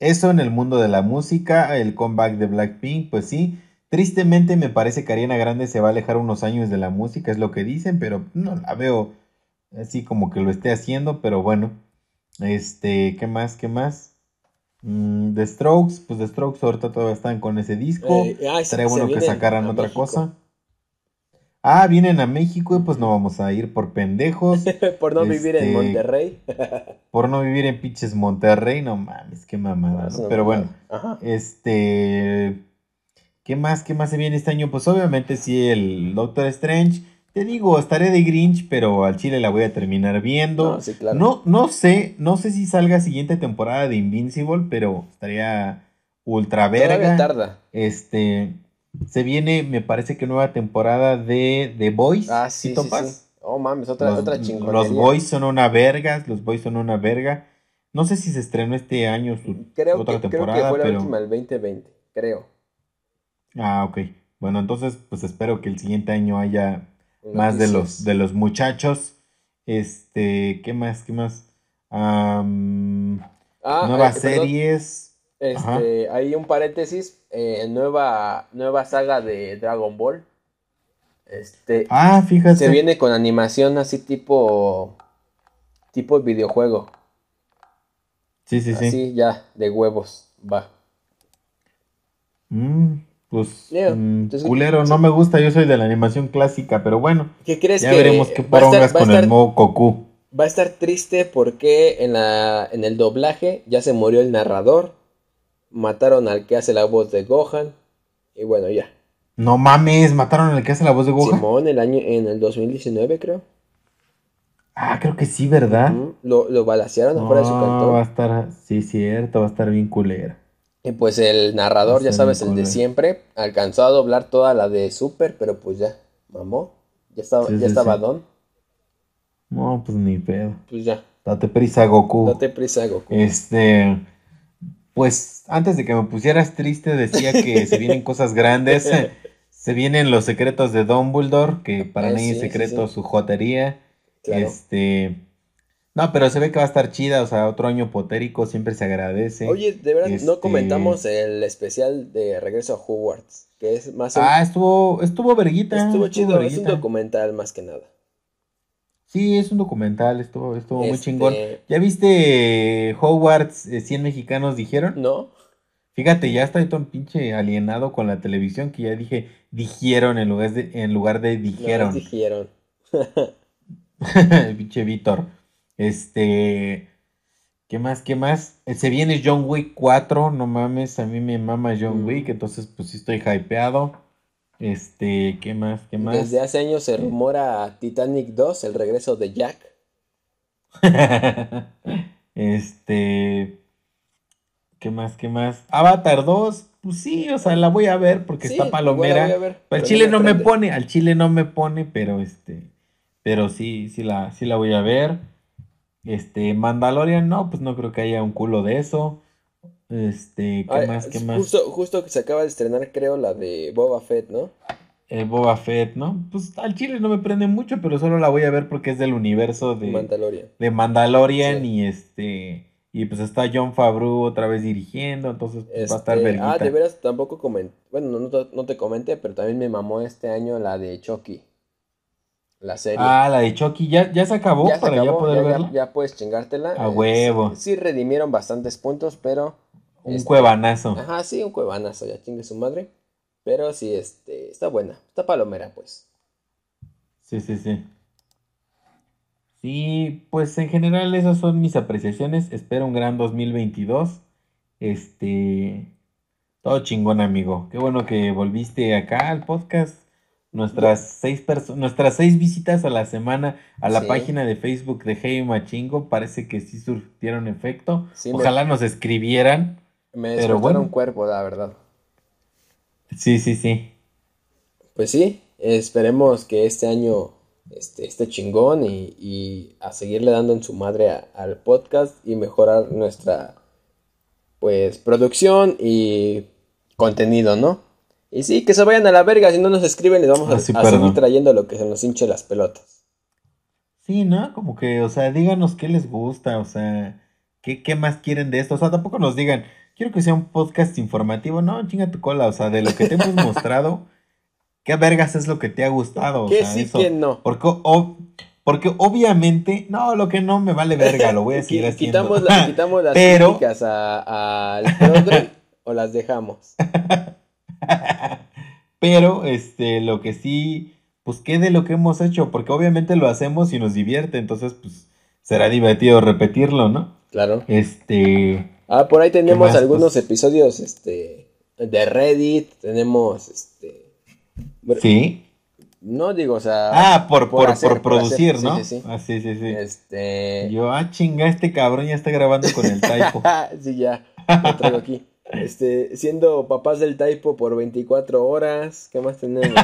eso en el mundo de la música, el comeback de Blackpink, pues sí. Tristemente me parece que Ariana Grande se va a alejar unos años de la música, es lo que dicen, pero no la veo así como que lo esté haciendo, pero bueno. Este, ¿qué más? ¿Qué más? Mm, The Strokes, pues The Strokes ahorita todavía están con ese disco. Eh, ah, bueno que sacaran otra México. cosa. Ah, vienen a México y pues no vamos a ir por pendejos. [laughs] Por no vivir en Este, Monterrey. [laughs] por no vivir en pinches Monterrey, no mames, qué mamada, ¿no? Pero bueno. Ajá. este. ¿Qué más? ¿Qué más se viene este año? Pues obviamente sí, el Doctor Strange. Te digo, estaré de Grinch, pero al chile la voy a terminar viendo. No, sí, claro. No, no sé, no sé si salga siguiente temporada de Invincible, pero estaría ultra Todavía verga. tarda. Este. Se viene, me parece que nueva temporada de The Boys. Ah, sí, sí. Oh, mames, otra, Los, otra chingonería. los Boys son una verga, los Boys son una verga. No sé si se estrenó este año su Creo otra que, creo que temporada, fue la pero... última del 2020, creo. Ah, ok. Bueno, entonces pues espero que el siguiente año haya más de los, de los muchachos. Este, ¿qué más? ¿Qué más? Ah, nuevas eh, series. Este, hay un paréntesis, eh, nueva, nueva saga de Dragon Ball. Este, Ah, fíjate. se viene con animación así tipo, tipo videojuego. Sí, sí, sí. Así ya, de huevos, va. Mm, pues, Yeah, mm, entonces- culero, no me gusta, yo soy de la animación clásica, pero bueno, ¿Qué crees ya que veremos qué porongas con estar- el nuevo Goku. Va a estar triste porque en, la, en el doblaje ya se murió el narrador, mataron al que hace la voz de Gohan, y bueno, ya. No mames, mataron al que hace la voz de Gohan. Simón, el año, en el 2019 creo. Ah, creo que sí, ¿verdad? Lo, lo balacearon afuera de su No, va a cantón. estar, sí, cierto, va a estar bien culera. Y pues el narrador, ya sabes, el de siempre, alcanzó a doblar toda la de Super, pero pues ya, mamó. Ya estaba, Sí, ya sí, estaba sí. Don. No, pues ni pedo. Pues ya, Date prisa, Goku. date prisa, Goku. Este, pues antes de que me pusieras triste decía que se vienen cosas grandes. [laughs] Se vienen los secretos de Dumbledore, que para Eh, nadie es sí, sí, secreto sí. su jotería. Claro. Este, No, pero se ve que va a estar chida, o sea, otro año potérico, siempre se agradece. Oye, de verdad, no Este- comentamos el especial de Regreso a Hogwarts, que es más un- Ah, estuvo, estuvo verguita. estuvo chido, es un documental más que nada. Sí, es un documental, estuvo, estuvo muy Este- chingón. ¿Ya viste eh, Hogwarts eh, 100 mexicanos dijeron? ¿No? Fíjate, ya estoy tan pinche alienado con la televisión que ya dije dijeron en lugar de, en lugar de No, dijeron. dijeron. [laughs] pinche Víctor. Este. ¿Qué más? ¿Qué más? Eh, Se viene John Wick 4, no mames, a mí me mama John Mm. Wick, entonces pues sí estoy hypeado. Este, ¿qué más? ¿Qué más? Desde hace años se rumora Titanic 2, el regreso de Jack. [laughs] este. ¿Qué más? ¿Qué más? Avatar 2, pues sí, o sea, la voy a ver porque Sí, está palomera. voy a ver, Al chile no me pone, al chile no me pone, pero este. Pero sí, sí la, sí la voy a ver. Este, Mandalorian, no, pues no creo que haya un culo de eso. Este, ¿qué más? ¿Qué más? Justo, justo que se acaba de estrenar, creo, la de Boba Fett, ¿no? Eh, Boba Fett, ¿no? Pues al chile no me prende mucho, pero solo la voy a ver porque es del universo de, Mandalorian. de Mandalorian Sí. y este. Y pues está John Favreau otra vez dirigiendo, entonces pues, va a estar Este, verguita. ah, de veras tampoco comenté. Bueno, no, no, te comenté, pero también me mamó este año la de Chucky. La serie. Ah, la de Chucky, ¿ya, ya se acabó Ya se para ya poder ya- verla? ya puedes chingártela. A huevo. Sí, sí redimieron bastantes puntos, pero. Un este, cuevanazo. Ajá, sí, un cuevanazo, ya chingue su madre. Pero sí, este, está buena. Está palomera, pues. Sí, sí, sí. Sí, pues en general esas son mis apreciaciones. Espero un gran 2022. Este, todo chingón, amigo. Qué bueno que volviste acá al podcast. Nuestras seis nuestras seis visitas a la semana a la Sí. página de Facebook de Hey Machingo parece que sí surtieron efecto. Sí, me- Ojalá nos escribieran. Me Pero bueno. un cuerpo, la verdad. Sí, sí, sí. Pues sí, esperemos que este año este, esté chingón y, y a seguirle dando en su madre a- al podcast y mejorar nuestra pues producción y contenido, ¿no? Y sí, que se vayan a la verga, si no nos escriben les vamos a, Ah, sí, a seguir trayendo lo que se nos hinche las pelotas. Sí, ¿no? Como que, o sea, díganos qué les gusta, o sea, qué, qué más quieren de esto. O sea, tampoco nos digan, quiero que sea un podcast informativo. No, chinga tu cola, o sea, de lo que te hemos [laughs] mostrado, ¿qué vergas es lo que te ha gustado? O sea, sí, eso. que no. Porque, o- porque obviamente, no, lo que no me vale verga, lo voy a [laughs] seguir haciendo. Quitamos, la- quitamos las Pero- críticas a- al progre [laughs] o las dejamos. [laughs] Pero, este, lo que sí, pues, ¿qué de lo que hemos hecho? Porque obviamente lo hacemos y nos divierte, entonces, pues, será divertido repetirlo, ¿no? Claro. Este, Ah, por ahí tenemos algunos Pues- episodios este, de Reddit, tenemos este... sí. No digo, o sea... Ah, por, por, hacer, por producir, hacer, ¿no? Sí, sí, sí. Ah, sí, sí, sí. Este... Yo, ah, chinga, este cabrón ya está grabando con el typo. [laughs] sí, ya, lo traigo aquí. Este, siendo papás del typo por 24 horas, ¿qué más tenemos? [laughs]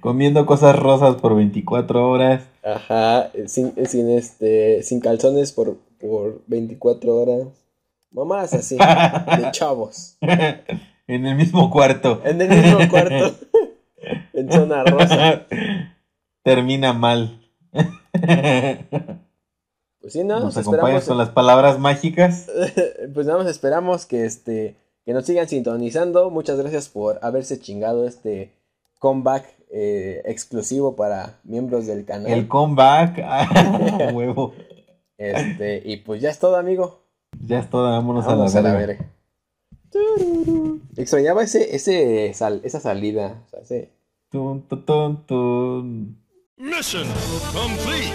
Comiendo cosas rosas por 24 horas. Ajá, sin, sin, este, sin calzones por, por 24 horas. Mamás así, de chavos. [laughs] en el mismo cuarto. En el mismo cuarto, [laughs] en zona rosa. Termina mal. Pues sí, no, Nos acompañas con las palabras mágicas. [laughs] pues nada más esperamos que este, que nos sigan sintonizando. Muchas gracias por haberse chingado este comeback eh, exclusivo para miembros del canal. El comeback. [laughs] Ah, huevo. Este, y pues ya es todo, amigo. Ya es todo, vámonos a a la la verga. Extrañaba ese, ese sal- esa salida. o sea, ese- Tun, tun, tun, tun. Mission complete.